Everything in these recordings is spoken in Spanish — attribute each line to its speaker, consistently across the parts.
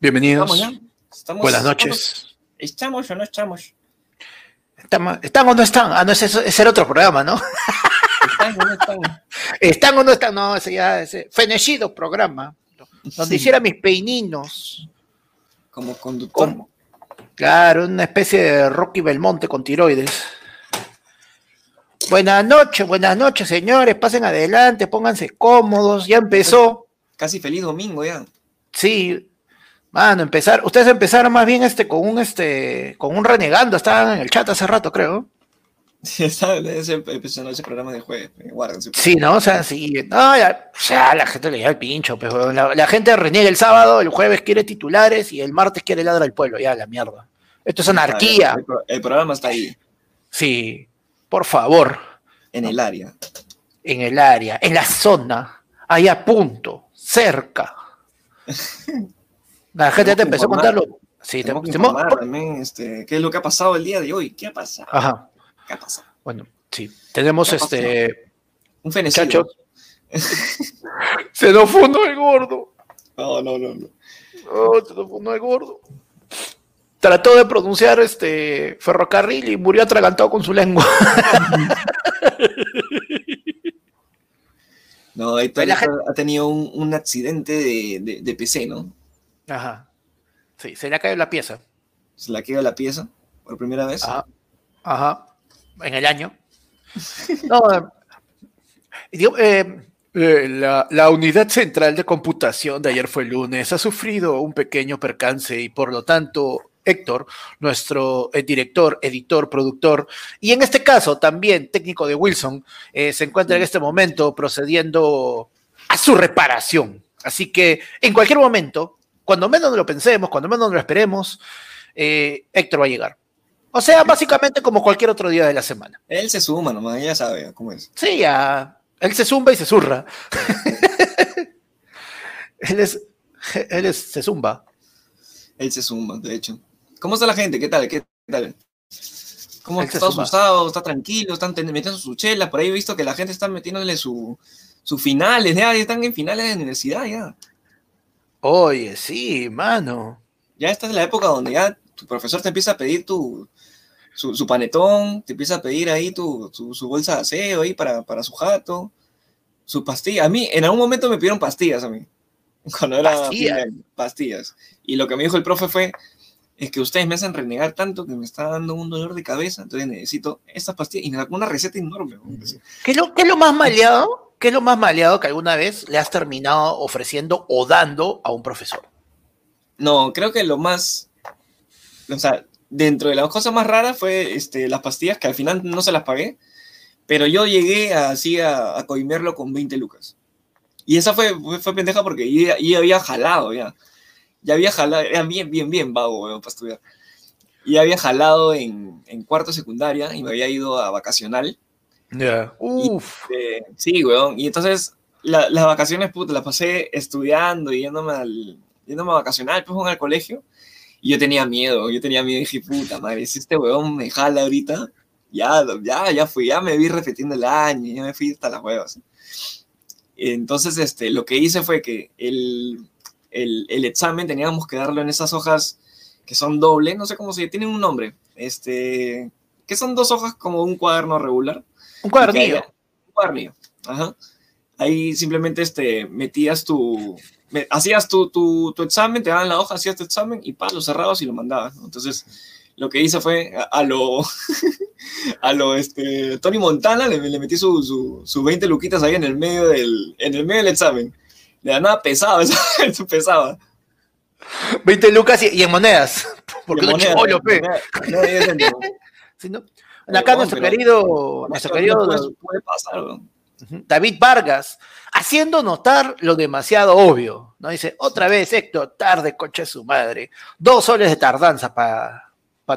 Speaker 1: Bienvenidos.
Speaker 2: ¿Estamos? ¿Estamos-
Speaker 1: Buenas
Speaker 2: estamos-
Speaker 1: noches.
Speaker 2: ¿Estamos o no estamos?
Speaker 1: ¿Están, ¿Están o no están? Ah, no, ese, ese era otro programa, ¿no?
Speaker 2: ¿Están o no están?
Speaker 1: ¿Están o no están? No, ese ya, ese fenecido programa. Donde hiciera mis peininos.
Speaker 2: Como conductor.
Speaker 1: Como- Claro, una especie de Rocky Belmonte con tiroides. Buenas noches, buenas noches, señores. Pasen adelante, pónganse cómodos. Ya empezó.
Speaker 2: Casi feliz domingo ya.
Speaker 1: Sí, mano, empezar. Ustedes empezaron más bien este con un este con un renegando. Estaban en el chat hace rato, creo.
Speaker 2: Sí, está ese, empezando ese programa de jueves. Guárdense.
Speaker 1: Sí, ¿no? O sea, sí. No, ya, ya la gente le da el pincho, pero la, la gente reniega el sábado, el jueves quiere titulares y el martes quiere ladra al pueblo. Ya, la mierda. Esto es anarquía.
Speaker 2: El, el programa está ahí,
Speaker 1: Sí, por favor,
Speaker 2: en el área.
Speaker 1: en el área, en la zona, ahí a punto, cerca. La gente ya te
Speaker 2: que
Speaker 1: empezó a contarlo. Sí, te,
Speaker 2: Tenemos que
Speaker 1: te-
Speaker 2: informar también este, qué es lo que ha pasado el día de hoy. ¿Qué ha pasado?
Speaker 1: Ajá,
Speaker 2: ¿Qué ha pasado?
Speaker 1: bueno, sí. Tenemos
Speaker 2: ¿Qué ha
Speaker 1: este.
Speaker 2: Un fenecido.
Speaker 1: Se nos fundó el gordo.
Speaker 2: No, no, no. no.
Speaker 1: Oh, se nos fundó el gordo. Trató de pronunciar este ferrocarril y murió atragantado con su lengua.
Speaker 2: No, ahí
Speaker 1: la
Speaker 2: ha ha tenido un, un accidente de, de, de PC, ¿no?
Speaker 1: Ajá. Sí, se le ha caído la pieza.
Speaker 2: Se la queda la pieza por primera vez.
Speaker 1: Ajá. Ajá. En el año. No, eh, digo, eh, eh, la, la unidad central de computación de ayer fue el lunes. Ha sufrido un pequeño percance y por lo tanto Héctor, nuestro eh, director, editor, productor y en este caso también técnico de Wilson, eh, se encuentra en este momento procediendo a su reparación. Así que en cualquier momento, cuando menos lo pensemos, cuando menos lo esperemos, eh, Héctor va a llegar. O sea, básicamente como cualquier otro día de la semana.
Speaker 2: Él se suma nomás, ya sabe cómo es.
Speaker 1: Sí, ya. Él se zumba y se zurra. él es. Él es, se zumba.
Speaker 2: Él se suma, de hecho. ¿Cómo está la gente? ¿Qué tal? ¿Qué tal? ¿Cómo
Speaker 1: Él
Speaker 2: está asustado? ¿Está tranquilo? ¿Están metiendo sus chelas? Por ahí he visto que la gente está metiéndole su, sus finales, ya están en finales de universidad, ya.
Speaker 1: Oye, sí, mano.
Speaker 2: Ya esta es la época donde ya tu profesor te empieza a pedir tu, su, su panetón, te empieza a pedir ahí tu, su, su bolsa de aseo ahí para, para su jato, su pastilla. A mí, en algún momento me pidieron pastillas a mí. Cuando era
Speaker 1: ¿Pastillas?
Speaker 2: pastillas. Y lo que me dijo el profe fue, es que ustedes me hacen renegar tanto que me está dando un dolor de cabeza, entonces necesito estas pastillas. Y me sacó una receta enorme. ¿no?
Speaker 1: ¿Qué es, lo, qué es lo más maleado? ¿Qué es lo más maleado que alguna vez le has terminado ofreciendo o dando a un profesor?
Speaker 2: No, creo que lo más, o sea, dentro de las cosas más raras fue este, las pastillas, que al final no se las pagué, pero yo llegué así a, a coimearlo con 20 lucas. Y esa fue, fue, fue pendeja porque yo, yo había jalado ya. Ya había jalado, era bien, bien, bien vago, weón, para estudiar. Y había jalado en, en cuarto secundaria y me había ido a vacacional.
Speaker 1: Ya. Uf.
Speaker 2: Eh, sí, weón. Y entonces la- las vacaciones, puta, las pasé estudiando y yéndome, al, yéndome a vacacional, pues, al colegio. Y yo tenía miedo, yo tenía miedo y dije, puta madre, si este weón me jala ahorita, ya, ya, ya fui, ya me vi repitiendo el año, ya me fui hasta las huevas. Entonces, este, lo que hice fue que el, el, el examen teníamos que darlo en esas hojas que son doble, no sé cómo se tienen un nombre, este, que son dos hojas como un cuaderno regular.
Speaker 1: Un cuadernillo.
Speaker 2: Un cuadernillo. Ajá. Ahí simplemente este, metías tu. me- hacías tu, tu, tu examen, te daban la hoja, hacías tu examen y pa, lo cerrabas y lo mandabas. ¿no? Entonces, lo que hice fue a, a lo. a lo este, Tony Montana, le, le metí su, su, su 20 luquitas ahí en el medio del, en el medio del examen. De la nada pesaba, eso pesaba.
Speaker 1: 20 lucas y, y en monedas. Porque no cholo, pe. Sí, ¿no? Acá nuestro querido, nuestro querido
Speaker 2: Puede- pasar.
Speaker 1: David Vargas, haciendo notar lo demasiado obvio. ¿no? Dice, otra vez, Héctor, tarde, coche su madre. Dos soles de tardanza para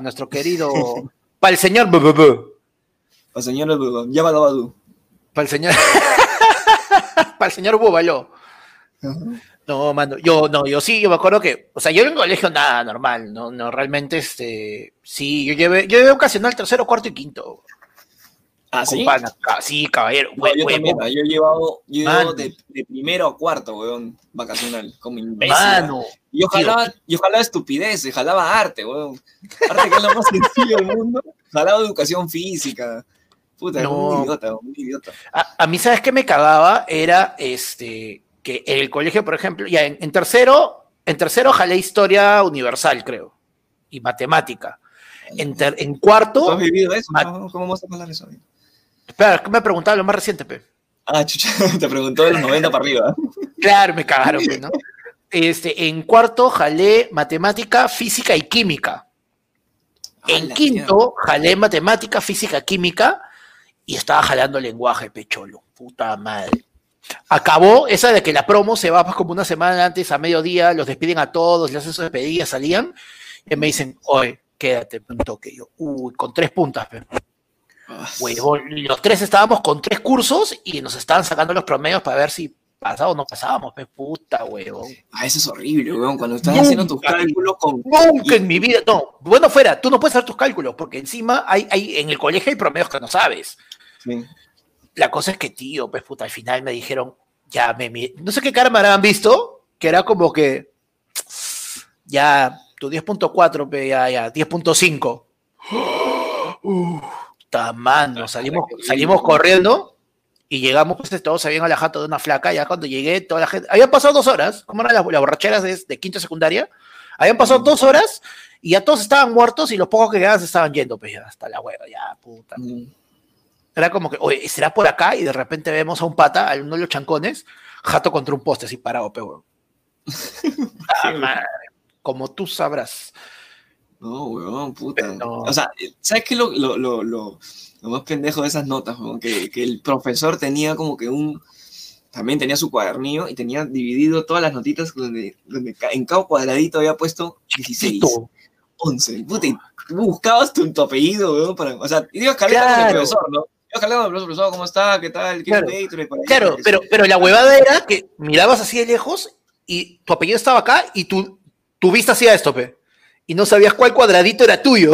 Speaker 1: nuestro querido, para el señor BBB,
Speaker 2: La señora ya
Speaker 1: para el señor, para el señor Búbalo. No, mano, yo no, yo sí, yo me acuerdo que, o sea, yo en el colegio nada normal, no, no, realmente, este, sí, yo llevé, yo llevé ocasional tercero, cuarto y quinto.
Speaker 2: ¿Ah, sí?
Speaker 1: Sí, caballero.
Speaker 2: No,
Speaker 1: hue-
Speaker 2: yo
Speaker 1: huevón.
Speaker 2: también, yo he llevado, yo he llevado de, de primero a cuarto, weón, vacacional, como imbécil.
Speaker 1: Mano.
Speaker 2: Yo jalaba, yo jalaba estupideces, jalaba arte, weón. Arte que es lo más sencillo del mundo. Jalaba educación física. Puta,
Speaker 1: No.
Speaker 2: un idiota, un idiota.
Speaker 1: A, a mí, ¿sabes qué me cagaba? Era este que en el colegio, por ejemplo, ya en, en tercero, en tercero jalé historia universal, creo, y matemática. En, ter- en
Speaker 2: ¿Tú
Speaker 1: cuarto,
Speaker 2: has vivido eso? ¿Cómo, cómo vas a hablar eso?
Speaker 1: espera, ¿qué me preguntaba lo más reciente, pe?
Speaker 2: Ah, chucha, te preguntó de los 90 para arriba.
Speaker 1: Claro, me cagaron, pe, ¿no? Este, en cuarto jalé matemática, física y química. En
Speaker 2: Ala,
Speaker 1: quinto jalé matemática, física, química y estaba jalando lenguaje, pecholo. Puta madre. Acabó esa de que la promo se va pues, como una semana antes, a mediodía, los despiden a todos, les hacen sus despedidas, salían, y me dicen, oye, quédate un toque. Yo, uy, con tres puntas, pe. Huevón, los tres estábamos con tres cursos y nos estaban sacando los promedios para ver si pasaba o no pasábamos, pe, puta, huevón.
Speaker 2: Ah, eso es horrible, weón. Cuando estás
Speaker 1: Nunca.
Speaker 2: haciendo tus cálculos con.
Speaker 1: Nunca en mi vida, no, bueno fuera, tú no puedes hacer tus cálculos, porque encima hay, hay, en el colegio hay promedios que no sabes.
Speaker 2: Sí.
Speaker 1: La cosa es que, tío, pues puta, al final me dijeron, ya me, no sé qué cara me habrán visto, que era como que, ya, tu 10.4, pe, ya, ya, 10.5. Uf, ta mano, salimos, salimos corriendo y llegamos, pues todos se habían alejado de una flaca, ya cuando llegué, toda la gente, habían pasado dos horas, como eran las, las borracheras de, de quinto secundaria, habían pasado dos horas y ya todos estaban muertos y los pocos que quedaban se estaban yendo, pues ya, hasta la hueva, ya, puta.
Speaker 2: Mm.
Speaker 1: Era como que, oye, será por acá y de repente vemos a un pata, a uno de los chancones, jato contra un poste así parado, pe, weón. Ah, Como tú sabrás.
Speaker 2: No, weón, puta.
Speaker 1: Pero no.
Speaker 2: O sea, ¿sabes qué es lo, lo, lo, lo, lo más pendejo de esas notas, weón? Que, que el profesor tenía como que un. También tenía su cuadernillo y tenía dividido todas las notitas donde, en cada cuadradito había puesto 16,
Speaker 1: Tito.
Speaker 2: 11. Puta, y buscabas tu, tu apellido, weón. Para, o sea, ibas calando con el
Speaker 1: Claro.
Speaker 2: profesor, ¿no? Profesor, ¿cómo está? ¿Qué tal? ¿Qué
Speaker 1: Claro. Claro, pero, pero la huevada era que mirabas así de lejos y tu apellido estaba acá y tu, tu vista hacía esto, pe. Y no sabías cuál cuadradito era tuyo.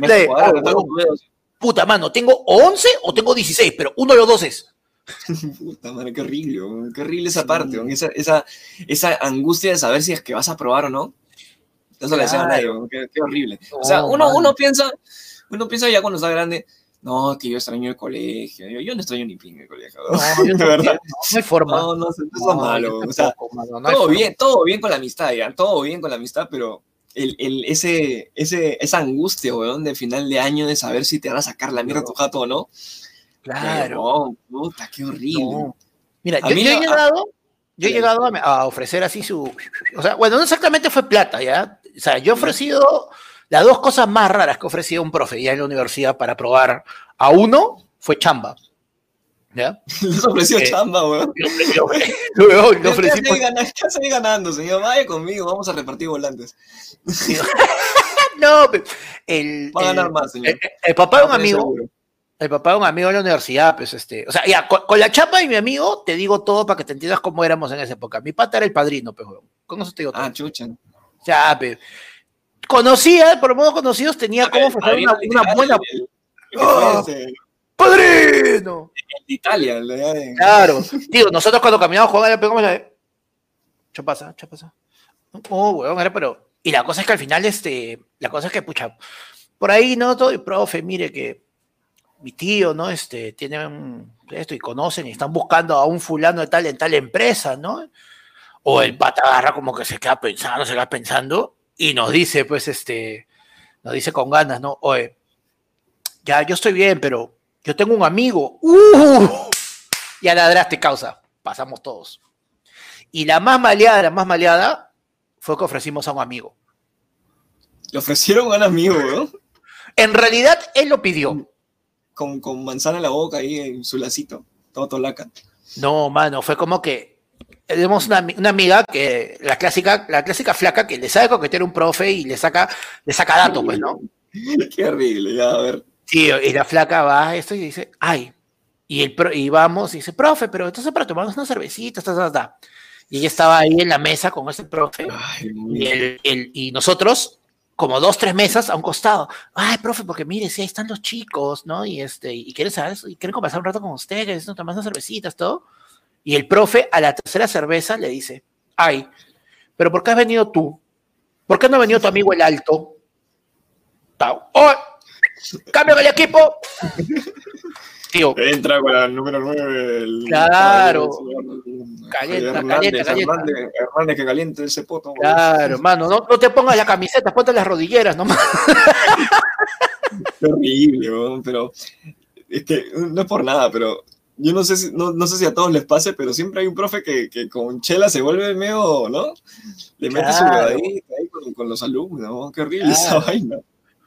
Speaker 1: De- oh, weón.
Speaker 2: dedos.
Speaker 1: Puta mano, ¿tengo 11 o tengo 16? Pero uno de los dos es.
Speaker 2: Puta madre, qué horrible, qué horrible esa parte, esa, esa, esa angustia de saber si es que vas a probar o no. Eso le decía a
Speaker 1: Claro.
Speaker 2: nadie, qué, qué horrible. o sea,
Speaker 1: No,
Speaker 2: uno, uno piensa, uno piensa ya cuando está grande, no, que yo extraño el colegio, yo, yo no extraño ni ping el colegio.
Speaker 1: No, no,
Speaker 2: verdad.
Speaker 1: no hay forma.
Speaker 2: No, no, eso es
Speaker 1: No,
Speaker 2: malo, o sea,
Speaker 1: no
Speaker 2: todo
Speaker 1: forma.
Speaker 2: bien, todo bien con la amistad, ya, todo bien con la amistad, pero el, el, ese, ese, esa angustia, weón, de final de año de saber si te van a sacar la mierda a tu jato o no.
Speaker 1: Claro.
Speaker 2: weón, puta, qué horrible.
Speaker 1: No. Mira, yo,
Speaker 2: mí
Speaker 1: yo he
Speaker 2: no-
Speaker 1: llegado, yo he llegado a, a ofrecer así su. O sea, bueno, no exactamente fue plata, ¿ya? O sea, yo he ofrecido las dos cosas más raras que ha ofrecido un profe ya en la universidad para probar a uno fue chamba. ¿Ya?
Speaker 2: Les ofreció
Speaker 1: Eh,
Speaker 2: chamba, weón.
Speaker 1: Lo
Speaker 2: ¿Qué
Speaker 1: ofrecí
Speaker 2: hace
Speaker 1: por-
Speaker 2: ganando, ¿Qué hace ganando, señor? Vaya conmigo, vamos a repartir volantes.
Speaker 1: No, el,
Speaker 2: Va a ganar
Speaker 1: el-
Speaker 2: más, señor.
Speaker 1: el- el papá de un
Speaker 2: Va a tener
Speaker 1: amigo,
Speaker 2: seguro.
Speaker 1: el papá de un amigo de la universidad, pues este, o sea, ya, con, con la chapa y mi amigo, te digo todo para que te entiendas cómo éramos en esa época. Mi pata era el padrino, pues, weón. con eso te digo todo.
Speaker 2: Ah, chucha.
Speaker 1: O sea, pe- conocía, por lo menos conocidos, tenía
Speaker 2: padrino
Speaker 1: una, una buena.
Speaker 2: el- el que
Speaker 1: Oh. ¡Padrino!
Speaker 2: de Italia, de
Speaker 1: Claro. Digo, nosotros cuando caminamos él, le pegamos la de. ¿Qué pasa? ¿Qué pasa? Oh, weón, era, pero. Y la cosa es que al final, este. La cosa es que, pucha, por ahí, ¿no? Todo, y profe, mire que mi tío, ¿no? Este, tiene un- esto y conocen y están buscando a un fulano de tal en tal empresa, ¿no? O el pata agarra como que se queda pensando, se queda pensando y nos dice, pues, este, nos dice con ganas, ¿no? Oye, ya, yo estoy bien, pero yo tengo un amigo. ¡Uh! Ya ladraste causa. Pasamos todos. Y la más maleada, la más maleada, fue que ofrecimos a un amigo.
Speaker 2: Le ofrecieron a un amigo, weón.
Speaker 1: En realidad, él lo pidió.
Speaker 2: Con, con manzana en la boca ahí en su lacito. Todo tolaca.
Speaker 1: No, mano, fue como que tenemos una, una amiga que la clásica, la clásica flaca que le sabe coquetear a un profe y le saca, le saca datos, pues, ¿no?
Speaker 2: Qué horrible, ya, a ver.
Speaker 1: Sí, y la flaca va a esto y dice, ay, y, el pro- y vamos y dice, profe, pero entonces para tomarnos una cervecita, ta, ta, ta. Y ella estaba ahí en la mesa con ese profe
Speaker 2: Ay,
Speaker 1: y, el- el- y nosotros como dos, tres mesas a un costado. Ay, profe, porque mire, si ahí están los chicos, ¿no? Y este, y quieren saber, y quieren conversar un rato con ustedes, ¿no? Tomar unas cervecitas, todo. Y el profe a la tercera cerveza le dice, ay, pero ¿por qué has venido tú? ¿Por qué no ha venido tu amigo el alto? ¡Oh! ¡Cambio el equipo!
Speaker 2: Tío. Entra con la número 9.
Speaker 1: El, claro.
Speaker 2: Calienta, calienta, calienta. Hernández, que caliente ese poto.
Speaker 1: Claro, hermano. No, no, te pongas la camiseta, ponte las rodilleras nomás.
Speaker 2: Terrible, pero es que no es por nada, pero yo no sé si, no, no, sé si a todos les pase, pero siempre hay un profe que, que con chela se vuelve medio, ¿no? Le mete su ahí, ahí con, con, los alumnos, ¿no? Qué horrible esa vaina.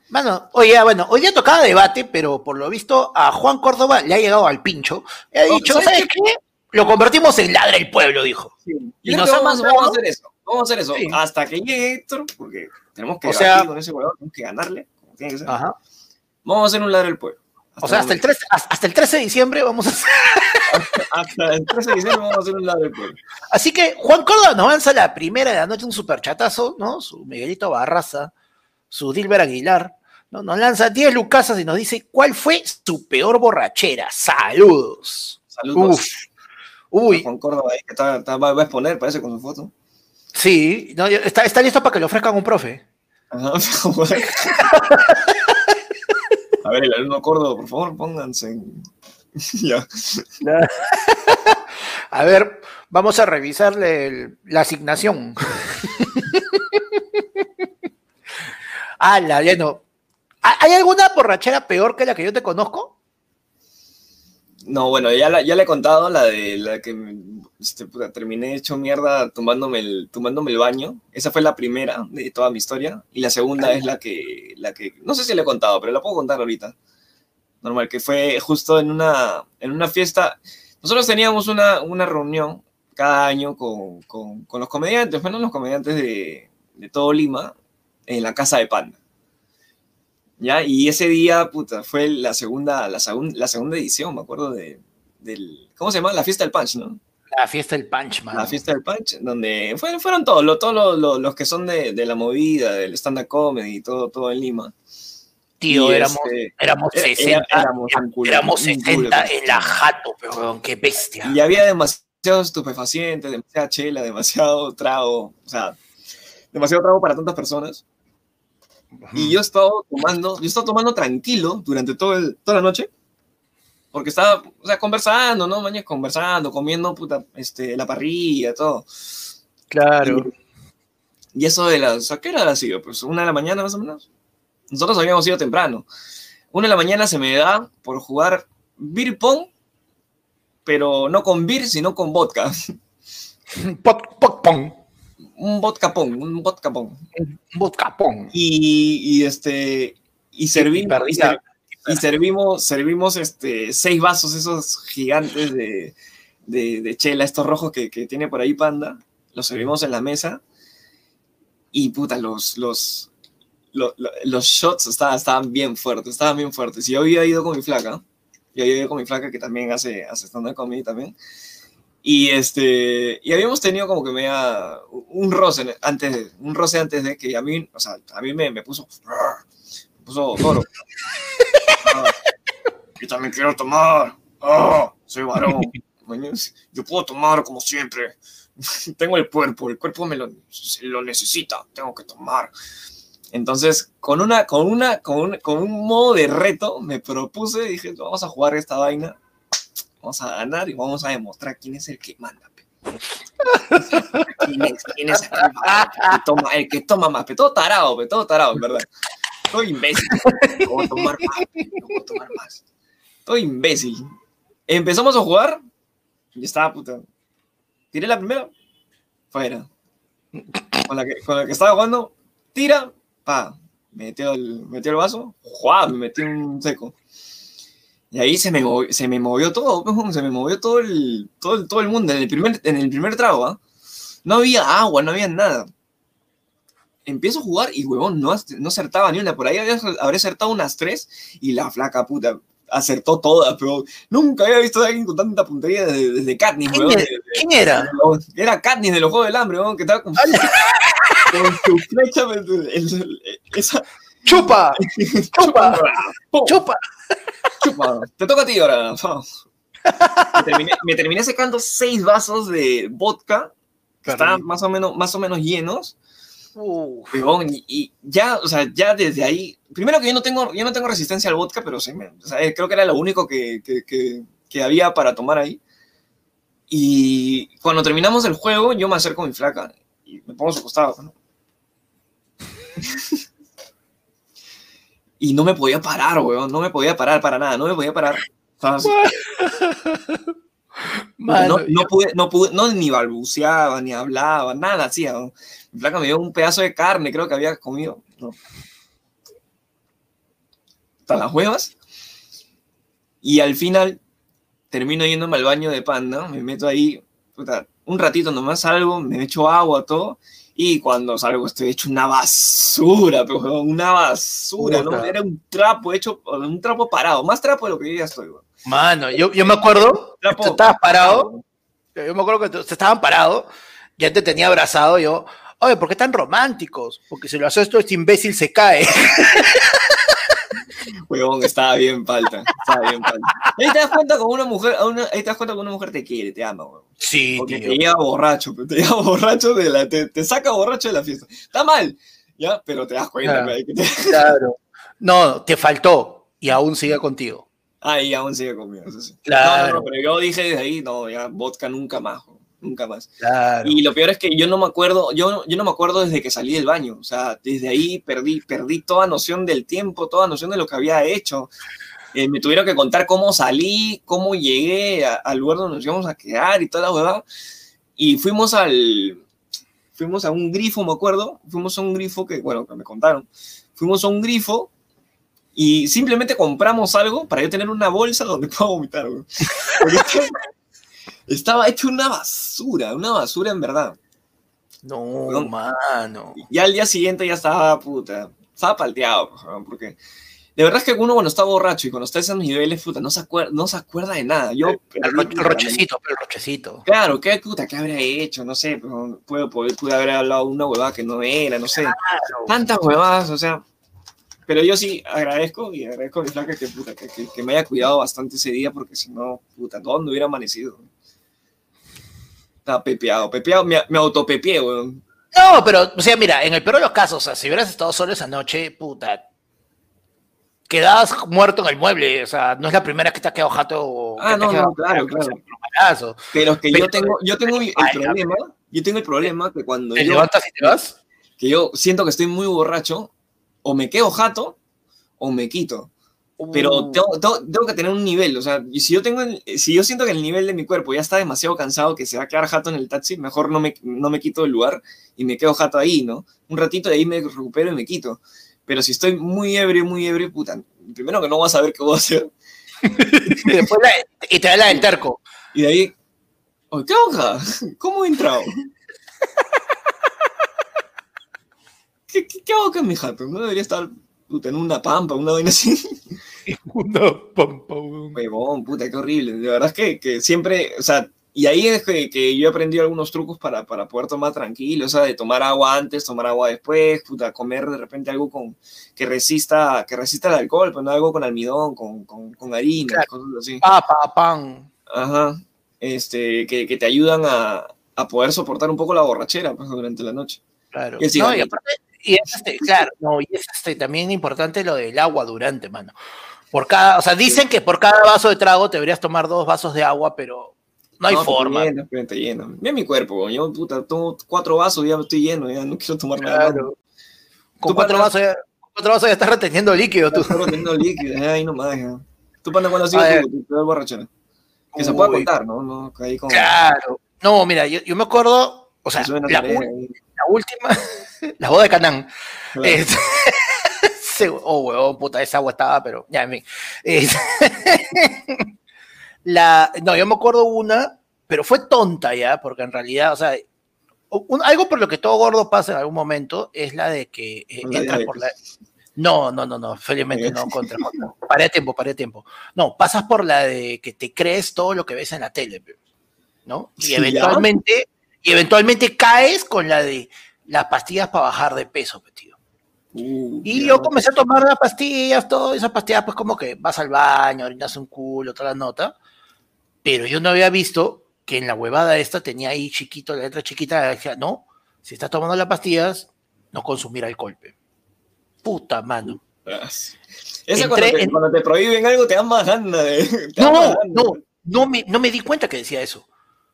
Speaker 1: Bueno, oye, bueno, hoy ya tocaba debate, pero por lo visto a Juan Córdoba le ha llegado al pincho. Y ha dicho, ¿sabes qué? Lo convertimos en ladra el pueblo, dijo.
Speaker 2: Y, nos vamos, vamos, a hacer eso. Vamos a hacer eso. Hasta que llegue Héctor, porque tenemos que
Speaker 1: o sea,
Speaker 2: con ese jugador, tenemos que ganarle, como tiene que ser. Ajá. Vamos a hacer un ladra el pueblo.
Speaker 1: O sea, hasta el, 13, hasta el 13 de diciembre vamos a hacer.
Speaker 2: hasta, el 13 de diciembre vamos a hacer un pueblo.
Speaker 1: Así que Juan Córdoba nos avanza la primera de la noche un superchatazo, ¿no? Su Miguelito Barraza, su Dilber Aguilar no, nos lanza 10 lucasas y nos dice cuál fue su peor borrachera. Saludos.
Speaker 2: Saludos. Uf. Uy. Juan Córdoba ahí que está, va a exponer, parece, con su foto.
Speaker 1: Sí, no, está, está listo para que le ofrezcan un profe.
Speaker 2: A ver, el alumno Córdoba, por favor, pónganse en... ya.
Speaker 1: a ver, vamos a revisarle la asignación. ah, la. ¿Hay alguna borrachera peor que la que yo te conozco?
Speaker 2: No, bueno, ya, ya le he contado la de la que este, terminé hecho mierda tomándome el, tomándome el baño. Esa fue la primera de toda mi historia. Y la segunda es la que, la que, no sé si le he contado, pero la puedo contar ahorita. Normal, que fue justo en una, en una fiesta. Nosotros teníamos una, una reunión cada año con, con, con los comediantes, bueno, los comediantes de, de todo Lima, en la casa de Panda. ¿Ya? Y ese día, puta, fue la segunda, la, la segunda edición, me acuerdo de, del, ¿cómo se llama? La fiesta del punch, ¿no?
Speaker 1: La fiesta del punch, man.
Speaker 2: La fiesta del punch, donde fueron, fueron todos, todos los, que son de, de la movida, del stand-up comedy, todo, todo en Lima.
Speaker 1: Tío, éramos, este, éramos 60, éramos, éramos 60 en la jato, pero qué bestia.
Speaker 2: Y había demasiados estupefacientes, demasiada chela, demasiado trago, o sea, demasiado trago para tantas personas. Y yo estaba tomando, yo estaba tomando tranquilo durante todo el, toda la noche, porque estaba, o sea, conversando, ¿no? Mañana conversando, comiendo, puta, este, la parrilla, todo.
Speaker 1: Claro.
Speaker 2: Y, eso de las, ¿a qué hora ha sido? Pues una de la mañana más o menos. Nosotros habíamos ido temprano. Una de la mañana se me da por jugar beer pong, pero no con beer, sino con vodka.
Speaker 1: Pot, pot pong
Speaker 2: un vodka pong, un vodka pong.
Speaker 1: Un vodka pong.
Speaker 2: Y, y este, y, servimos, y, servimos, servimos este, seis vasos esos gigantes de, de, de chela, estos rojos que, que, tiene por ahí Panda, los servimos en la mesa y puta, los, los, los, los shots estaban, estaban, bien fuertes, estaban bien fuertes. Y yo había ido con mi flaca, yo había ido con mi flaca que también hace, hace stand-up comedy también. Y este, y habíamos tenido como que me un roce antes de, un roce antes de que a mí, o sea, a mí me, me puso, me puso toro. Ah, yo también quiero tomar. Oh, soy varón. Yo puedo tomar como siempre. Tengo el cuerpo, el cuerpo me lo, lo necesita, tengo que tomar. Entonces, con una, con una, con un, con un modo de reto, me propuse, dije, vamos a jugar esta vaina vamos a ganar y vamos a demostrar quién es el que manda. ¿Quién es, quién es el, que toma, el que toma más? Todo tarado, todo tarado, verdad. Todo imbécil. No voy a tomar más, no voy a tomar más. Todo imbécil. Empezamos a jugar y estaba puta. Tiré la primera, fuera. Con la que, con la que estaba jugando, tira, pa, metió el, metió el vaso, ¡juá! me metí un seco. Y ahí se me, movió, se me movió todo, se me movió todo el, todo, todo el mundo en el primer, en el primer trago. ¿ah? No había agua, no había nada. Empiezo a jugar y, huevón, no, no acertaba ni una. Por ahí habría acertado unas tres y la flaca puta acertó todas, pero nunca había visto a alguien con tanta puntería desde, desde Katniss,
Speaker 1: ¿Quién,
Speaker 2: Era,
Speaker 1: ¿Quién era?
Speaker 2: Era Katniss de los Juegos del Hambre, weón, que estaba con, con su flecha. El, Esa-
Speaker 1: ¡Chupa! ¡Chupa! ¡Chupa!
Speaker 2: Chupa, te toca a ti ahora. Vamos. Me terminé, me terminé secando seis vasos de vodka, que estaban más o menos, más o menos llenos.
Speaker 1: Uf.
Speaker 2: Y, y ya, o sea, ya desde ahí. Primero que yo no tengo, yo no tengo resistencia al vodka, pero sí, me, o sea, creo que era lo único que, que, que, que había para tomar ahí. Y cuando terminamos el juego, yo me acerco a mi flaca y me pongo a su costado. ¿no? Y no me podía parar, weón, no me podía parar para nada, no me podía parar.
Speaker 1: Mano,
Speaker 2: no, no pude, no pude, no ni balbuceaba, ni hablaba, nada hacía. Mi flaca me dio un pedazo de carne, creo que había comido. No. Hasta las huevas. Y al final termino yéndome al baño de panda, me meto ahí, puta, un ratito nomás salgo, me echo agua, todo. Y cuando salgo estoy hecho una basura, pero una basura, ¿no? Era un trapo hecho, un trapo parado, más trapo de lo que yo ya estoy, weón.
Speaker 1: Mano, yo, yo me acuerdo,
Speaker 2: Trapo
Speaker 1: tú estabas parado, yo me acuerdo que tú- estaban parados, ya te tenía abrazado, yo, oye, ¿por qué tan románticos? Porque si lo haces esto, este imbécil se cae.
Speaker 2: Huevón, estaba bien falta. Estaba bien falta. Ahí te das cuenta con una mujer, a una- ahí te das cuenta que una mujer te quiere, te ama, huevón.
Speaker 1: Sí,
Speaker 2: Porque
Speaker 1: tío.
Speaker 2: te lleva borracho, pero te lleva borracho de la, te, te saca borracho de la fiesta. Está mal, ya, pero te das cuenta,
Speaker 1: Claro.
Speaker 2: pe, que te-
Speaker 1: Claro. No, te faltó y aún sigue contigo.
Speaker 2: Ahí aún sigue conmigo. eso sí.
Speaker 1: Claro.
Speaker 2: No, no, no, pero yo dije desde ahí, no, ya, vodka nunca más, huevón, nunca más.
Speaker 1: Claro.
Speaker 2: Y lo peor es que yo no me acuerdo, yo, yo no me acuerdo desde que salí del baño. O sea, desde ahí perdí, perdí toda noción del tiempo, toda noción de lo que había hecho. Eh, me tuvieron que contar cómo salí, cómo llegué a- al lugar donde nos íbamos a quedar y toda la huevada. Y fuimos al. Fuimos a un grifo, me acuerdo. Fuimos a un grifo que, bueno, que me contaron. Fuimos a un grifo y simplemente compramos algo para yo tener una bolsa donde pueda vomitar, güey. Porque estaba hecho una basura, una basura en verdad.
Speaker 1: No,
Speaker 2: Weón.
Speaker 1: mano.
Speaker 2: Ya al día siguiente ya estaba, puta, estaba palteado, porque de verdad es que uno cuando está borracho y cuando está a esos niveles, puta, no se acuerda, no se acuerda de nada. Yo,
Speaker 1: El, el
Speaker 2: puta,
Speaker 1: rochecito, pero el rochecito.
Speaker 2: Claro, ¿qué puta, qué habría hecho? No sé, pero pude, pude, pude haber hablado una huevada que no era, no sé. Tantas huevadas, o sea. Pero yo sí agradezco y agradezco a mi flaca que, puta, que, que- que me haya cuidado bastante ese día porque si no, puta, ¿dónde hubiera amanecido? Estaba pepeado, pepeado, me, me autopepeé, weón.
Speaker 1: No, pero, o sea, mira, en el peor de los casos, o sea, si hubieras estado solo esa noche, puta, quedabas muerto en el mueble, o sea, no es la primera que te ha quedado jato.
Speaker 2: Ah, no, no, claro, claro. Pero es que
Speaker 1: Pero-
Speaker 2: yo tengo, yo tengo el
Speaker 1: Ay,
Speaker 2: problema, yo tengo el problema que cuando
Speaker 1: ¿Te
Speaker 2: yo,
Speaker 1: levantas y te vas?
Speaker 2: que yo siento que estoy muy borracho, o me quedo jato o me quito. Pero
Speaker 1: Uh,
Speaker 2: tengo, tengo- tengo que tener un nivel, o sea, si yo tengo, el- si yo siento que el nivel de mi cuerpo ya está demasiado cansado que se va a quedar jato en el taxi, mejor no me, no me quito del lugar y me quedo jato ahí, ¿no? Un ratito de ahí me recupero y me quito. Pero si estoy muy ebrio, muy ebrio, puta, primero que no voy a saber qué voy a hacer,
Speaker 1: y después la- y te da la del terco.
Speaker 2: y de ahí, "Oye, ¿qué hoja? ¿Cómo he entrado? ¿Qué, qué, qué hago en mi jato? No debería estar puta, en una pampa, una vaina así.
Speaker 1: Una pampa, weón.
Speaker 2: Huevón, puta, qué horrible. De verdad es que, que siempre, o sea, y ahí es que, que yo he aprendido algunos trucos para, para poder tomar tranquilo, o sea, de tomar agua antes, tomar agua después, puta, comer de repente algo con, que resista, que resista el alcohol, pues no algo con almidón, con, con, con harina,
Speaker 1: Claro.
Speaker 2: cosas así.
Speaker 1: Papa, pan.
Speaker 2: Ajá. Este, que, que te ayudan a, a poder soportar un poco la borrachera pues, durante la noche.
Speaker 1: Claro.
Speaker 2: Y el
Speaker 1: No, y aparte, y es este, claro, no, y es este, también importante lo del agua durante, mano. Por cada, o sea, dicen que por cada vaso de trago te deberías tomar dos vasos de agua, pero no hay
Speaker 2: te
Speaker 1: forma.
Speaker 2: llenas, pero te llenas. Mira mi cuerpo, yo puta, tomo cuatro vasos y ya estoy lleno, ya no quiero tomar nada.
Speaker 1: Claro. Con cuatro
Speaker 2: pana-
Speaker 1: vasos, ya, con cuatro vasos ya estás reteniendo líquido tú.
Speaker 2: Estoy reteniendo líquido, ahí nomás. Ya. ¿Tú, panda, cuándo ha sido tu, peor borrachera? Que se pueda
Speaker 1: Uy,
Speaker 2: contar, ¿no? no ahí con,
Speaker 1: Claro. No, mira, yo, yo me acuerdo, o sea, la,
Speaker 2: tarea ahí.
Speaker 1: la última, la boda de Canán.
Speaker 2: Claro.
Speaker 1: Se- oh, huevón, puta, esa agua estaba, pero ya, en fin. Es- la, no, yo me acuerdo una, pero fue tonta ya, porque en realidad, o sea, un- algo por lo que todo gordo pasa en algún momento es la de que eh,
Speaker 2: Con la
Speaker 1: entras por la. No, no, no, no, felizmente no, contra, contra. Paré a tiempo, paré a tiempo. No, pasas por la de que te crees todo lo que ves en la tele, ¿no? Y eventualmente, y eventualmente caes con la de las pastillas para bajar de peso, pe, tío.
Speaker 2: Uh,
Speaker 1: Y yo comencé a tomar las pastillas, todas esas pastillas, pues como que vas al baño, orinas un culo, toda la nota. Pero yo no había visto que en la huevada esta tenía ahí chiquito, la letra chiquita, decía, no, si estás tomando las pastillas, no consumir alcohol. pe". Puta mano.
Speaker 2: Eso
Speaker 1: Entré
Speaker 2: cuando te,
Speaker 1: en-
Speaker 2: cuando te prohíben algo te dan más ganas de. más
Speaker 1: No, no, no me, no me di cuenta que decía eso.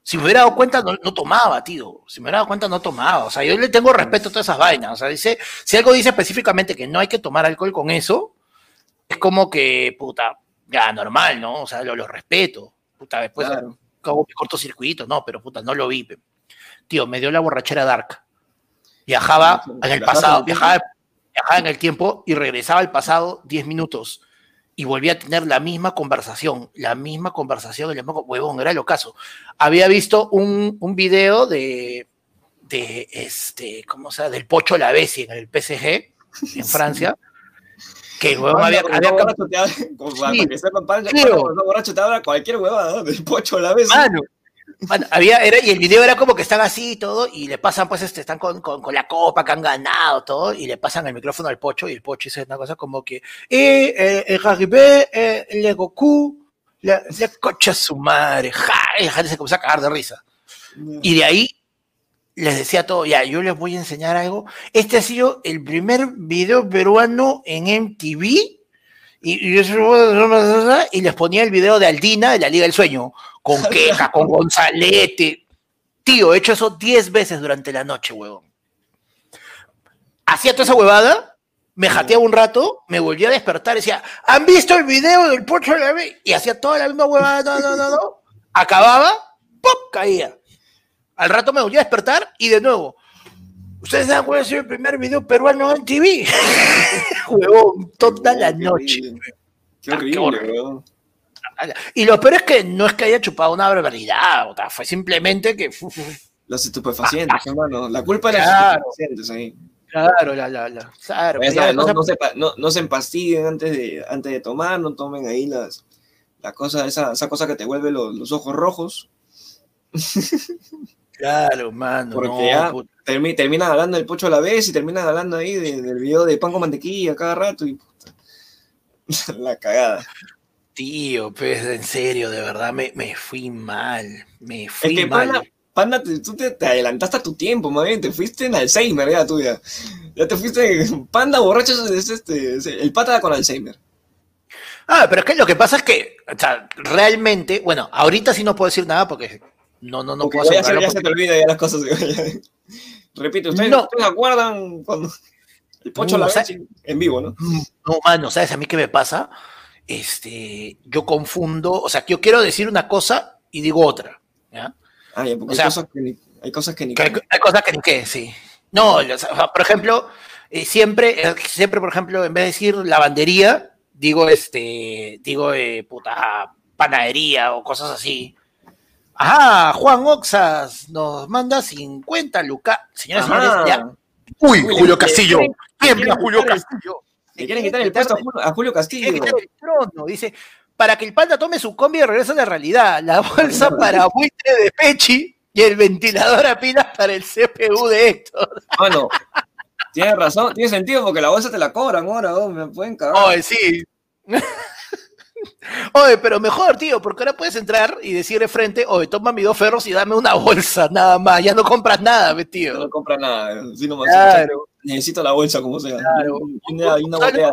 Speaker 1: Si me hubiera dado cuenta, no, no tomaba, tío. Si me hubiera dado cuenta, no tomaba. O sea, yo le tengo respeto a todas esas vainas. O sea, dice, si algo dice específicamente que no hay que tomar alcohol con eso, es como que, puta, ya, normal, ¿no? O sea, lo, lo respeto. Puta, después
Speaker 2: Claro.
Speaker 1: hago mi cortocircuito, no, pero puta, no lo vi. pe. Tío, me dio la borrachera dark. Viajaba en el
Speaker 2: ¿Viajabas en
Speaker 1: pasado, viajaba, viajaba en el tiempo y regresaba al pasado 10 minutos y volví a tener la misma conversación, la misma conversación, el mismo huevón, era el ocaso. Había visto un, un video de, de este, ¿cómo se llama? Del Pocho Lavesi en el PSG, en Francia, que el huevón había, había
Speaker 2: borracho te habla- como para-
Speaker 1: Sí,
Speaker 2: para que sepan, cuando está borracho te habla cualquier del pocho a la vez.
Speaker 1: Mano, mano, había, era, y el video era como que están así y todo, y le pasan, pues, este, están con, con, con la copa que han ganado, todo, y le pasan el micrófono al pocho, y el pocho dice una cosa como que, eh, eh, eh, arrivé, eh, le Goku, le, le cocha su madre, ja, y la gente se comenzó a cagar de risa. Y de ahí les decía todo, ya, yo les voy a enseñar algo. Este ha sido el primer video peruano en MTV. Y, y, y les ponía el video de Aldina de la Liga del Sueño, con Queja, con Gonzalete. Tío, he hecho eso 10 veces durante la noche, huevón. Hacía toda esa huevada, me jateaba un rato, me volvía a despertar y decía, ¿han visto el video del Pocho de la Ve-?" Y hacía toda la misma huevada, no, no, no, no. Acababa, ¡pop! caía. Al rato me volví a despertar y de nuevo. Ustedes saben cuál ha sido el primer video peruano en TV. Huevón, toda la
Speaker 2: Qué
Speaker 1: noche.
Speaker 2: horrible. Qué
Speaker 1: Ah, qué
Speaker 2: horrible,
Speaker 1: horrible. Y lo peor es que no es que haya chupado una barbaridad, o sea, fue simplemente que.
Speaker 2: Los estupefacientes, hermano. La culpa de los
Speaker 1: Claro.
Speaker 2: estupefacientes ahí.
Speaker 1: Claro, la, la, la. Claro,
Speaker 2: no, no se, no, no se empastillen antes de, antes de tomar, no tomen ahí las, la cosa, esa, esa cosa que te vuelve los, los ojos rojos,
Speaker 1: Claro, mano.
Speaker 2: porque
Speaker 1: no,
Speaker 2: ya termi- terminan hablando del pocho a la vez y terminan hablando ahí de- del video de pan con mantequilla cada rato y puta, la cagada.
Speaker 1: Tío, pues en serio, de verdad me, me fui mal. Me
Speaker 2: Es
Speaker 1: fui
Speaker 2: que
Speaker 1: mal.
Speaker 2: Panda, Panda, te- tú te, te adelantaste a tu tiempo, bien, te fuiste en Alzheimer ya tuya. Ya te fuiste, Panda borracho es este, es el pata con Alzheimer.
Speaker 1: Ah, pero es que lo que pasa es que, o sea, realmente, bueno, ahorita sí no puedo decir nada porque no, no, no
Speaker 2: Porque
Speaker 1: puedo
Speaker 2: ya,
Speaker 1: asegurarlo
Speaker 2: ya se te olvida ya las cosas. ya. Repite, ¿ustedes,
Speaker 1: No.
Speaker 2: ¿ustedes se acuerdan cuando el pocho
Speaker 1: No,
Speaker 2: la
Speaker 1: o sea-
Speaker 2: en vivo, no?
Speaker 1: No, mano, ¿sabes a mí qué me pasa? Este, yo confundo, o sea, que yo quiero decir una cosa y digo otra, ¿ya?
Speaker 2: Ah, ya, porque
Speaker 1: O sea-
Speaker 2: hay, cosas que ni, hay cosas que ni...
Speaker 1: Que hay, hay cosas que ni qué, sí. No, o sea, por ejemplo, eh, siempre, eh, siempre, por ejemplo, en vez de decir lavandería, digo, este, digo, eh, puta, panadería o cosas así. Ajá, Juan Oxas nos manda 50 lucas. Señoras y señores,
Speaker 2: Ajá.
Speaker 1: ya. Uy, Julio Castillo. Tiembla Julio Castillo.
Speaker 2: Le quieren quitar el puesto a Julio, a Julio
Speaker 1: Quiere
Speaker 2: Castillo.
Speaker 1: el trono. Dice, para que el panda tome su combi y regrese a la realidad. La bolsa para buitre de Pechi y el ventilador a pilas para el CPU de Héctor.
Speaker 2: Mano, tienes razón, tiene sentido porque la bolsa te la cobran ahora, oh, me pueden cagar.
Speaker 1: Oye, sí. Oye, pero mejor, tío, porque ahora puedes entrar y decir de frente, oye, toma mis dos ferros y dame una bolsa, nada más. Ya no compras nada, ve,
Speaker 2: no
Speaker 1: tío.
Speaker 2: compra nada, si nomás
Speaker 1: Claro.
Speaker 2: Necesito la bolsa como sea.
Speaker 1: Claro.
Speaker 2: Una, una botella.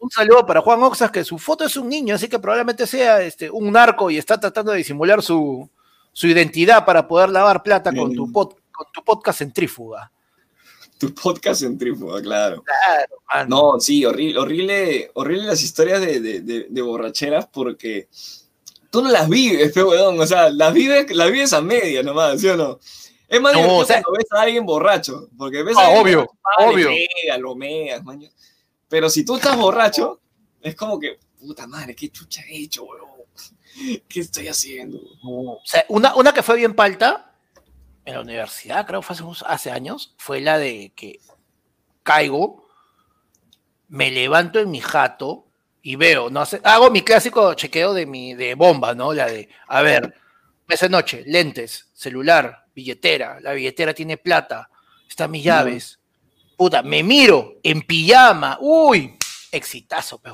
Speaker 1: Un saludo para Juan Oxas, que su foto es un niño, así que probablemente sea este, un narco y está tratando de disimular su, su identidad para poder lavar plata con tu, pod- con tu podcast centrífuga.
Speaker 2: Tu podcast centrífuga, claro.
Speaker 1: Claro, mano.
Speaker 2: No, sí, horrible, horrible, horrible las historias de, de, de, de borracheras porque tú no las vives, pe weón, o sea, las vives, las vives a media nomás, ¿sí o no? Es más
Speaker 1: No,
Speaker 2: divertido
Speaker 1: o sea-
Speaker 2: cuando ves a alguien borracho, porque ves
Speaker 1: Ah,
Speaker 2: a
Speaker 1: obvio,
Speaker 2: borracho, ah,
Speaker 1: obvio.
Speaker 2: lo meas, maño. Pero si tú estás borracho, es como que, puta madre, qué chucha he hecho, weón. ¿Qué estoy haciendo?
Speaker 1: O sea, una, una que fue bien palta en la universidad, creo que fue hace, unos- hace años, fue la de que caigo, me levanto en mi jato y veo, no sé, hago mi clásico chequeo de mi de bomba, ¿no? La de, a ver, mesa de noche, lentes, celular, billetera, la billetera tiene plata, están mis llaves. Puta, me miro en pijama. Uy, exitazo, pues.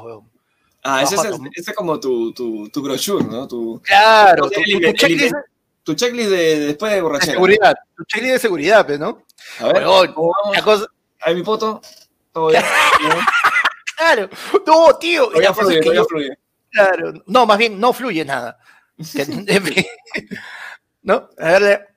Speaker 2: Ah, ese es, el- ese es como tu, tu, tu brochure, ¿no? Tu,
Speaker 1: Claro,
Speaker 2: tu-
Speaker 1: tu, checklist
Speaker 2: tu checklist de, de después de
Speaker 1: de
Speaker 2: borrachera.
Speaker 1: seguridad. Tu checklist de seguridad, pues, ¿no?
Speaker 2: A ver,
Speaker 1: Huevón,
Speaker 2: ¿cómo vamos?
Speaker 1: La cosa,
Speaker 2: Ahí mi poto. Todo bien.
Speaker 1: Claro. No, tío.
Speaker 2: Todavía
Speaker 1: la
Speaker 2: fluye, todavía
Speaker 1: yo-
Speaker 2: fluye.
Speaker 1: Claro, no, más bien no fluye nada. ¿No? A ver,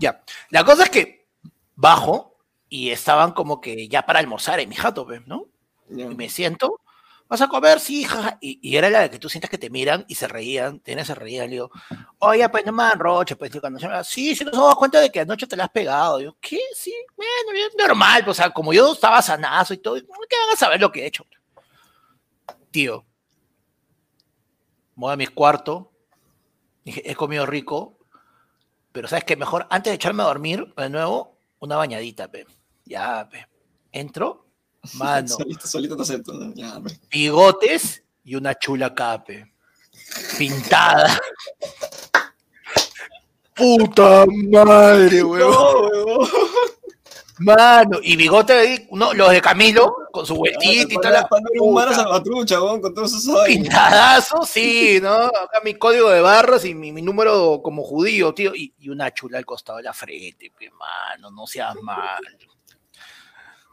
Speaker 1: ya. La cosa es que bajo y estaban como que ya para almorzar en mi jato, pues, ¿no? Y me siento, ¿vas a comer? Sí, jaja. Y, y era la de que tú sientes que te miran y se reían, tienes se reían. Le digo, oye, pues no me roche, pues, tío, cuando se me sí, sí, nos damos cuenta de que anoche te la has pegado. Digo, ¿qué? Sí, bueno, bien, normal, pues, o sea, como yo estaba sanazo y todo, ¿qué van a saber lo que he hecho? Tío, voy a mi cuarto, dije, he comido rico, pero ¿sabes qué? Mejor antes de echarme a dormir, de nuevo, una bañadita, pe. Ya, pe. Entro, mano,
Speaker 2: Solito, solito te acepto. ¿no? Ya, pues.
Speaker 1: bigotes y una chula cape. Pintada. Puta madre, weón.
Speaker 2: No, huevón.
Speaker 1: Mano, y bigote ahí, no, los de Camilo, con su vueltita y toda la
Speaker 2: Cuando era un mano
Speaker 1: puta.
Speaker 2: salvatrucha, con todos esos.
Speaker 1: Pintadazo, sí, ¿no? Acá mi código de barras y mi, mi número como judío, tío, y, y una chula al costado de la frente, pe, mano, no seas mal.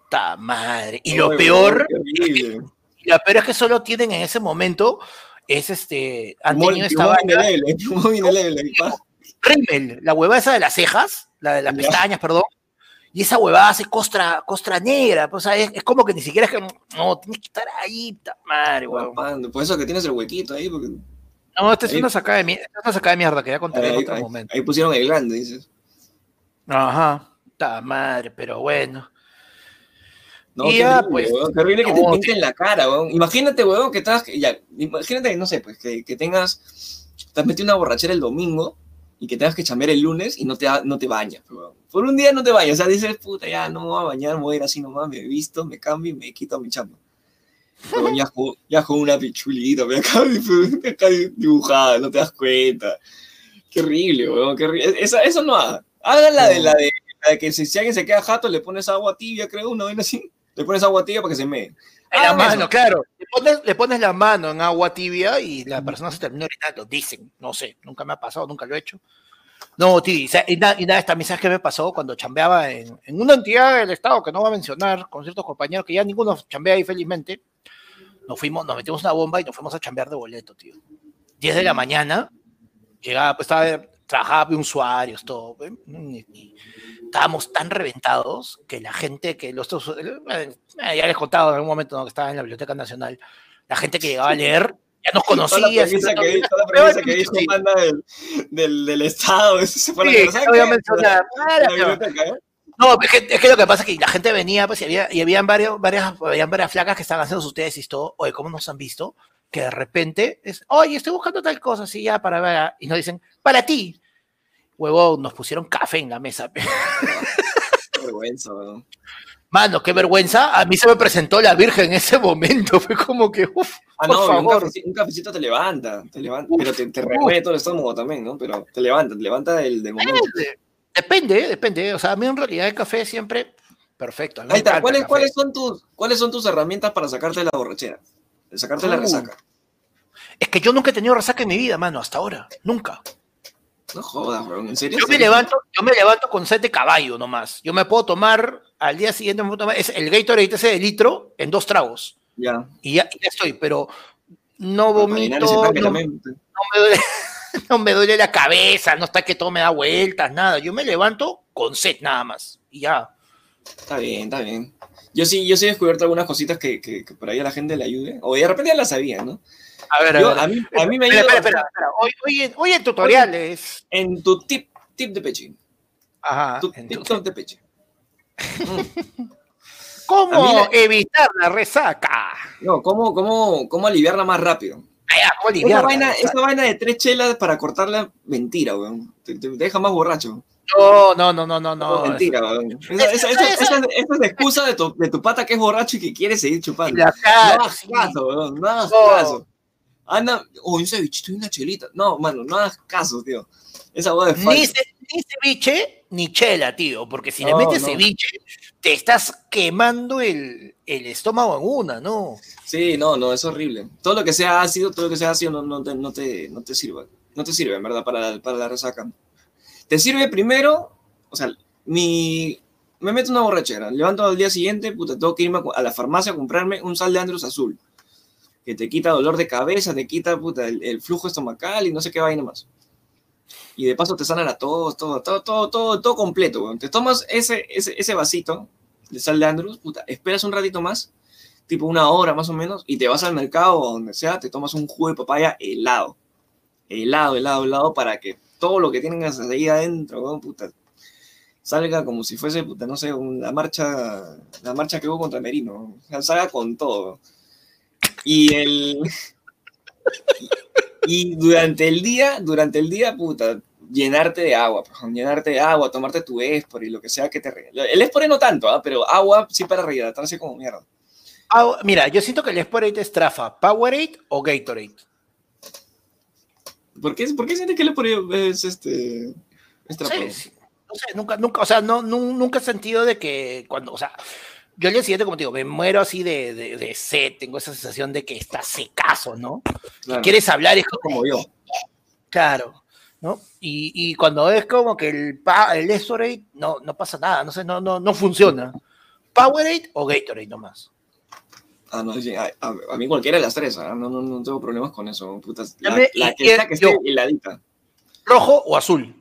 Speaker 1: Ta madre. Y lo
Speaker 2: Ay,
Speaker 1: peor,
Speaker 2: qué horrible.
Speaker 1: y lo peor es que solo tienen en ese momento, es este, han tenido esta vaina, rímel, la huevada esa de las cejas, la de las
Speaker 2: Ya.
Speaker 1: pestañas, perdón, y esa huevada hace costra, costra negra, pues, o sea, es, es como que ni siquiera es que, no, tienes que estar ahí, madre, huevón.
Speaker 2: Guapando. Por eso que tienes el huequito ahí, porque
Speaker 1: No, esta es
Speaker 2: Ahí-
Speaker 1: una sacada de mierda, una sacada de mierda que ya contaré en otro
Speaker 2: ahí-
Speaker 1: momento.
Speaker 2: ahí pusieron el grande, dices.
Speaker 1: Ajá, ta madre, pero bueno.
Speaker 2: No,
Speaker 1: Y
Speaker 2: qué
Speaker 1: ya,
Speaker 2: horrible,
Speaker 1: pues,
Speaker 2: weón, qué horrible que te pinten la cara, weón. Imagínate, weón, que estás, ya, imagínate, no sé, pues, que, que tengas, te has metido una borrachera el domingo y que tengas que chambear el lunes y no te, no te bañas. Por un día no te bañas, o sea, dices, puta, ya, no me voy a bañar, voy a ir así nomás, me visto, me cambio y me quito mi chamba. Weón, ya, con una pichulita, me acá dibujada, no te das cuenta. Qué horrible, weón, qué horrible. Esa, eso no haga. Hagan la de, la de, la de que si, si alguien se queda jato, le pones agua tibia, creo, una vaina así. Le pones agua tibia para que se mee.
Speaker 1: En la
Speaker 2: Hagan
Speaker 1: mano,
Speaker 2: eso.
Speaker 1: claro. Le pones, le pones la mano en agua tibia y la persona se termina orinando. Dicen, no sé, nunca me ha pasado, nunca lo he hecho. No, tío, y, nada, y nada, esta mensaje que me pasó cuando chambeaba en, en una entidad del Estado que no va a mencionar, con ciertos compañeros que ya ninguno chambea ahí felizmente. Nos fuimos, nos metimos una bomba y nos fuimos a chambear de boleto, tío. 10 de la mañana, llegaba, pues estaba, trabajaba de usuarios, todo. Y- y estábamos tan reventados que la gente que los eh, ya les contaba en algún momento ¿no? que estaba en la Biblioteca Nacional, la gente que llegaba a leer ya nos
Speaker 2: Toda la
Speaker 1: conocía.
Speaker 2: premisa que, toda la premisa que
Speaker 1: sí.
Speaker 2: Panda del, del, del Estado, biblioteca, ¿eh?
Speaker 1: No, es que, es que lo que pasa es que la gente venía, pues, y había, y habían varios, varias, habían varias flacas que estaban haciendo sus tesis y todo, oye, ¿cómo nos han visto? Que de repente es, oye, estoy buscando tal cosa, así ya, para ver, y nos dicen, para ti. Huevón, nos pusieron café en la mesa. pe.
Speaker 2: Qué vergüenza, weón.
Speaker 1: Mano, qué vergüenza. A mí se me presentó la Virgen en ese momento. Fue como que, uff,
Speaker 2: Ah,
Speaker 1: por
Speaker 2: no, un cafecito, un cafecito te levanta, te levanta,
Speaker 1: Uf,
Speaker 2: pero te, te remueve todo el estómago también, ¿no? Pero te levanta, te levanta del, del momento.
Speaker 1: Depende, Depende, depende. O sea, a mí en realidad el café siempre perfecto.
Speaker 2: Ahí está, ¿cuáles, son tus, ¿cuáles son tus herramientas para sacarte de la borrachera? De sacarte la
Speaker 1: Uh.
Speaker 2: resaca.
Speaker 1: Es que yo nunca he tenido resaca en mi vida, mano, hasta ahora. Nunca.
Speaker 2: No jodas, weón, ¿en serio?
Speaker 1: Yo me levanto, yo me levanto con sed de caballo nomás. Yo me puedo tomar al día siguiente me puedo tomar es el Gatorade ese de litro en dos tragos
Speaker 2: Ya.
Speaker 1: y ya, ya estoy, pero no vomito, no, no me duele, no me duele la cabeza, no está que todo me da vueltas, nada. Yo me levanto con sed nada más y ya.
Speaker 2: Está bien, está bien. Yo sí, yo sí he descubierto algunas cositas que, que, que por ahí a la gente le ayude. O de repente ya las sabía, ¿no?
Speaker 1: A ver, a
Speaker 2: Yo,
Speaker 1: ver.
Speaker 2: a, mí, a mí me
Speaker 1: espera,
Speaker 2: ayuda
Speaker 1: espera, espera, espera. Hoy, hoy en, hoy en tutoriales.
Speaker 2: en tu tip, tip de peche.
Speaker 1: Ajá.
Speaker 2: Tu
Speaker 1: en
Speaker 2: tip
Speaker 1: tu-
Speaker 2: top de peche. Mm.
Speaker 1: ¿Cómo
Speaker 2: la-
Speaker 1: evitar la resaca?
Speaker 2: No, ¿cómo, cómo, ¿cómo aliviarla más rápido?
Speaker 1: Ya, ¿cómo
Speaker 2: Esa
Speaker 1: aliviarla?
Speaker 2: vaina, esa vaina de tres chelas para cortarla, mentira, weón. Te, te deja más borracho.
Speaker 1: No, no, no, no, no, no.
Speaker 2: mentira, weón. Esa, esa, esa, esa- esa es la excusa de tu, de tu pata que es borracho y que quiere seguir chupando. No hagas
Speaker 1: sí.
Speaker 2: caso, weón. No hagas
Speaker 1: No.
Speaker 2: caso. Anda, oh, un cevichito y una chelita. No, mano, no hagas caso, tío. Esa hueá es
Speaker 1: Ni, ce- ni ceviche ni chela, tío, porque si le
Speaker 2: No,
Speaker 1: metes
Speaker 2: no.
Speaker 1: ceviche, te estás quemando el, el estómago en una, ¿no?
Speaker 2: Sí, no, no, es horrible. Todo lo que sea ácido, todo lo que sea ácido no, no, te, no, te, no te sirve. No te sirve, en verdad, para, para la resaca. Te sirve primero, o sea, mi, me meto una borrachera, levanto al día siguiente, puta, tengo que irme a la farmacia a comprarme un sal de Andros azul, que te quita dolor de cabeza, te quita el, flujo estomacal y no sé qué vaina más. Y de paso te sana la tos, todo, todo, todo, todo, todo completo. Te tomas ese, ese, ese vasito de sal de Andros, puta, esperas un ratito más, tipo una hora más o menos, y te vas al mercado o donde sea, te tomas un jugo de papaya helado. Helado, helado, helado, para que todo lo que tengas ahí adentro, salga como si fuese, no sé, la marcha, la marcha que hubo contra Merino. O salga con todo. Y el. Y, durante el día, durante el día, puta, llenarte de agua, llenarte de agua, tomarte tu Espor y lo que sea que te. El Espor no tanto, ¿eh? pero agua sí para rehidratarse como mierda.
Speaker 1: Ah, mira, yo siento que el Esporate es trafa, Powerade o Gatorade.
Speaker 2: ¿Por qué, ¿Por qué sientes que el Esporate es este es trafa?
Speaker 1: Sí, sí. No sé, nunca, nunca, o sea, no, nunca he sentido de que cuando, o sea, yo al día siguiente, como te digo, me muero así de, de, de sed, tengo esa sensación de que está secazo, ¿no? Claro. quieres hablar, es como,
Speaker 2: yo.
Speaker 1: Claro, ¿no? Y, y, cuando es como que el, el Estorade, no, no pasa nada, no sé, no, no, no funciona. Powerade o Gatorade nomás.
Speaker 2: Ah, no, a, a, mí cualquiera de las tres, ¿eh? no, no, no, tengo problemas con eso. Putas, la que está que esté heladita.
Speaker 1: ¿Rojo o azul?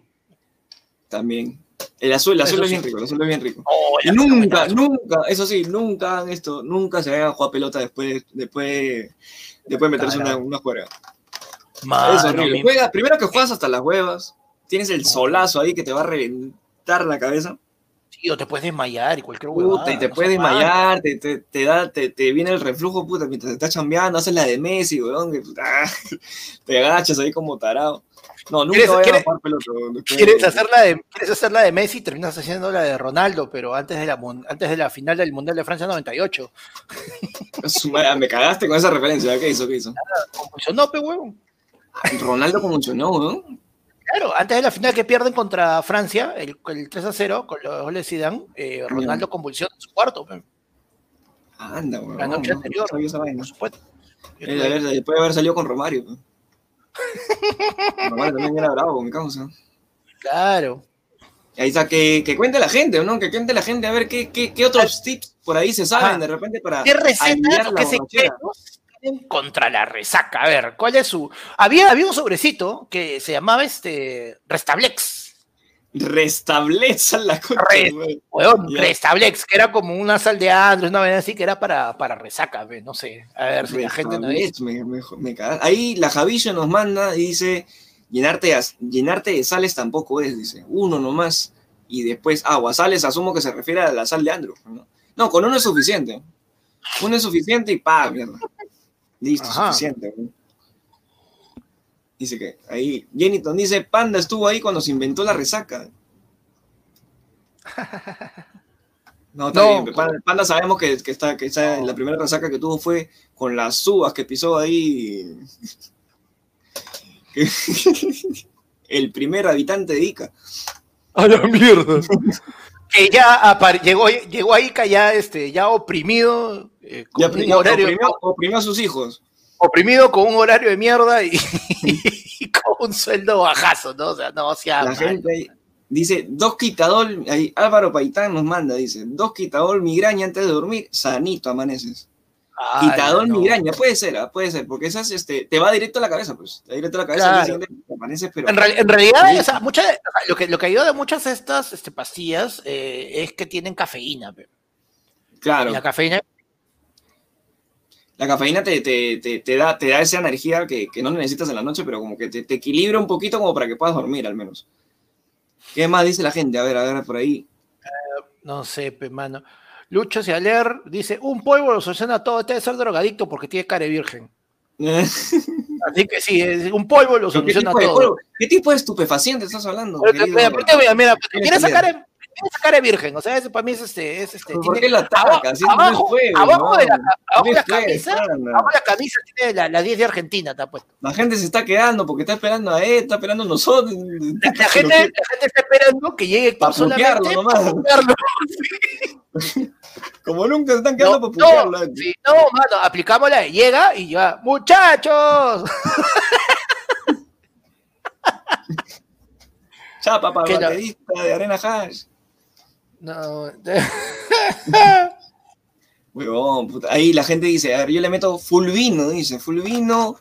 Speaker 2: También. El azul, el azul eso es bien rico, el azul es bien rico. Oh, y nunca, nunca, eso sí, nunca hagan esto, nunca se vayan a jugar pelota después, después, después de meterse una, una juega. Mano, es horrible. Juega, primero que juegas hasta las huevas, tienes el solazo ahí que te va a reventar la cabeza.
Speaker 1: Sí, o te puedes desmayar y cualquier
Speaker 2: huevada. y te no puedes desmayar, te, te, te, da, te, te, viene el reflujo, puta, mientras te estás chambeando, haces la de Messi, weón, que, te agachas ahí como tarado. No, nunca voy a jugar pelota.
Speaker 1: ¿quieres hacerla, de, ¿Quieres hacerla de Messi? Terminas haciendo la de Ronaldo, pero antes de la, antes de la final del Mundial de Francia 98.
Speaker 2: Me cagaste con esa referencia. ¿Qué hizo? ¿Qué hizo?
Speaker 1: Convulsionó, pe huevón.
Speaker 2: Ronaldo convulsionó, weón.
Speaker 1: Claro, antes de la final que pierden contra Francia, el, el 3 a 0, con los goles de Zidane, eh, Ronaldo convulsionó en su cuarto. Pe.
Speaker 2: Anda, weón.
Speaker 1: La noche
Speaker 2: no,
Speaker 1: anterior,
Speaker 2: no
Speaker 1: por supuesto.
Speaker 2: Eh, a ver, después de haber salido con Romario. Romario también era bravo con mi causa.
Speaker 1: Claro.
Speaker 2: Ahí está, que, que cuente la gente, ¿no? Que cuente la gente a ver qué, qué, qué otros tips por ahí se saben Ajá. de repente para.
Speaker 1: ¿Qué recetas que se creen contra la resaca? A ver, ¿cuál es su. Había, había un sobrecito que se llamaba este Restablex.
Speaker 2: Restableza la
Speaker 1: cosa. Re, weón, que era como una sal de Andros, una vez así que era para, para resaca, no sé. A ver si la gente no es.
Speaker 2: Me, me, me Ahí la Javillo nos manda y dice: llenarte de, llenarte de sales tampoco es, dice. Uno nomás. Y después agua. Sales, asumo que se refiere a la sal de Andros. ¿no? no, con uno es suficiente. Uno es suficiente y pa, mierda. Listo, Ajá. suficiente. Dice que ahí, Jeniton dice, Panda estuvo ahí cuando se inventó la resaca. No, está no, bien. Panda, Panda, sabemos que, que, está, que está, la primera resaca que tuvo fue con las uvas que pisó ahí. El primer habitante de Ica.
Speaker 1: A la mierda. que ya llegó, llegó a Ica ya, este, ya oprimido.
Speaker 2: Eh, con ya, un horario, oprimió, oprimió a sus hijos
Speaker 1: oprimido con un horario de mierda y, un sueldo bajazo, ¿no? O sea, no, o sea,
Speaker 2: La gente dice, dos quitador, ahí, Álvaro Paitán nos manda, dice, dos quitador migraña antes de dormir, sanito amaneces. Ay, quitador no. migraña, puede ser, ¿eh? puede ser, porque esas este, te va directo a la cabeza, pues, te va directo a la cabeza, claro. te amaneces, pero...
Speaker 1: En, real, en realidad, o sea, mucha, lo, que, lo que ayuda de muchas de estas este, pastillas eh, es que tienen cafeína, pero.
Speaker 2: Claro.
Speaker 1: Y la cafeína
Speaker 2: la cafeína te, te, te, te, da, te da esa energía que, que, no necesitas en la noche, pero como que te, te, equilibra un poquito como para que puedas dormir al menos. ¿Qué más dice la gente? A ver, a ver, por ahí.
Speaker 1: Uh, no sé, pe, mano. Lucho Cialer dice, un polvo lo soluciona todo, debe ser drogadicto porque tiene cara virgen. Así que sí, un polvo lo soluciona
Speaker 2: ¿Qué
Speaker 1: todo.
Speaker 2: ¿Qué tipo de estupefaciente estás hablando?
Speaker 1: Pero, mira, esa cara de virgen, o sea, eso para mí es este. Es este
Speaker 2: ¿Por qué la ataca?
Speaker 1: Abajo, abajo, abajo, no, de la, abajo de la camisa, abajo de la camisa tiene la, la 10 de Argentina, está puesto.
Speaker 2: La gente se está quedando porque está esperando a él, está esperando a nosotros.
Speaker 1: La, la gente, la gente está esperando que llegue
Speaker 2: para solamente nomás.
Speaker 1: para
Speaker 2: Como nunca se están quedando
Speaker 1: No,
Speaker 2: putearlo.
Speaker 1: no, sí, no, mano, aplicamos la llega y ya, muchachos.
Speaker 2: Chapa para
Speaker 1: la-
Speaker 2: baterista de Arena Hash.
Speaker 1: No,
Speaker 2: Huevón, puta. Ahí la gente dice, a ver, yo le meto full vino, dice, full vino,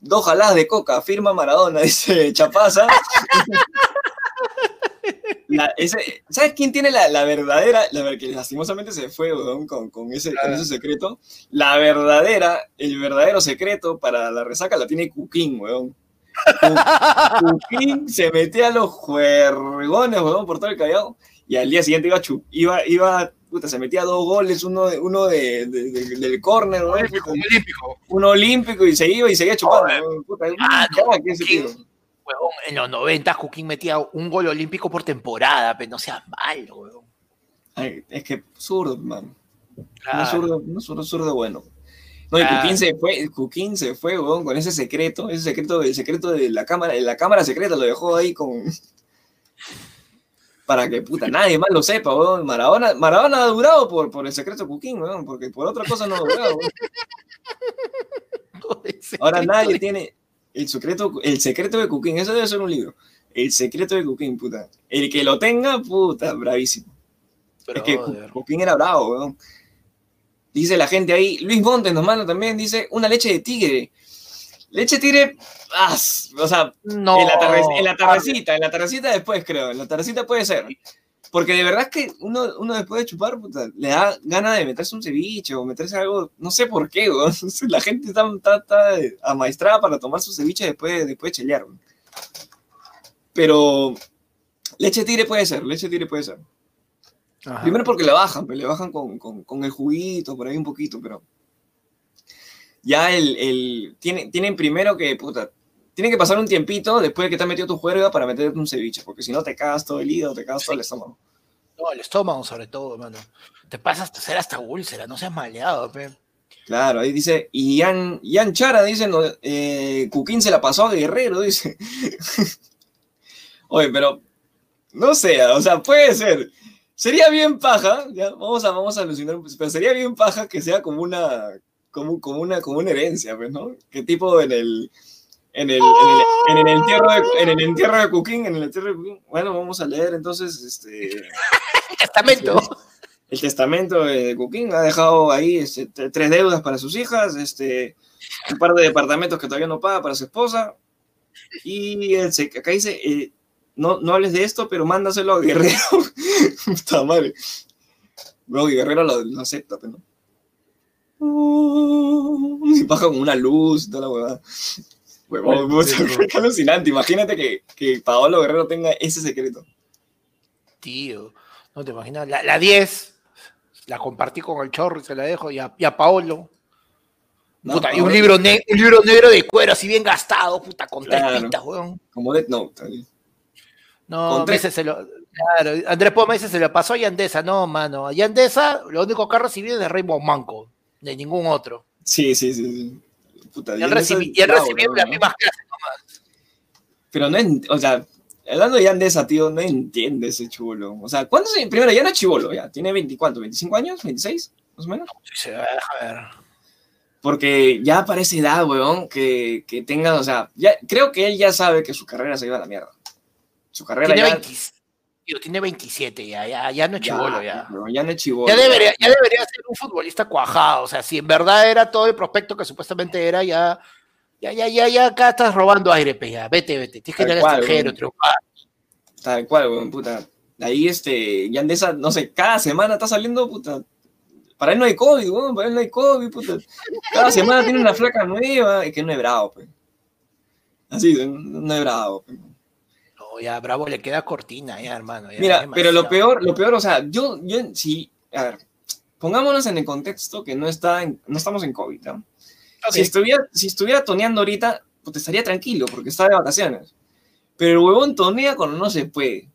Speaker 2: dos jaladas de coca, firma Maradona, dice Chapaza. La- ese- ¿Sabes quién tiene la, la verdadera, la que lastimosamente se fue, huevón, con, con ese, con ese secreto? La verdadera, el verdadero secreto para la resaca la tiene Cuquín. Cu- Cuquín se metía a los juergones, huevón, por todo el callao, y al día siguiente iba, a chu- iba, iba puta, se metía dos goles, uno, de- uno de, de- de- del córner, huevón,
Speaker 1: olímpico,
Speaker 2: puta,
Speaker 1: olímpico.
Speaker 2: uno olímpico, y se iba y seguía chupando, huevón, puta, un
Speaker 1: Ah, no. Huevón, en los 90 Joaquín metía un gol olímpico por temporada, pero no seas malo, huevón.
Speaker 2: Ay, es que zurdo, man. No
Speaker 1: Claro.
Speaker 2: es zurdo, no zurdo, zurdo bueno. No, y. Cuquín se fue, Cuquín se fue, weón, con ese secreto, ese secreto, el secreto de la cámara, la cámara secreta lo dejó ahí con. Para que puta nadie más lo sepa, weón. Maradona, Maradona ha durado por, por el secreto de Cuquín, weón, porque por otra cosa no ha durado, weón. Ahora nadie tiene el secreto, el secreto de Cuquín, eso debe ser un libro. El secreto de Cuquín, puta. El que lo tenga, puta, bravísimo. Es que. Cuquín era bravo, weón. Dice la gente ahí, Luis Montes nos manda también, dice, una leche de tigre. Leche tigre, ah, o sea,
Speaker 1: No.
Speaker 2: en, la tarde- en la tardecita, en la tardecita después creo, en la tardecita puede ser. Porque de verdad es que uno, uno después de chupar, puta, le da ganas de meterse un ceviche o meterse algo, no sé por qué. La gente está, está, está amaestrada para tomar su ceviche después, después de chelear. Pero leche tigre puede ser, leche tigre puede ser.
Speaker 1: Ajá.
Speaker 2: Primero porque le bajan, pero le bajan con, con- con el juguito, por ahí un poquito, pero. Ya el. el tienen, tienen primero que, puta. Tienen que pasar un tiempito después de que te has metido tu juerga para meterte un ceviche, porque si no te cagas todo el hígado, te cagas todo el estómago.
Speaker 1: No, el estómago sobre todo, mano. Te pasas a hacer hasta úlcera, no seas maleado, pe.
Speaker 2: Claro, ahí dice. Y Ian, Ian Chara dice: no, eh, Cuquín se la pasó a Guerrero, dice. Oye, pero. No sé, o sea, puede ser. Sería bien paja, ya, vamos a, vamos a alucinar, pero sería bien paja que sea como una, como, como una, como una herencia, pues, ¿no? Que tipo en el, en el, en el, en el entierro de, en el entierro de Cuquín, en el entierro de bueno, vamos a leer entonces, este,
Speaker 1: Testamento.
Speaker 2: el testamento de Cuquín, ha dejado ahí este, tres deudas para sus hijas, este, un par de departamentos que todavía no paga para su esposa, y el acá dice, eh, no, no hables de esto, pero mándaselo a Guerrero. Puta madre. Luego Guerrero lo, lo acepta, pero no. Y baja con una luz y toda la huevada. Huevón,
Speaker 1: Bueno,
Speaker 2: qué alucinante. Imagínate que, que Paolo Guerrero tenga ese secreto.
Speaker 1: Tío, no te imaginas. La, la 10, la compartí con el chorro y se la dejo, y a, y a Paolo.
Speaker 2: No,
Speaker 1: Puta, y un libro, un libro negro de cuero, así bien gastado, puta, con tres
Speaker 2: Claro.
Speaker 1: pistas, weón.
Speaker 2: Como Death Note. ahí.
Speaker 1: No,
Speaker 2: tres-
Speaker 1: se lo, claro, Andrés Poma dice, se lo pasó a Yandesa. No, mano, a Yandesa lo único que ha recibido es de Rainbow Manco, de ningún otro.
Speaker 2: Sí, sí, sí. sí. Puta,
Speaker 1: Y han
Speaker 2: Jan Deza
Speaker 1: recibi-
Speaker 2: es
Speaker 1: y han
Speaker 2: bravo,
Speaker 1: recibido
Speaker 2: ¿no?
Speaker 1: las mismas clases nomás.
Speaker 2: Pero no en- o sea, hablando de Yandesa, tío, no entiende ese chulo. O sea, ¿cuántos años? Primero, ya no es chivolo, ya. ¿Tiene 20, cuánto? ¿25 años? ¿26? Más o menos.
Speaker 1: Sí, se va, déjame ver.
Speaker 2: Porque ya parece edad, weón, que, que tenga, o sea, ya, creo que él ya sabe que su carrera se iba a la mierda. Su carrera
Speaker 1: Tiene,
Speaker 2: ya,
Speaker 1: 20 tío, tiene 27 ya, ya, ya no es chivolo ya.
Speaker 2: ya no es chivolo.
Speaker 1: Ya debería, ya debería ser un futbolista cuajado. O sea, si en verdad era todo el prospecto que supuestamente era, ya, ya, ya, ya, ya acá estás robando aire, pe, ya. Vete, vete. Tienes que ir al extranjero, triunfar.
Speaker 2: Tal cual, weón, puta. Ahí, este, Yandesa, no sé, cada semana está saliendo, puta. Para él no hay COVID, weón, para él no hay COVID, puta. Cada semana tiene una flaca nueva, es que no es bravo, pues. Así, no es bravo, pues.
Speaker 1: Ya, bravo, le queda cortina, ya, hermano. ya,
Speaker 2: Mira, pero lo peor, lo peor, o sea, yo, yo, sí, a ver, pongámonos en el contexto que no está, en- no estamos en COVID, ¿no?
Speaker 1: Ok.
Speaker 2: Si estuviera, si estuviera toneando ahorita, pues estaría tranquilo, porque está de vacaciones. Pero el huevón tonea cuando no se puede.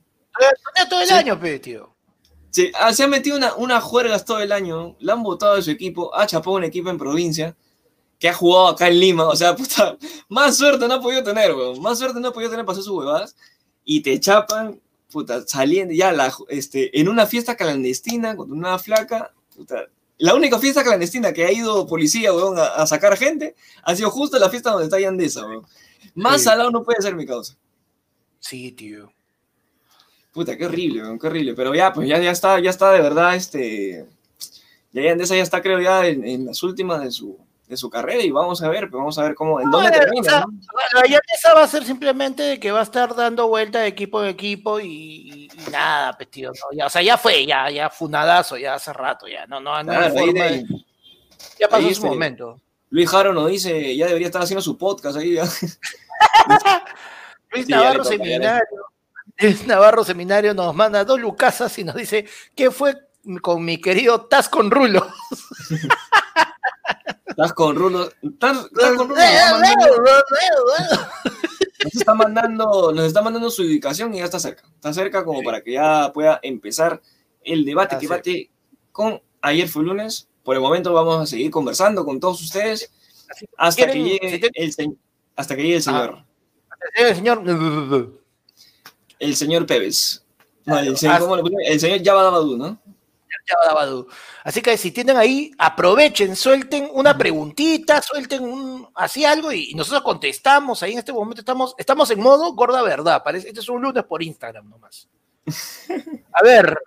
Speaker 1: Tenía todo el
Speaker 2: Sí.
Speaker 1: año, pe, tío.
Speaker 2: Se, ah, se ha metido una, una juergas todo el año, le han votado de su equipo, ha chapado un equipo en provincia, que ha jugado acá en Lima, o sea, puta, más suerte no ha podido tener, weón, más suerte no ha podido tener para hacer sus huevadas, y te chapan puta, saliendo ya la, este, en una fiesta clandestina con una flaca, puta, la única fiesta clandestina que ha ido policía, weón, a, a sacar gente, ha sido justo la fiesta donde está Yandesa, weón. Más
Speaker 1: Sí.
Speaker 2: salado no puede ser mi causa.
Speaker 1: Sí, tío.
Speaker 2: Puta, qué horrible, weón, qué horrible. Pero ya, pues ya, ya está, ya está de verdad, este. Ya Yandesa ya está, creo, ya en, en las últimas de su, de su carrera y vamos a ver, pues vamos a ver cómo, en dónde
Speaker 1: No,
Speaker 2: termina.
Speaker 1: o sea,
Speaker 2: ¿no?
Speaker 1: Bueno, ya esa va a ser simplemente de que va a estar dando vuelta de equipo en equipo y, y- nada, pues, tío, no, ya, o sea, ya fue, ya, ya funadazo, ya hace rato, ya, no, no, no
Speaker 2: Claro,
Speaker 1: forma
Speaker 2: de-
Speaker 1: ya pasó su momento.
Speaker 2: Luis Jaro nos dice, ya debería estar haciendo su podcast ahí. ya.
Speaker 1: Luis
Speaker 2: Sí,
Speaker 1: Navarro Seminario, Luis Navarro Seminario nos manda dos lucasas y nos dice, ¿qué fue con mi querido Taz con Rulo?
Speaker 2: Estás con Rulo. Estás, estás con Rulo. Nos está, mandando, nos está mandando- su ubicación y ya está cerca. Está cerca como
Speaker 1: Sí.
Speaker 2: para que ya pueda empezar el debate
Speaker 1: Está
Speaker 2: que bate con ayer fue lunes. Por el momento vamos a seguir conversando con todos ustedes hasta que llegue el, se- hasta que llegue el señor.
Speaker 1: El señor,
Speaker 2: El señor Pérez. No, el señor, ¿cómo pusieron? El señor Yabadabadu, ¿no?
Speaker 1: Así que si tienen ahí, aprovechen, suelten una preguntita, suelten un, así algo y, y nosotros contestamos. Ahí en este momento estamos, estamos en modo gorda verdad. Parece, este es un lunes por Instagram nomás. A ver,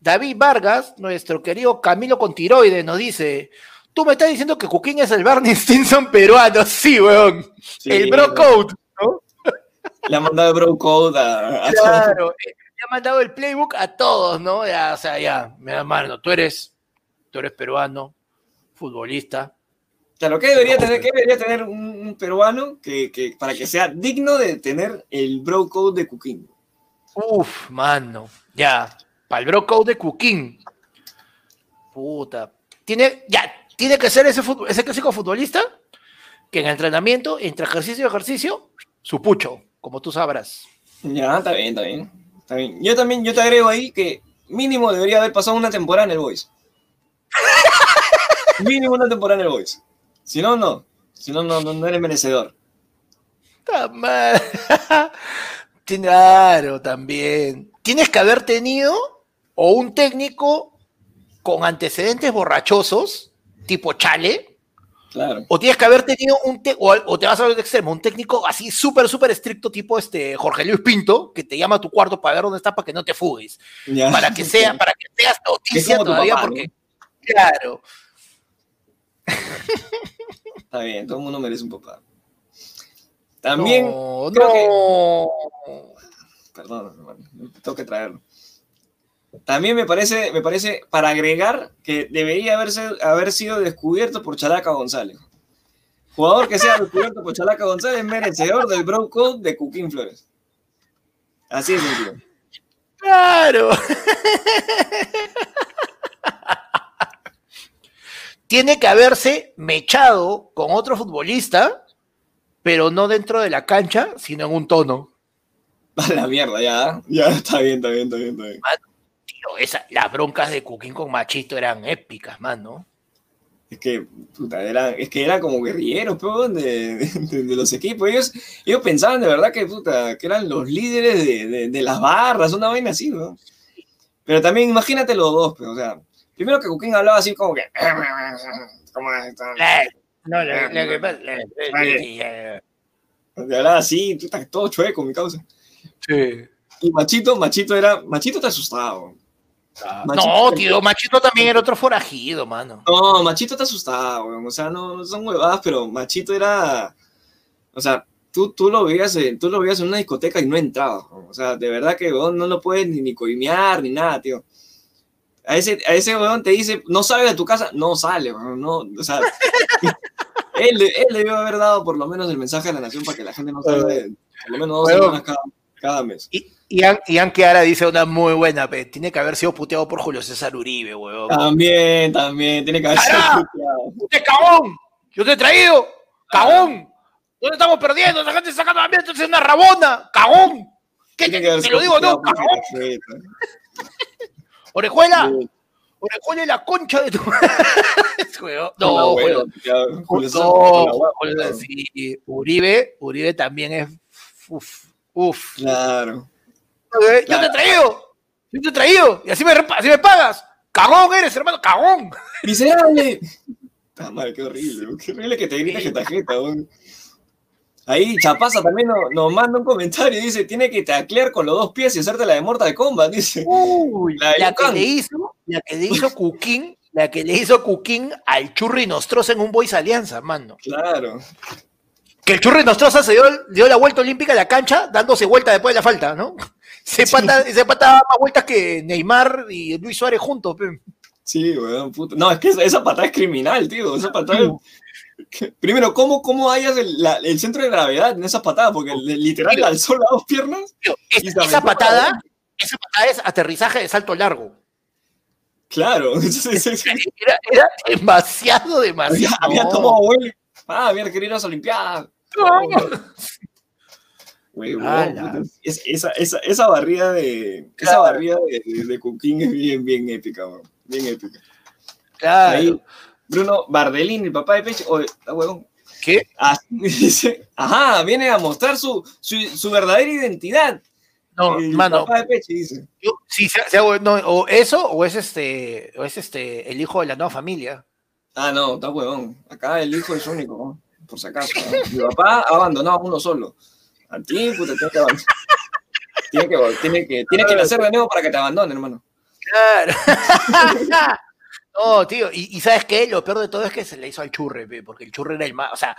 Speaker 1: David Vargas, nuestro querido Camilo con tiroides, nos dice: Tú me estás diciendo que Cuquín es el Barney Stinson peruano. Sí, weón.
Speaker 2: Sí,
Speaker 1: el Bro Code, ¿no?
Speaker 2: Le ha mandado el bro code a.
Speaker 1: Claro, ha mandado el playbook a todos, ¿no? Ya, o sea, ya, mi hermano, tú eres, tú eres peruano, futbolista.
Speaker 2: Claro, ¿qué debería tener, qué debería tener un, un peruano que, que- para que sea digno de tener el bro code de Cooking?
Speaker 1: Uf, mano, ya, para el bro code de Cuquín. Puta. Tiene, ya, tiene que ser ese, ese clásico futbolista que en entrenamiento, entre ejercicio y ejercicio, su pucho, como tú sabrás.
Speaker 2: Ya, está bien, está bien. Está bien. Yo también, yo te agrego ahí que mínimo debería haber pasado una temporada en el Boys. mínimo una temporada en el Boys. Si no, no. Si no, no, no, eres merecedor.
Speaker 1: Madre. Claro, también. Tienes que haber tenido o un técnico con antecedentes borrachosos, tipo Chale,
Speaker 2: Claro.
Speaker 1: o tienes que haber tenido un te- o, o te vas a ver de extremo, un técnico así súper, súper estricto, tipo este Jorge Luis Pinto, que te llama a tu cuarto para ver dónde está para que no te fugues,
Speaker 2: Ya.
Speaker 1: para que sea, para que seas noticia todavía,
Speaker 2: papá,
Speaker 1: porque, claro,
Speaker 2: Está bien, todo el mundo merece un papá. También,
Speaker 1: no,
Speaker 2: creo que-
Speaker 1: no.
Speaker 2: perdón, hermano, tengo que traerlo. También me parece, me parece, para agregar, que debería haberse, haber sido descubierto por Chalaca González. Jugador que sea descubierto por Chalaca González, merecedor del Bro Code de Cuquín Flores. Así de sencillo.
Speaker 1: Claro. Tiene que haberse mechado con otro futbolista, pero no dentro de la cancha, sino en un tono.
Speaker 2: A la mierda, ya. Ya, está bien, está bien, está bien, está bien.
Speaker 1: Tío, esa- las broncas de Cuquín con Machito eran épicas, mano.
Speaker 2: Es que, puta, era, es que era como guerrilleros, pero de, de- de los equipos. Ellos, ellos pensaban de verdad que, puta, que eran los líderes de, de- de las barras, una vaina así, ¿no? Pero también imagínate los dos, pero, o sea, primero que Cuquín hablaba así como que... ¿Cómo está?
Speaker 1: La- no, la que pasa- la- la-
Speaker 2: Hablaba así, puta, todo chueco, mi causa.
Speaker 1: Sí.
Speaker 2: Y Machito, Machito era... Machito está asustado. Machito-
Speaker 1: No, tío, Machito también era otro forajido, mano.
Speaker 2: No, Machito está asustado, weón. O sea, no, no son huevadas, pero Machito era. O sea, tú, tú, lo veías en, tú lo veías en una discoteca y no entraba. weón. O sea, de verdad que weón, no lo puedes ni, ni coimear ni nada, tío. A ese, a ese weón te dice, no sale de tu casa, no sale, weón. No, o sea, él, él debió haber dado por lo menos el mensaje a la nación para que la gente no salga de por lo menos dos semanas cada, cada mes.
Speaker 1: Y Ian, Ian Chiara dice una muy buena, pe. tiene que haber sido puteado por Julio César Uribe, weón.
Speaker 2: También, también, tiene que haber sido puteado.
Speaker 1: ¡Usted cagón! ¡Yo te he traído! ¡Cagón! ¿Dónde estamos perdiendo? Esa gente sacando la mierda, es una rabona. ¡Cagón! ¿Qué te, te lo digo, no? ¡Cagón! ¡Orejuela!
Speaker 2: Sí.
Speaker 1: ¡Orejuela la concha de tu.
Speaker 2: La
Speaker 1: no, No,
Speaker 2: la
Speaker 1: sí, Uribe, Uribe también es. Uf, uf.
Speaker 2: Claro.
Speaker 1: Yo te he traído. Yo te he traído. Y así me, así me pagas. Cagón eres, hermano, cagón.
Speaker 2: Miserable. Ah, madre, qué horrible. Qué horrible que te grites que tarjeta, Ahí Chapaza también nos, manda un comentario y dice, tiene que taclear con los dos pies y hacerte la de Mortal Kombat, dice.
Speaker 1: Uy, la, que le hizo, la que le hizo Cuquín, la que le hizo Cuquín al Churri Nostroza en un Boys Alianza, mano.
Speaker 2: Claro.
Speaker 1: Que el Churri Nostroza se dio, dio la vuelta olímpica a la cancha, dándose vuelta después de la falta, ¿no? Se pata, se pata más vueltas que Neymar y Luis Suárez juntos,
Speaker 2: Sí, weón, puto. No, es que esa, patada es criminal, tío. Esa patada Primero, ¿cómo, cómo hallas el, centro de gravedad en esa patada? Porque literal le alzó las dos piernas.
Speaker 1: esa, patada, esa patada es aterrizaje de salto largo.
Speaker 2: Claro.
Speaker 1: era, era, demasiado, demasiado.
Speaker 2: Había, tomado güey. Ah, había querido ir a las Olimpiadas. Esa, esa, esa, barrida de esa barrida de, de, Cooking es bien, bien épica, bien épica.
Speaker 1: Claro. Ahí,
Speaker 2: Bruno Bardellini, el papá de Peche, oye, está huevón.
Speaker 1: ¿Qué?
Speaker 2: Ah, dice, ajá, viene a mostrar su, su, su verdadera identidad.
Speaker 1: No, el mano. Papá de Peche dice. Yo, sí, no, o eso, o es este, o es este, el hijo de la nueva familia.
Speaker 2: Ah, no, está huevón. Acá el hijo es único, por si acaso. Mi papá ha abandonado a uno solo. Puta, tiene que abandonar. tiene que, tiene que, tiene que nacer de nuevo para que te abandone, hermano.
Speaker 1: Claro. no, tío, y, ¿sabes qué? Lo peor de todo es que se le hizo al churre, porque el churre era el más, o sea,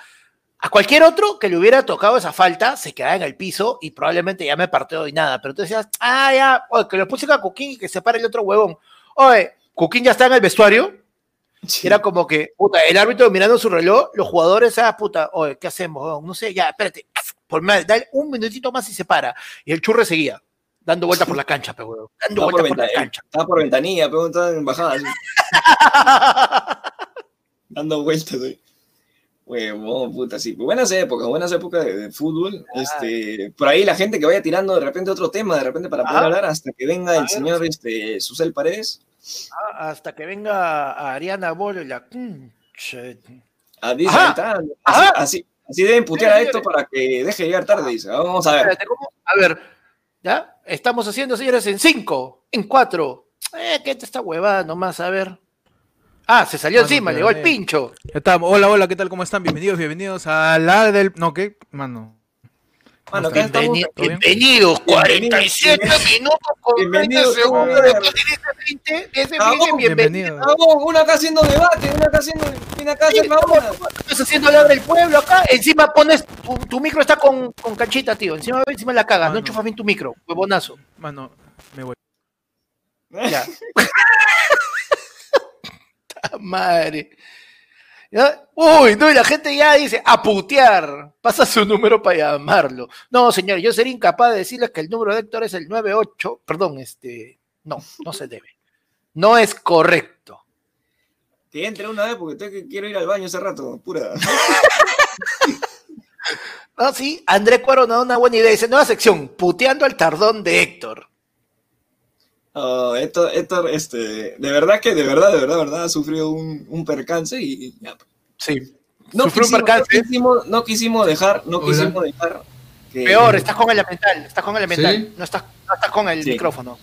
Speaker 1: a cualquier otro que le hubiera tocado esa falta, se quedaba en el piso y probablemente ya me partió y nada. Pero tú decías, ah, ya, oye, que lo puse a Cuquín y que se pare el otro huevón. Oye, Cuquín ya está en el vestuario. Era como que, puta, el árbitro mirando su reloj, los jugadores, ah, puta, oye, ¿qué hacemos? No sé, ya, espérate, por dale un minutito más y se para. Y el churre seguía dando vueltas por la cancha, pero Dando vueltas por, la cancha.
Speaker 2: Estaba por ventanilla, pero estaba en bajada. dando vueltas, güey. Huevón, puta, sí. Buenas épocas, buenas épocas de, fútbol. Este, por ahí la gente que vaya tirando de repente otro tema, de repente para poder hablar, hasta que venga el señor este, Susel Paredes.
Speaker 1: Ah, hasta que venga Ariana Bolo y la...
Speaker 2: Así, así, así, deben putear a esto para que deje llegar tarde, dice. Vamos a ver.
Speaker 1: A ver, ¿Ya? Estamos haciendo, señores, en cinco, en cuatro. Eh, ¿qué te está huevada nomás? A ver. Ah, se salió encima, llegó el pincho.
Speaker 3: Estamos. Hola, hola, ¿qué tal? ¿Cómo están? Bienvenidos, bienvenidos a la del. No, ¿qué? Mano.
Speaker 1: Mano, bienvenidos, 47 minutos con 20 segundos.
Speaker 2: Después 20, bienvenido. Una acá haciendo debate, una acá haciendo. Una acá haciendo.
Speaker 1: Estás haciendo hablar del pueblo acá. Encima pones. Tu, micro está con, con canchita, tío. Encima, encima la cagas. No enchufas bien tu micro. Huevonazo.
Speaker 3: Mano, me voy.
Speaker 1: Ya. Madre. Uy, no, y la gente ya dice, a putear, pasa su número para llamarlo. No, señor, yo sería incapaz de decirles que el número de Héctor es el 98, perdón, este, no, no se debe. No es correcto.
Speaker 2: Que entre una vez porque quiero ir al baño hace rato, pura.
Speaker 1: no, sí, André Cuaro no da una buena idea. Dice, nueva sección, puteando al tardón de Héctor.
Speaker 2: Oh, Héctor, Héctor, este, de verdad que, de verdad, de verdad, de verdad, ha sufrido un, un percance y ya.
Speaker 1: Sí.
Speaker 2: No quisimos, un percance. No quisimos, no quisimos dejar, no quisimos dejar.
Speaker 1: Que... Peor, estás con el elemental, estás con el elemental, no, estás, no estás con el micrófono.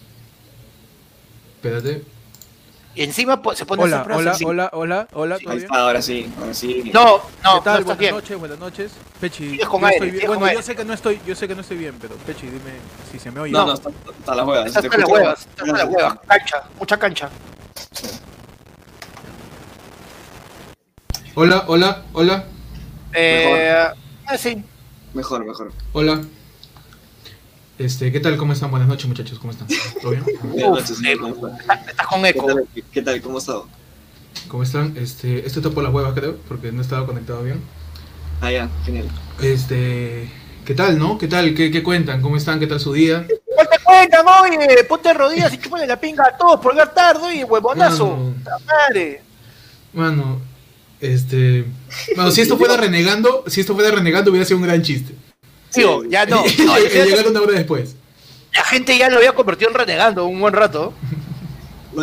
Speaker 3: Espérate.
Speaker 1: Y encima se pone
Speaker 3: hola, hola, hola, hola, hola,
Speaker 2: Ahí está, ahora sí, ahora sí.
Speaker 1: No, no,
Speaker 3: ¿Qué tal? buenas noches, buenas noches. Pechi, yo estoy bien. Bueno, yo sé que no estoy, yo sé que no estoy bien, pero Pechi, dime si se me oye.
Speaker 2: No, no, está, está la hueva.
Speaker 1: Está, está la hueva, está la hueva, cancha, mucha cancha.
Speaker 3: Hola, hola, hola.
Speaker 1: Eh, ah, sí.
Speaker 2: Mejor, mejor.
Speaker 3: Hola. Este, ¿qué tal? ¿Cómo están? Buenas noches, muchachos. ¿Cómo están? ¿Todo bien?
Speaker 1: Buenas noches. estás con eco.
Speaker 2: ¿Qué tal? ¿Cómo estás?
Speaker 3: ¿Cómo están? Este, esto está por las huevas, creo, porque no estaba conectado bien.
Speaker 2: Ah, ya, genial.
Speaker 3: Este, ¿qué tal, no? ¿Qué tal? ¿Qué, qué cuentan? ¿Cómo están? ¿Qué tal su día?
Speaker 1: ¿Qué te cuentan, oye? Ponte rodillas y chúpale la pinga a todos por llegar tarde, oye, huevonazo. madre!
Speaker 3: Mano, este... Bueno, si esto fuera renegando, si esto fuera renegando hubiera sido un gran chiste.
Speaker 1: Tío, ya no. no
Speaker 3: Llegaron una hora después.
Speaker 1: La gente ya lo había convertido en renegando un buen rato.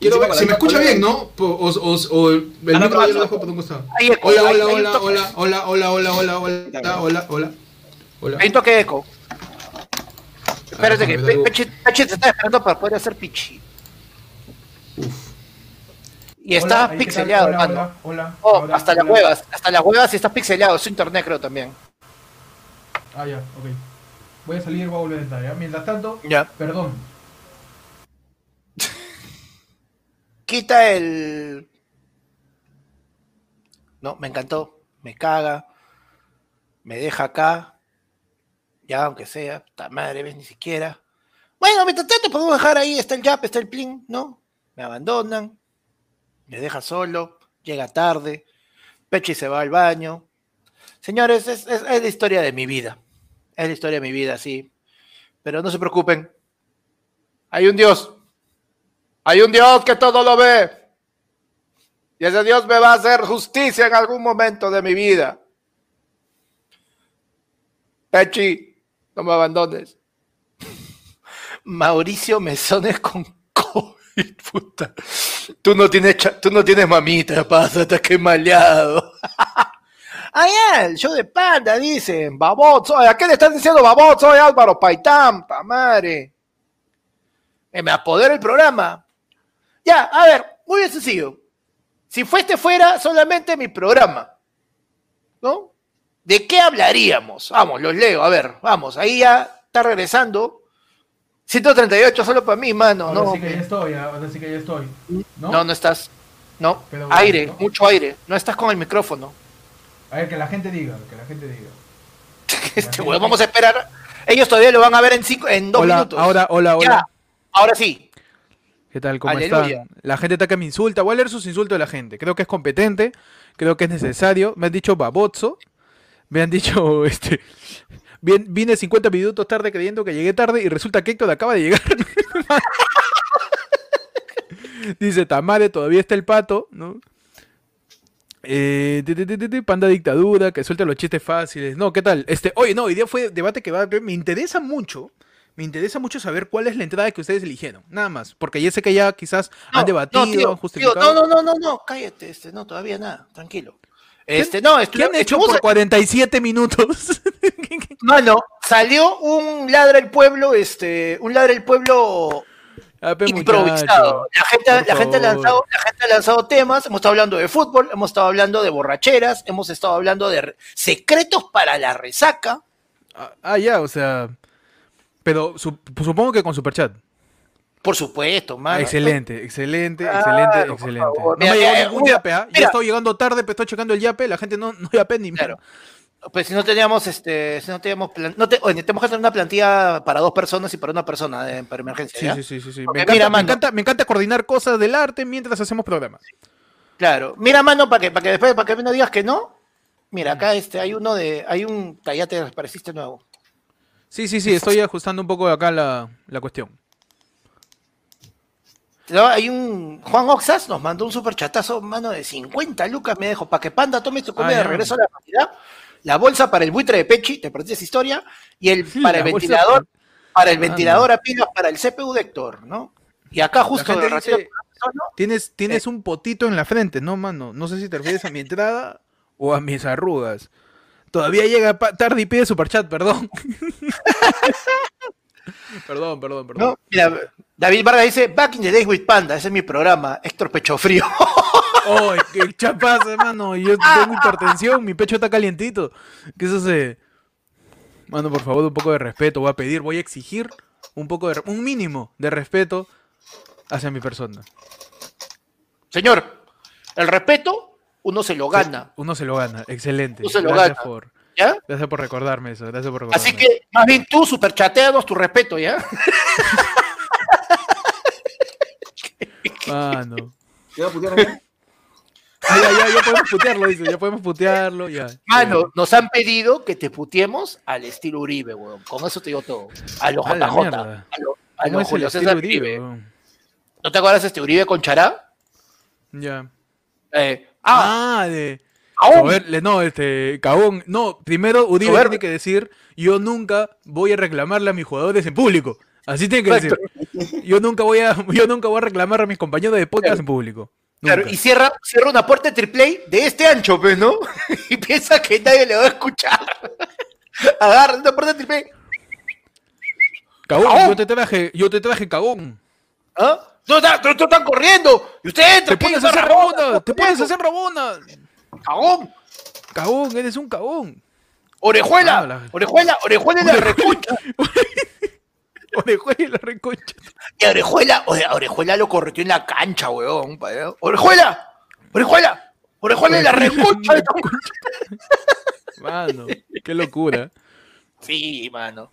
Speaker 3: quiero ver, se me escucha bien, ¿no? O, o, o el micro yo lo dejo por un costado. Hola, hola, hola, hola, hola, hola, hola, hola, hola, hola, hola, hola.
Speaker 1: Hay un toque de eco. Espérate que Peche, Peche te está esperando para poder hacer pichi. Uf. Y está pixeleado, hola, Hola, hola, oh, hasta las huevas, hasta las huevas y está pixeleado, su internet creo también.
Speaker 3: Ah, ya, ok. Voy a salir, voy a volver a entrar, ¿ya? Mientras tanto,
Speaker 1: ya.
Speaker 3: perdón.
Speaker 1: Quita el... No, me encantó, me caga, me deja acá, ya aunque sea, puta madre, ves, ni siquiera. Bueno, mientras tanto podemos dejar ahí, está el Jap, está el Plin, ¿no? Me abandonan, me deja solo, llega tarde, Pechi se va al baño. Señores, es, la historia de mi vida. Es la historia de mi vida, sí. Pero no se preocupen. Hay un Dios. Hay un Dios que todo lo ve. Y ese Dios me va a hacer justicia en algún momento de mi vida. Pechi, no me abandones. Mauricio Mesones con Puta. Tú no tienes, tú no tienes mamita, pásate que maleado. Ya, el show de panda, dicen, baboso. ¿A qué le estás diciendo baboso? Soy Álvaro Paitán, pa madre. me apodera el programa. Ya, a ver, muy bien sencillo. Si fueste fuera solamente mi programa, ¿no? ¿De qué hablaríamos? Vamos, los leo, a ver, vamos, ahí ya está regresando 138 solo para mí, mano.
Speaker 3: Ahora
Speaker 1: no,
Speaker 3: sí que ya estoy, ahora sí que ya estoy.
Speaker 1: No, no, estás. No, aire, mucho aire. No estás con el micrófono.
Speaker 3: A ver, que la gente diga, que la gente diga.
Speaker 1: este vamos a esperar. Ellos todavía lo van a ver en, cinco, en dos minutos.
Speaker 3: Ahora, hola, hola.
Speaker 1: ahora sí.
Speaker 3: ¿Qué tal? ¿Cómo están? La gente está que me insulta. Voy a leer sus insultos de la gente. Creo que es competente, creo que es necesario. Me han dicho babozo. Me han dicho este vine 50 minutos tarde creyendo que llegué tarde y resulta que Héctor acaba de llegar. Dice, Tamare, todavía está el pato, ¿no? Eh, panda dictadura, que suelta los chistes fáciles. No, ¿qué tal? Este, oye, no, hoy día fue debate que va. Me interesa mucho. Me interesa mucho saber cuál es la entrada que ustedes eligieron. Nada más. Porque ya sé que ya quizás han debatido, han
Speaker 1: justificado. no, no, no, no, no, cállate, este, no, todavía nada, tranquilo. Este, no,
Speaker 3: ¿Qué han hecho por 47 minutos?
Speaker 1: Mano, salió un ladra el pueblo, este, un ladra el pueblo improvisado. La gente, la, gente ha lanzado, la gente ha lanzado temas, hemos estado hablando de fútbol, hemos estado hablando de borracheras, hemos estado hablando de secretos para la resaca.
Speaker 3: Ah, ah ya, o sea, pero supongo que con Superchat.
Speaker 1: Por supuesto, man.
Speaker 3: Excelente, excelente, excelente, excelente. No me llegó ningún yape, ¿ah? Ya estoy llegando tarde, pero estoy checando el yape, la gente no, no yape ni
Speaker 1: Claro. Pues si no teníamos, este, si no teníamos, no te, oye, tenemos que hacer una plantilla para dos personas y para una persona de, para emergencia.
Speaker 3: Sí, sí, sí, sí. Me, encanta, me, encanta, me, encanta, coordinar cosas del arte mientras hacemos programas.
Speaker 1: Claro. Mira, mano, para que, para que después, para que no digas que no. Mira, acá este, hay uno de, hay un, ya te pareciste nuevo.
Speaker 3: Sí, sí, sí, estoy ajustando un poco acá la, la cuestión.
Speaker 1: Hay un. Juan Oxas nos mandó un super chatazo, mano, de 50 lucas. Me dejo para que Panda tome su comida de regreso a la realidad. La bolsa para el buitre de Pechi, te perdí esa historia. Y el para el ventilador, para el ventilador a pilas para el CPU de Héctor, ¿no? Y acá justo
Speaker 3: de Tienes, tienes eh. un potito en la frente, ¿no, mano? No sé si te refieres a mi entrada o a mis arrugas. Todavía llega tarde y pide superchat, perdón. perdón, perdón, perdón. No,
Speaker 1: mira, David Vargas dice, Back in the Days with Panda, ese es mi programa, Héctor Pecho
Speaker 3: ¡Ay, qué chapas, hermano! Yo tengo hipertensión, mi pecho está calientito. ¿Qué eso se...? Mano, por favor, un poco de respeto. Voy a pedir, voy a exigir un poco de... Un mínimo de respeto hacia mi persona.
Speaker 1: Señor, el respeto uno se lo gana.
Speaker 3: uno se lo gana, excelente.
Speaker 1: Uno se lo gana.
Speaker 3: Por, ¿Ya? Gracias por recordarme eso, gracias por recordarme.
Speaker 1: Así que, más bien tú, superchateados, tu respeto, ¿ya?
Speaker 3: Mano. ¿Ya Ah, ya, ya, ya podemos putearlo, dice, ya podemos putearlo, ya.
Speaker 1: Mano, nos han pedido que te puteemos al estilo Uribe, weón. Con eso te digo todo. A los JJ. A, a los Julio César Uribe. ¿No te acuerdas de este Uribe con Chará?
Speaker 3: Ya.
Speaker 1: Eh,
Speaker 3: ah, ah, de. Ver, no, este, cabón. No, primero Uribe tiene que decir: Yo nunca voy a reclamarle a mis jugadores en público. Así tiene que decir. Yo nunca voy a, yo nunca voy a reclamar a mis compañeros de podcast en público.
Speaker 1: Claro, y cierra, cierra una puerta de triple de este ancho, pues, ¿no? y piensa que nadie le va a escuchar. Agarra una puerta de triple
Speaker 3: Cagón,
Speaker 1: ¡Cagón!
Speaker 3: yo te traje, yo te traje cagón.
Speaker 1: ¿Ah? ¡Tú estás, tú- tú estás corriendo! ¡Y usted entra!
Speaker 3: Te
Speaker 1: está
Speaker 3: hacer
Speaker 1: Rabona,
Speaker 3: rabona, te
Speaker 1: corriendo.
Speaker 3: hacer rabona.
Speaker 1: ¡Cagón!
Speaker 3: Cagón, eres un cagón.
Speaker 1: ¡Orejuela!
Speaker 3: Ah, la-
Speaker 1: ¡Orejuela! ¡Orejuela en la reconcha!
Speaker 3: Orejuela, reconcha.
Speaker 1: Y Orejuela, Orejuela lo correteó en la cancha, weón. pa- ¿eh? ¡Orejuela! ¡Orejuela! ¡Orejuela en la reconcha! de tu-
Speaker 3: Mano, qué locura.
Speaker 1: Sí, mano.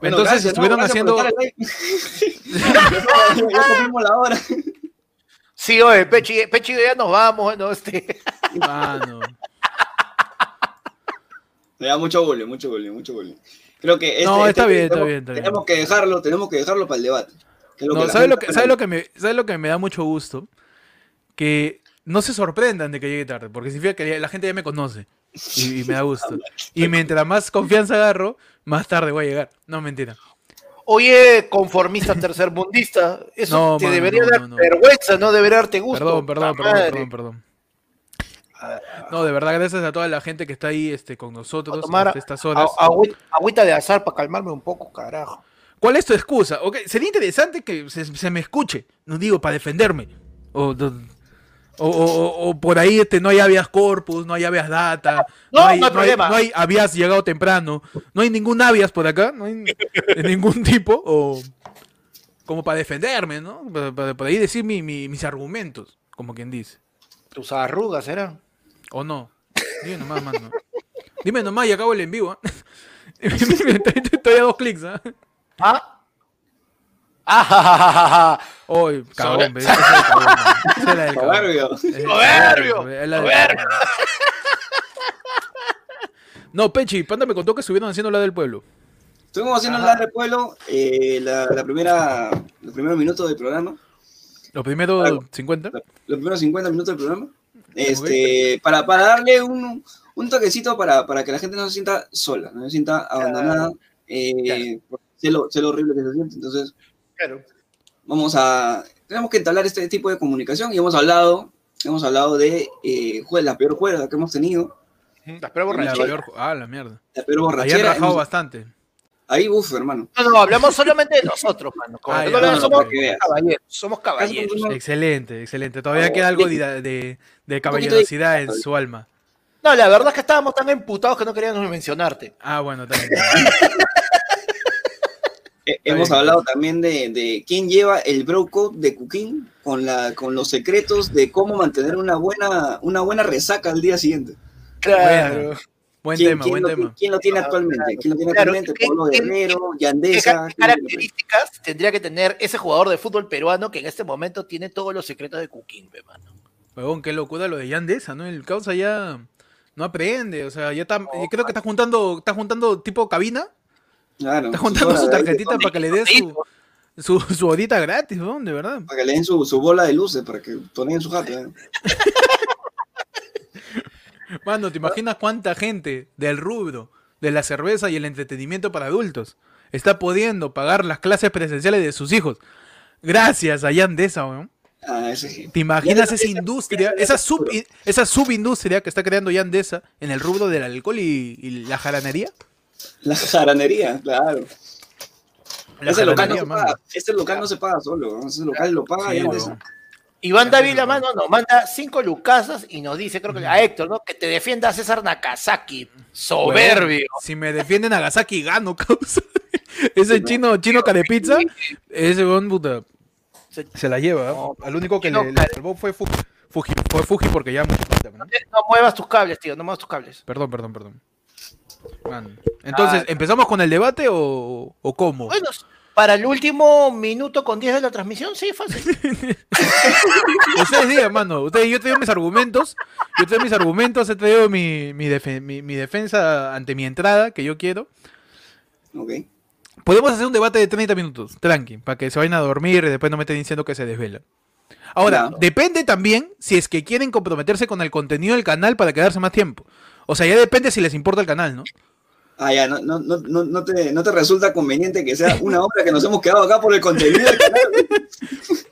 Speaker 2: Bueno,
Speaker 3: Entonces
Speaker 2: gracias,
Speaker 3: estuvieron
Speaker 2: no,
Speaker 3: haciendo.
Speaker 2: la hora.
Speaker 1: Sí, oye, Pechi, Pechi, ya nos vamos, ¿no? Este...
Speaker 3: Mano.
Speaker 2: Me da mucho bullying, mucho bullying, mucho bullying. Creo que este,
Speaker 3: No,
Speaker 2: este
Speaker 3: está bien, está
Speaker 2: tenemos-
Speaker 3: bien, está bien.
Speaker 2: Tenemos que dejarlo, tenemos que dejarlo para el debate. que
Speaker 3: No,
Speaker 2: que
Speaker 3: ¿sabes lo que,
Speaker 2: está
Speaker 3: ¿sabes lo que me, ¿sabes lo que me da mucho gusto? Que no se sorprendan de que llegue tarde, porque significa que la gente ya me conoce. Y, y me da gusto. Y mientras más confianza agarro, más tarde voy a llegar. No, mentira.
Speaker 1: Oye, conformista tercermundista, eso
Speaker 3: No,
Speaker 1: te
Speaker 3: mano,
Speaker 1: debería
Speaker 3: no,
Speaker 1: dar
Speaker 3: no, no.
Speaker 1: vergüenza, no debería darte gusto.
Speaker 3: Perdón, perdón, perdón, perdón, perdón. No, de verdad, gracias a toda la gente que está ahí este, con
Speaker 1: a
Speaker 3: nosotros
Speaker 1: tomar
Speaker 3: hasta estas horas.
Speaker 1: a- agüita, agüita de azar para calmarme un poco, carajo.
Speaker 3: ¿Cuál es tu excusa? Ok, sería interesante que se, se me escuche, no digo para defenderme. O, o, o- o por ahí este, no hay habeas corpus, no hay habeas data,
Speaker 1: No,
Speaker 3: hay,
Speaker 1: no hay problema.
Speaker 3: no hay habías llegado temprano, no hay ningún habeas por acá, no hay de ningún tipo, o como para defenderme, ¿no? Para, para- por ahí decir mi- mi- mis argumentos, como quien dice.
Speaker 1: Tus arrugas eran.
Speaker 3: ¿O no? Dime nomás, mano. Dime nomás y acabo el en vivo. ¿ah? estoy, a dos clics, ¿ah?
Speaker 1: ¿Ah? ¡Ah! ja, ja, ja!
Speaker 3: Oy, es del.
Speaker 2: Soberbio.
Speaker 3: Del. No, Pechi, Panda me contó que estuvieron haciendo la del pueblo.
Speaker 2: Estuvimos haciendo
Speaker 1: Ajá.
Speaker 2: la de pueblo, eh, la, la primera, los primeros minutos del programa,
Speaker 3: Los primeros
Speaker 2: Algo.
Speaker 3: 50.
Speaker 2: los primeros 50 minutos del programa, este, para, para darle un, un toquecito para, para que la gente no se sienta sola, no se sienta abandonada, eh, sé, lo, sé lo horrible que se siente, entonces
Speaker 1: Claro.
Speaker 2: vamos a, tenemos que entablar este tipo de comunicación y hemos hablado, hemos hablado de eh, la peor juega que hemos tenido,
Speaker 3: La
Speaker 1: borrachera.
Speaker 3: peor- ah, la mierda.
Speaker 2: la peor
Speaker 3: Ahí han
Speaker 2: borrachera,
Speaker 3: rajado
Speaker 2: hemos-
Speaker 3: bastante.
Speaker 2: Ahí, uff, hermano.
Speaker 1: No, no, hablamos solamente de nosotros, mano. Como
Speaker 3: Ah,
Speaker 1: no,
Speaker 3: no,
Speaker 1: somos caballeros. Somos caballeros.
Speaker 3: Excelente, excelente. Todavía
Speaker 2: Oh,
Speaker 3: queda algo de, de, de
Speaker 2: poquito de-
Speaker 3: caballerosidad en su alma.
Speaker 1: No, la verdad es que estábamos tan emputados que no queríamos mencionarte.
Speaker 3: Ah, bueno, también.
Speaker 2: Eh, hemos
Speaker 3: bien.
Speaker 2: hablado también de, de quién lleva el bro code de Cooking con, la, con los secretos de cómo mantener una buena, una buena resaca al día siguiente.
Speaker 1: Claro.
Speaker 3: Buen
Speaker 2: ¿Quién,
Speaker 3: tema,
Speaker 2: quién
Speaker 3: buen
Speaker 2: lo,
Speaker 3: tema.
Speaker 2: quién lo tiene actualmente? ¿Quién lo tiene
Speaker 1: Claro,
Speaker 2: actualmente?
Speaker 1: ¿qué-
Speaker 2: Pablo
Speaker 1: qué-
Speaker 2: Guerrero,
Speaker 1: ¿Qué,
Speaker 2: Yandesa.
Speaker 1: qué características tendría que tener ese jugador de fútbol peruano que en este momento tiene todos los secretos de Cooking, mano?
Speaker 3: Huevón, qué locura lo de Yandesa, ¿no? El causa ya no aprende, o sea, ya está, yo creo que está juntando, está juntando tipo cabina,
Speaker 2: Claro,
Speaker 3: está juntando su tarjetita para que le dé su, su, su horita gratis, ¿no? De verdad.
Speaker 2: Para que le den su, su bola de luces, para que toneen su jato. ¿eh?
Speaker 3: Mano, ¿te imaginas cuánta gente del rubro de la cerveza y el entretenimiento para adultos está pudiendo pagar las clases presenciales de sus hijos? Gracias a Yandesa, weón.
Speaker 2: Ah, sí.
Speaker 3: ¿Te imaginas esa industria, esa, sub, subindustria que está creando Yandesa en el rubro del alcohol y, y la jaranería?
Speaker 2: La jaranería, claro.
Speaker 3: La
Speaker 2: ese, local no se paga, ese local no se paga solo, ese local lo paga
Speaker 3: Sí,
Speaker 2: Yandesa.
Speaker 3: weón.
Speaker 1: Iván Dávila,
Speaker 3: empezó.
Speaker 1: mano, nos manda cinco lucasas y nos dice, creo que a Héctor, ¿no? Que te defienda César Nakazaki. Soberbio.
Speaker 3: Si me defienden Nagasaki, gano, causa. Ese chino, chino carepizza, ese weón, puta,
Speaker 1: Se-
Speaker 3: se la lleva. ¿eh?
Speaker 1: No,
Speaker 3: Al único que le, salvó fue Fuji. Fuji, fue Fuji porque ya mucho falta, ¿no?
Speaker 1: No muevas tus cables, tío, no muevas tus cables.
Speaker 3: Perdón, perdón, perdón. Man. Entonces,
Speaker 1: Ah.
Speaker 3: ¿empezamos con el debate o, o cómo?
Speaker 1: Bueno, para el último minuto con 10 de la transmisión, sí, fácil.
Speaker 3: Ustedes digan, mano. Ustedes, yo traigo mis argumentos. Yo traigo mis argumentos. He traído mi, mi, defe- mi- mi defensa ante mi entrada, que yo quiero.
Speaker 2: Ok.
Speaker 3: Podemos hacer un debate de 30 minutos, tranqui, para que se vayan a dormir y después no me estén diciendo que se desvela. Ahora, depende también si es que quieren comprometerse con el contenido del canal para quedarse más tiempo. O sea, ya depende si les importa el canal, ¿no?
Speaker 2: Ah, ya, no, no, no, no, no te, no te resulta conveniente que sea una hora que nos hemos quedado acá por el contenido del canal.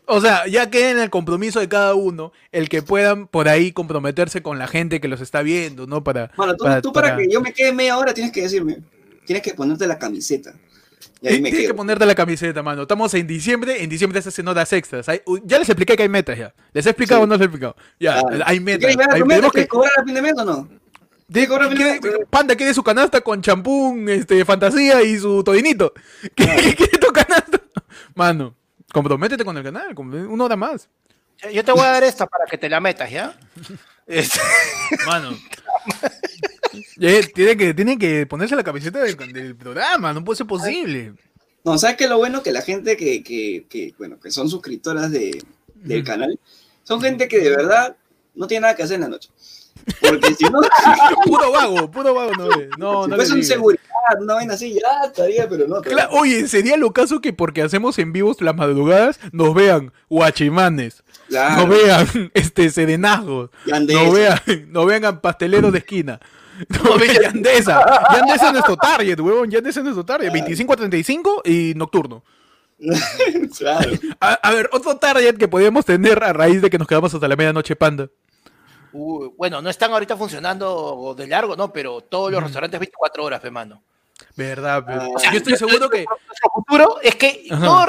Speaker 3: O sea, ya queda en el compromiso de cada uno el que puedan por ahí comprometerse con la gente que los está viendo, ¿no? Para,
Speaker 2: Bueno, tú,
Speaker 3: para-
Speaker 2: tú para,
Speaker 3: para-
Speaker 2: que yo me quede media hora tienes que decirme.
Speaker 4: tienes que ponerte la camiseta. Y ahí me
Speaker 3: Tienes que ponerte la camiseta, mano. Estamos en diciembre, en diciembre se hacen horas extras. Hay- ya les expliqué que hay metas ya. ¿Les he explicado
Speaker 4: Sí.
Speaker 3: o no les he explicado? Ya,
Speaker 4: Ah,
Speaker 3: hay
Speaker 4: ¿tú
Speaker 3: metas.
Speaker 4: ¿Quieres ver a
Speaker 3: Hay-
Speaker 4: tu meta?
Speaker 3: tenemos
Speaker 4: ¿Quieres
Speaker 3: que,
Speaker 4: cobrar a fin de mes o no?
Speaker 3: Quiere-? Panda quiere su canasta con champú, este, fantasía y su todinito. ¿Qué quiere tu canasta? Mano, comprométete con el canal, una hora más.
Speaker 1: Yo te voy a dar esta para que te la metas, ¿ya? Este,
Speaker 3: Mano. Eh, tiene, que, tiene que ponerse la camiseta del, del programa, no puede ser posible.
Speaker 4: No, ¿sabes qué lo bueno? Que la gente que, que, que, bueno, que son suscriptoras de, del canal, son gente que de verdad no tiene nada que hacer en la noche. Porque si no,
Speaker 3: Puro vago, puro vago no. No,
Speaker 4: si
Speaker 3: no
Speaker 4: fuese un seguridad, una vaina así, ya estaría, pero no.
Speaker 3: Oye, sería lo caso que porque hacemos en vivos las madrugadas nos vean guachimanes,
Speaker 4: Claro,
Speaker 3: nos vean este serenazgos, nos vean, nos vean a pasteleros de esquina. No, Yandesa. Yandesa es nuestro target, huevón. Yandesa es nuestro target. 25 a 35 y nocturno.
Speaker 4: claro.
Speaker 3: A, a ver, otro target que podríamos tener a raíz de que nos quedamos hasta la medianoche, panda.
Speaker 1: Uh, bueno, no están ahorita funcionando de largo, ¿no? Pero todos los restaurantes 24 horas, hermano.
Speaker 3: ¿Verdad? pe?
Speaker 4: Ah.
Speaker 3: O sea, yo estoy seguro que.
Speaker 1: Nuestro futuro es que
Speaker 3: Ajá.
Speaker 1: todo,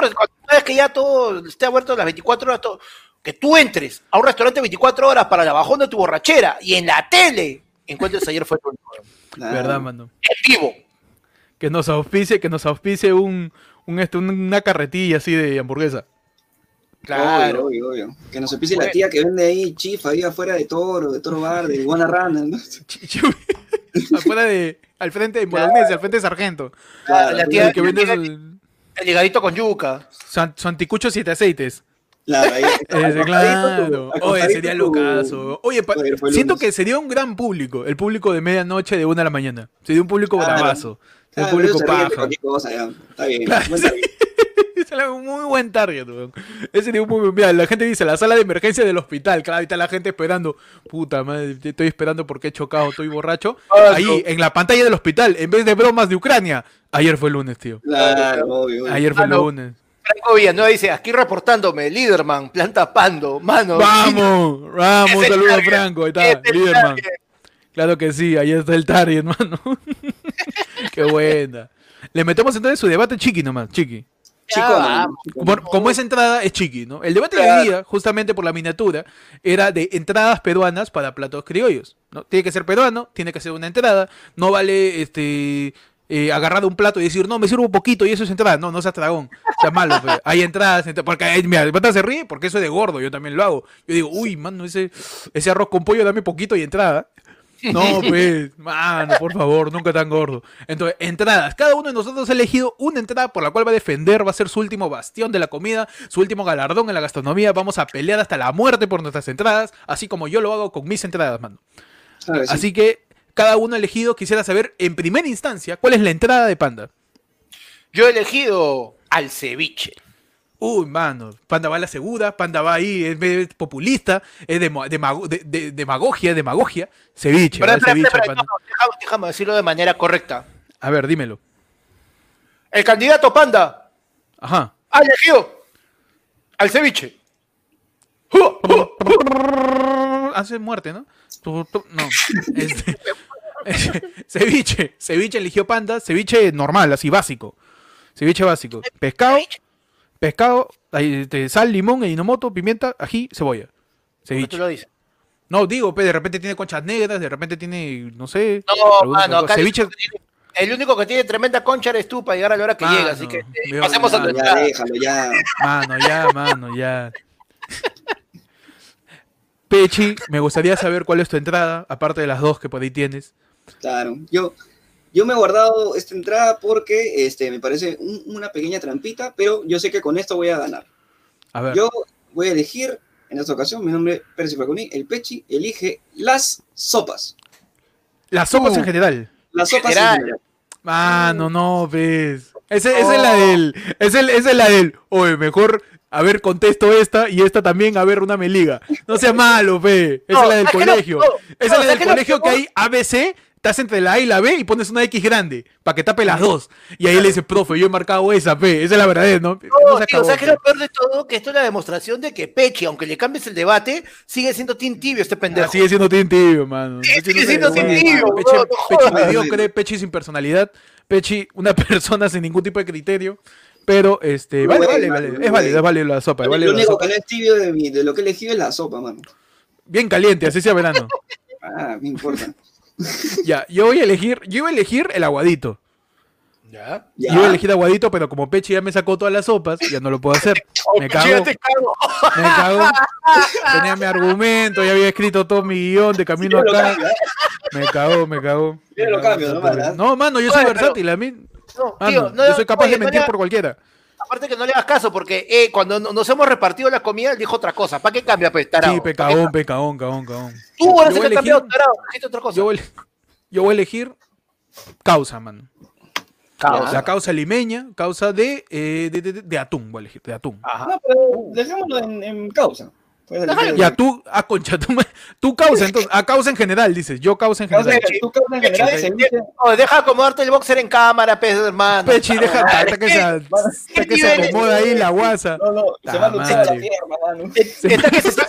Speaker 1: sabes que ya todo esté abierto las 24 horas, todo- que tú entres a un restaurante 24 horas para la bajón de tu borrachera y en la tele encuentres ayer fue
Speaker 4: Claro.
Speaker 3: ¿Verdad, mano?
Speaker 1: en vivo.
Speaker 3: Que nos auspicie, que nos auspicie un, un, este, una carretilla así de hamburguesa.
Speaker 1: Claro.
Speaker 4: Obvio, obvio, obvio. Que no se pise la tía que vende ahí chifa ahí afuera de Toro, de Toro Bar, de Iguana Rana. ¿no?
Speaker 3: Afuera de. Al frente de Bolognese, al frente de Sargento.
Speaker 4: Claro,
Speaker 1: la tía-
Speaker 3: El que vende su,
Speaker 1: El ligadito con yuca.
Speaker 3: su anticucho siete aceites.
Speaker 4: claro, ahí-
Speaker 3: claro. Oye, sería
Speaker 4: tu-
Speaker 3: locazo. Oye, pa-
Speaker 4: Oye, fue el
Speaker 3: siento que sería un gran público. El público de medianoche de una de la mañana. Sería un público
Speaker 4: Claro.
Speaker 3: bravazo. Un
Speaker 4: Ah,
Speaker 3: público paja.
Speaker 4: cosa. Está bien.
Speaker 3: Claro,
Speaker 4: target.
Speaker 3: Un muy buen target, weón. Ese un muy buen- Mira, la gente dice, la sala de emergencia del hospital. Claro, ahí está la gente esperando. Puta madre, estoy esperando porque he chocado, estoy borracho.
Speaker 1: Ah,
Speaker 3: Ahí, en la pantalla del hospital, en vez de bromas de Ucrania. Ayer fue el lunes, tío.
Speaker 4: Claro, obvio.
Speaker 3: Ayer fue el
Speaker 1: Ah, no.
Speaker 3: lunes.
Speaker 1: Franco Villanueva dice, aquí reportándome, Liderman, planta pando, mano.
Speaker 3: Vamos, vamos,
Speaker 1: el
Speaker 3: saludo a Franco, ahí está, Liderman. Claro que sí, ahí está el target, hermano. Qué buena. Le metemos entonces su debate chiqui nomás, chiqui.
Speaker 4: Chico,
Speaker 1: vamos.
Speaker 3: como esa entrada es chiqui, ¿no? El debate de
Speaker 1: Claro.
Speaker 3: hoy día, justamente por la miniatura, era de entradas peruanas para platos criollos, ¿no? Tiene que ser peruano, tiene que ser una entrada, no vale este eh, agarrar un plato y decir, no, me sirvo un poquito y eso es entrada. No, no seas dragón, sea malo, pe. hay entradas, entra- porque hay- mira, el pata se ríe porque eso es de gordo, yo también lo hago. Yo digo, uy, mano, ese, ese arroz con pollo dame poquito y entrada. No, pues, mano, por favor, nunca tan gordo. Entonces, entradas. Cada uno de nosotros ha elegido una entrada por la cual va a defender, va a ser su último bastión de la comida, su último galardón en la gastronomía. Vamos a pelear hasta la muerte por nuestras entradas, así como yo lo hago con mis entradas, mano.
Speaker 4: Sí.
Speaker 3: Así que cada uno ha elegido, quisiera saber en primera instancia, cuál es la entrada de Panda.
Speaker 1: Yo he elegido al ceviche.
Speaker 3: Uy, mano, Panda va a la segura, Panda va ahí, es, populista, es de- de- demagogia, demagogia. Ceviche,
Speaker 1: Pero, espera,
Speaker 3: ceviche,
Speaker 1: espera,
Speaker 3: Panda.
Speaker 1: no, déjame, déjame decirlo de manera correcta.
Speaker 3: A ver, dímelo.
Speaker 1: El candidato Panda
Speaker 3: Ajá.
Speaker 1: ha elegido al ceviche.
Speaker 3: Hace muerte, ¿no? No. Este, ceviche. Ceviche eligió panda. Ceviche normal, así básico. Ceviche básico. Pescado. Pescado. ahí, sal, limón, inomoto, pimienta, ají, cebolla.
Speaker 1: Tú
Speaker 3: Ceviche.
Speaker 1: lo dices.
Speaker 3: No, digo, pe, de repente tiene conchas negras, de repente tiene, no sé.
Speaker 1: No, mano, acá
Speaker 3: ceviche.
Speaker 1: único, que tiene, el único que tiene tremenda concha eres tú para llegar a la hora que
Speaker 3: Mano,
Speaker 1: llega. Así que eh,
Speaker 3: veo-
Speaker 1: pasemos a tu
Speaker 3: mano,
Speaker 4: Ya,
Speaker 1: entrada.
Speaker 4: déjalo, ya.
Speaker 3: Mano, ya, mano, ya. Pechi, me gustaría saber cuál es tu entrada, aparte de las dos que por ahí tienes.
Speaker 4: Claro. Yo, yo me he guardado esta entrada porque este, me parece un- una pequeña trampita, pero yo sé que con esto voy a ganar.
Speaker 3: A ver.
Speaker 4: Yo voy a elegir, en esta ocasión, mi nombre es Percy Facuní, el Pechi elige las sopas.
Speaker 3: Las sopas
Speaker 4: Uh.
Speaker 3: en general.
Speaker 4: Las sopas en
Speaker 1: General.
Speaker 3: Mano, no, ves. Ese, esa es la del. Esa es, esa es la del. Oye, mejor. A ver, contesto esta y esta también, a ver, una me liga. No sea malo, pe. Esa
Speaker 1: No,
Speaker 3: es la del
Speaker 1: no,
Speaker 3: colegio.
Speaker 1: no,
Speaker 3: Esa
Speaker 1: no,
Speaker 3: es la del colegio que hay ABC, estás entre la A y la B y pones una X grande para que tape las dos. Y ahí le dices, profe, yo he marcado esa, P. Esa es la verdadera, ¿no?
Speaker 1: No,
Speaker 3: No se
Speaker 1: tío,
Speaker 3: acabó,
Speaker 1: ¿sabes qué
Speaker 3: pe.
Speaker 1: es lo peor de todo? Que esto es la demostración de que Pechi, aunque le cambies el debate, sigue siendo Team Tibio este pendejo.
Speaker 3: Ah, sigue siendo Team Tibio, mano.
Speaker 1: Sí, sigue siendo
Speaker 3: bueno,
Speaker 1: Tibio,
Speaker 3: Pechi,
Speaker 1: no,
Speaker 3: Pechi mediocre, Pechi sin personalidad, Pechi una persona sin ningún tipo de criterio. Pero, este, vale, vale, vale. Es válido, es válido la sopa.
Speaker 4: Lo único que no es tibio de, de lo que he elegido es la sopa, mano.
Speaker 3: Bien caliente, así sea verano.
Speaker 4: Ah, me importa.
Speaker 3: Ya, yo voy a elegir, yo iba a elegir el aguadito.
Speaker 1: ¿Ya?
Speaker 3: Yo iba a elegir aguadito, pero como Pechi ya me sacó todas las sopas, ya no lo puedo hacer. Me
Speaker 1: Pechi, ya
Speaker 3: cago,
Speaker 1: cago.
Speaker 3: me cago. Tenía mi argumento, ya había escrito todo mi guion de camino acá.
Speaker 4: ¿eh?
Speaker 3: Me cagó, me cagó.
Speaker 4: Yo lo cambio, no
Speaker 3: mano, yo soy versátil, a mí.
Speaker 1: No,
Speaker 3: mano,
Speaker 1: tío, no,
Speaker 3: yo soy capaz
Speaker 1: oye,
Speaker 3: de
Speaker 1: no
Speaker 3: mentir por cualquiera.
Speaker 1: Aparte que no le hagas caso, porque eh, cuando no- nos hemos repartido la comida, él dijo otra cosa. ¿Para qué cambia, pues, tarado?
Speaker 3: Sí,
Speaker 1: ¿Pa' qué
Speaker 3: pecagón, pecagón, cagón, cagón.
Speaker 1: Tú ahora se te cambiado, tarado. Dijiste otra cosa.
Speaker 3: Yo voy, yo voy a elegir causa, mano.
Speaker 1: Causa.
Speaker 3: La causa limeña, causa de, eh, de, de- de- de atún, voy a elegir, de atún.
Speaker 1: Ajá.
Speaker 4: No, pero dejémoslo en, en causa.
Speaker 3: Ya, tú, a concha, tú, me- tú causa, entonces, a causa en general, dices, yo causa en
Speaker 4: Causa,
Speaker 3: general.
Speaker 4: tú causa en general,
Speaker 1: Pechi,
Speaker 4: ceviche.
Speaker 1: Oye, deja acomodarte el boxer en cámara, pez, hermano.
Speaker 3: Pechi, deja hasta que, se, hasta que se acomoda ahí la guasa.
Speaker 4: No, no, se va a luchar la pierna, mano.
Speaker 1: Está que se está,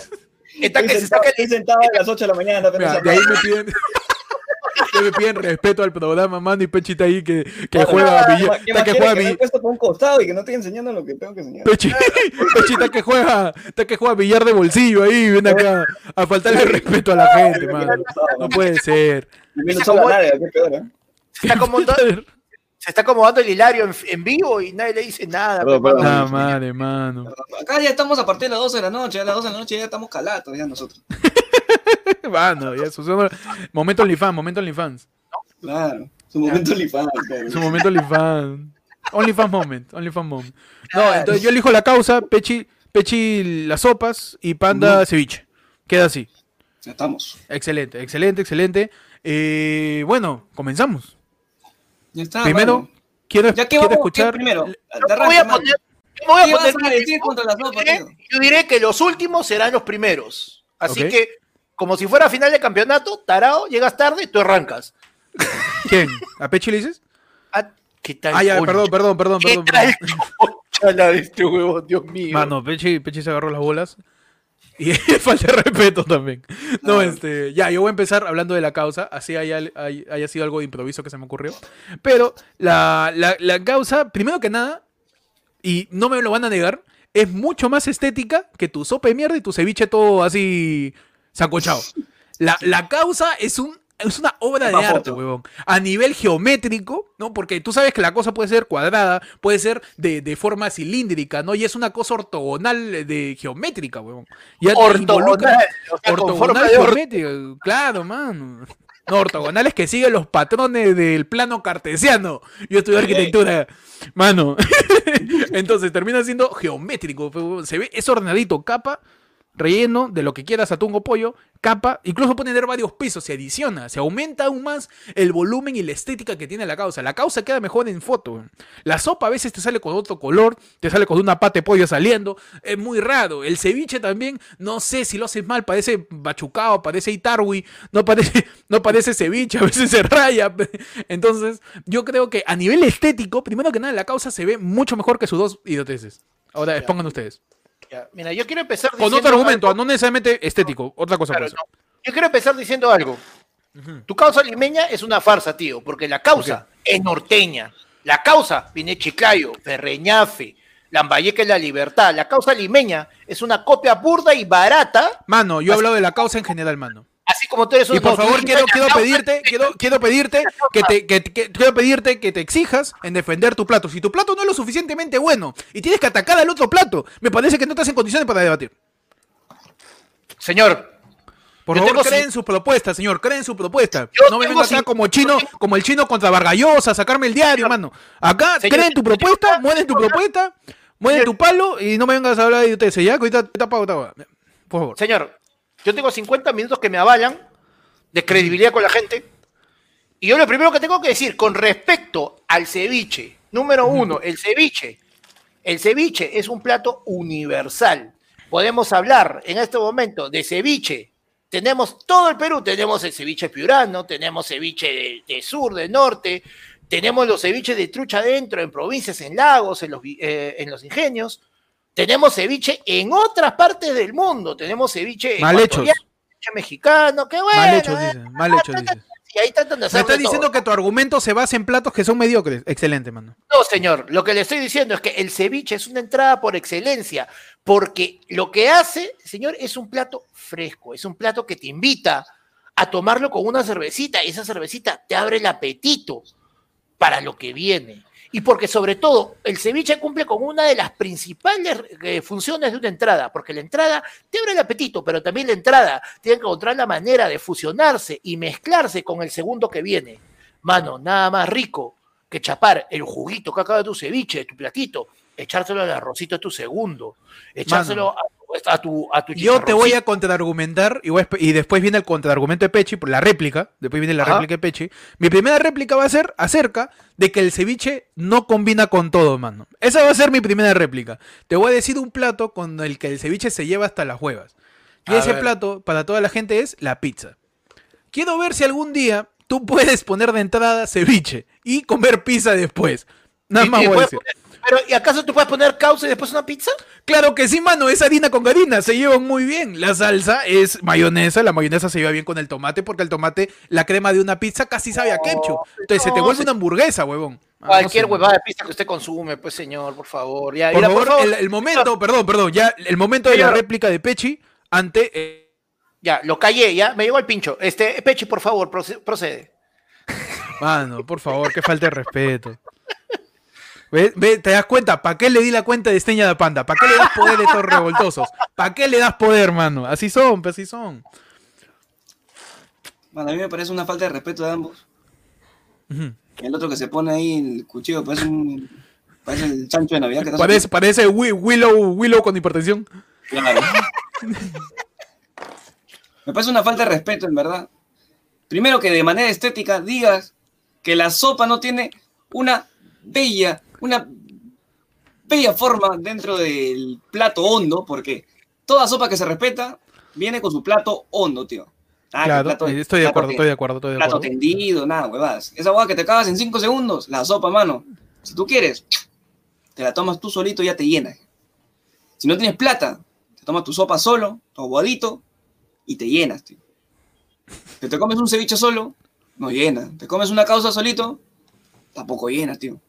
Speaker 1: está que se
Speaker 4: Estoy
Speaker 1: saca
Speaker 4: sentado- estoy sentado a las 8 de la mañana.
Speaker 3: Mira,
Speaker 4: apenas
Speaker 3: de ahí me piden, ahí me piden respeto al programa, mano, y Pechi está ahí que, que juega billar,
Speaker 4: ¿Qué
Speaker 3: está que juega
Speaker 4: que me
Speaker 3: billar.
Speaker 4: por un costado y que no estoy enseñando lo que tengo que enseñar?
Speaker 3: Pechi, Pechi está que juega, está que juega billar de bolsillo ahí, ven acá a faltarle respeto a la gente, mano. No puede ser.
Speaker 1: Se está acomodando, se está acomodando el hilario en, en vivo y nadie le dice nada.
Speaker 4: Perdón.
Speaker 3: Nada, madre, mano.
Speaker 4: Acá ya estamos a partir de las 12 de la noche, a las 12 de la noche ya estamos calatos ya nosotros.
Speaker 3: Mano, ya sucedió. Momento OnlyFans, momento OnlyFans.
Speaker 4: Claro, su momento OnlyFans.
Speaker 3: Su momento OnlyFans. OnlyFans moment, OnlyFans moment. No, entonces yo elijo la causa, Pechi, Pechi las sopas y Panda ceviche. Queda así.
Speaker 4: Ya estamos.
Speaker 3: Excelente, excelente, excelente. Eh, bueno, comenzamos.
Speaker 4: Ya está.
Speaker 3: Primero,
Speaker 4: mano.
Speaker 3: quiero,
Speaker 4: ya que
Speaker 3: quiero
Speaker 4: vamos,
Speaker 3: escuchar.
Speaker 4: ¿qué primero.
Speaker 1: Yo voy a poner, voy a
Speaker 4: ¿Qué vas
Speaker 1: poner
Speaker 4: a decir contra la sopa,
Speaker 1: yo diré,
Speaker 4: tío?
Speaker 1: yo diré que los últimos serán los primeros. Así que, como si fuera final de campeonato, tarao, llegas tarde, tú arrancas.
Speaker 3: ¿Quién? ¿A Pechi le dices?
Speaker 1: Ah, ¿Qué tal?
Speaker 3: Ah, ya, perdón, perdón, perdón,
Speaker 1: ¿Qué
Speaker 3: perdón.
Speaker 1: tal?
Speaker 3: perdón.
Speaker 1: la de este huevo, Dios mío.
Speaker 3: Mano, Pechi, Pechi se agarró las bolas. Y falta de respeto también. No,
Speaker 4: Ah.
Speaker 3: este, ya, yo voy a empezar hablando de la causa, así haya, hay- haya sido algo de improviso que se me ocurrió. Pero la, la- la causa, primero que nada, y no me lo van a negar, es mucho más estética que tu sopa de mierda y tu ceviche todo así sancochado. La, la causa es un es una obra de arte, huevón. A nivel geométrico, ¿no? Porque tú sabes que la cosa puede ser cuadrada, puede ser de, de forma cilíndrica, ¿no? Y es una cosa ortogonal de geométrica, huevón. Ya
Speaker 1: Ortogonal. o sea,
Speaker 3: ortogonal
Speaker 1: or-
Speaker 3: geométrica, claro, mano. No, ortogonal es que sigue los patrones del plano cartesiano. Yo estudié arquitectura, mano. Entonces termina siendo geométrico. Se ve, es ordenadito, capa, relleno de lo que quieras, atún o pollo, capa, incluso puede tener varios pisos, se adiciona, se aumenta aún más el volumen y la estética que tiene la causa. La causa queda mejor en foto. La sopa a veces te sale con otro color, te sale con una pata de pollo saliendo, es muy raro. El ceviche también, no sé si lo haces mal, parece bachucado, parece itarwi, no parece, no parece ceviche, a veces se raya. Entonces, yo creo que a nivel estético, primero que nada, la causa se ve mucho mejor que sus dos idioteces. Ahora, expongan ustedes.
Speaker 1: Ya, Mira, yo quiero empezar
Speaker 3: Con otro argumento,
Speaker 1: algo-
Speaker 3: no necesariamente estético, otra cosa
Speaker 1: Claro, no. Yo quiero empezar diciendo algo. Tu causa limeña es una farsa, tío, porque la causa es norteña. La causa viene Chiclayo, Ferreñafe, Lambayeque es la libertad. La causa limeña es una copia burda y barata,
Speaker 3: Mano, yo he hablado de la causa en general, mano.
Speaker 1: Así como tú eres un
Speaker 3: Y por favor, quiero, quiero
Speaker 1: "La causa
Speaker 3: pedirte, quiero, quiero pedirte que te, que- que- quiero pedirte que te exijas en defender tu plato. Si tu plato no es lo suficientemente bueno y tienes que atacar al otro plato, me parece que no estás en condiciones para debatir.
Speaker 1: Señor,
Speaker 3: Por favor,
Speaker 1: tengo
Speaker 3: creen
Speaker 1: cin-
Speaker 3: su propuesta, señor, creen su propuesta.
Speaker 1: Yo
Speaker 3: no me vengas acá como chino, como el chino contra Vargallosa, a sacarme el diario, mano. Acá,
Speaker 1: Señor,
Speaker 3: creen tu propuesta, mueven tu propuesta, mueven tu palo y no me vengas a hablar de ustedes, ¿ya? Que ahorita ahorita apago. Por favor.
Speaker 1: señor, yo tengo 50 minutos que me avalan de credibilidad con la gente. Y yo lo primero que tengo que decir con respecto al ceviche, número uno, el ceviche. El ceviche es un plato universal. Podemos hablar en este momento de ceviche tenemos todo el Perú, tenemos el ceviche piurano, tenemos ceviche de, de sur, de norte, tenemos los ceviches de trucha adentro, en provincias, en lagos, en los, eh, en los ingenios, tenemos ceviche en otras partes del mundo, tenemos ceviche
Speaker 3: Mal hechos.
Speaker 1: mexicano, qué bueno.
Speaker 3: Mal hechos,
Speaker 1: eh,
Speaker 3: dice. Mal hechos, dice.
Speaker 1: y ahí tratan de
Speaker 3: Me
Speaker 1: hacer
Speaker 3: estás
Speaker 1: de
Speaker 3: diciendo
Speaker 1: todo.
Speaker 3: que tu argumento se basa en platos que son mediocres. Excelente, mano.
Speaker 1: No, señor, lo que le estoy diciendo es que el ceviche es una entrada por excelencia, porque lo que hace, señor, es un plato fresco, es un plato que te invita a tomarlo con una cervecita y esa cervecita te abre el apetito para lo que viene. Y porque sobre todo el ceviche cumple con una de las principales eh, funciones de una entrada, porque la entrada te abre el apetito, pero también la entrada tiene que encontrar la manera de fusionarse y mezclarse con el segundo que viene. Mano, nada más rico que chapar el juguito que acaba de tu ceviche, tu platito, echárselo al arrocito de tu segundo, echárselo a, a tu a tu
Speaker 3: Yo te voy a contraargumentar y, a después viene el contraargumento de Pechi, por la réplica. Después viene la
Speaker 1: Ajá.
Speaker 3: réplica de Pechi. Mi primera réplica va a ser acerca de que el ceviche no combina con todo, mano. Esa va a ser mi primera réplica. Te voy a decir un plato con el que el ceviche se lleva hasta las huevas. Y
Speaker 1: A
Speaker 3: ese
Speaker 1: ver.
Speaker 3: plato, para toda la gente, es la pizza. Quiero ver si algún día tú puedes poner de entrada ceviche y comer pizza después. Nada
Speaker 1: Y-
Speaker 3: más
Speaker 1: y
Speaker 3: voy a decir.
Speaker 1: poner- pero, ¿y acaso tú puedes poner causa y después una pizza?
Speaker 3: Claro que sí, mano, es harina con harina, se llevan muy bien. La salsa es mayonesa, la mayonesa se lleva bien con el tomate porque el tomate, la crema de una pizza casi sabe a ketchup. Entonces se te vuelve
Speaker 1: se-
Speaker 3: una hamburguesa, huevón. Ah, no
Speaker 1: Cualquier
Speaker 3: sé.
Speaker 1: huevada de pizza que usted consume, pues señor, por favor. Ya,
Speaker 3: Por
Speaker 1: mira,
Speaker 3: favor, El, el momento, perdón, perdón, ya el momento de la réplica de Pechi ante eh,
Speaker 1: Ya, lo callé, ya, me llegó el pincho. Este, Pechi, por favor, proce- procede.
Speaker 3: Mano, por favor, que falta de respeto. Ve, ve, te das cuenta, ¿para qué le di la cuenta de Esteña de Panda? ¿Para qué le das poder a estos revoltosos? ¿Para qué le das poder, mano? Así son, pues así son.
Speaker 2: Bueno, a mí me parece una falta de respeto de ambos. El otro que se pone ahí el cuchillo parece un. Parece el chancho de Navidad que está
Speaker 3: Parece, parece Wi- Willow, Willow con hipertensión.
Speaker 2: Claro. Me parece una falta de respeto, en verdad. Primero que de manera estética digas que la sopa no tiene una bella, una bella forma dentro del plato hondo, porque toda sopa que se respeta viene con su plato hondo, tío. Ah,
Speaker 3: claro,
Speaker 2: plato-
Speaker 3: estoy de
Speaker 2: plato
Speaker 3: acuerdo, estoy de acuerdo, estoy de
Speaker 2: plato
Speaker 3: acuerdo.
Speaker 2: tendido, nada, huevadas. Esa hueá que te acabas en 5 segundos, la sopa, mano. Si tú quieres, te la tomas tú solito y ya te llena. Si no tienes plata, te tomas tu sopa solo, tu aguadito, y te llenas, tío. Si te comes un ceviche solo, no llena. Te comes una causa solito, tampoco llena, tío.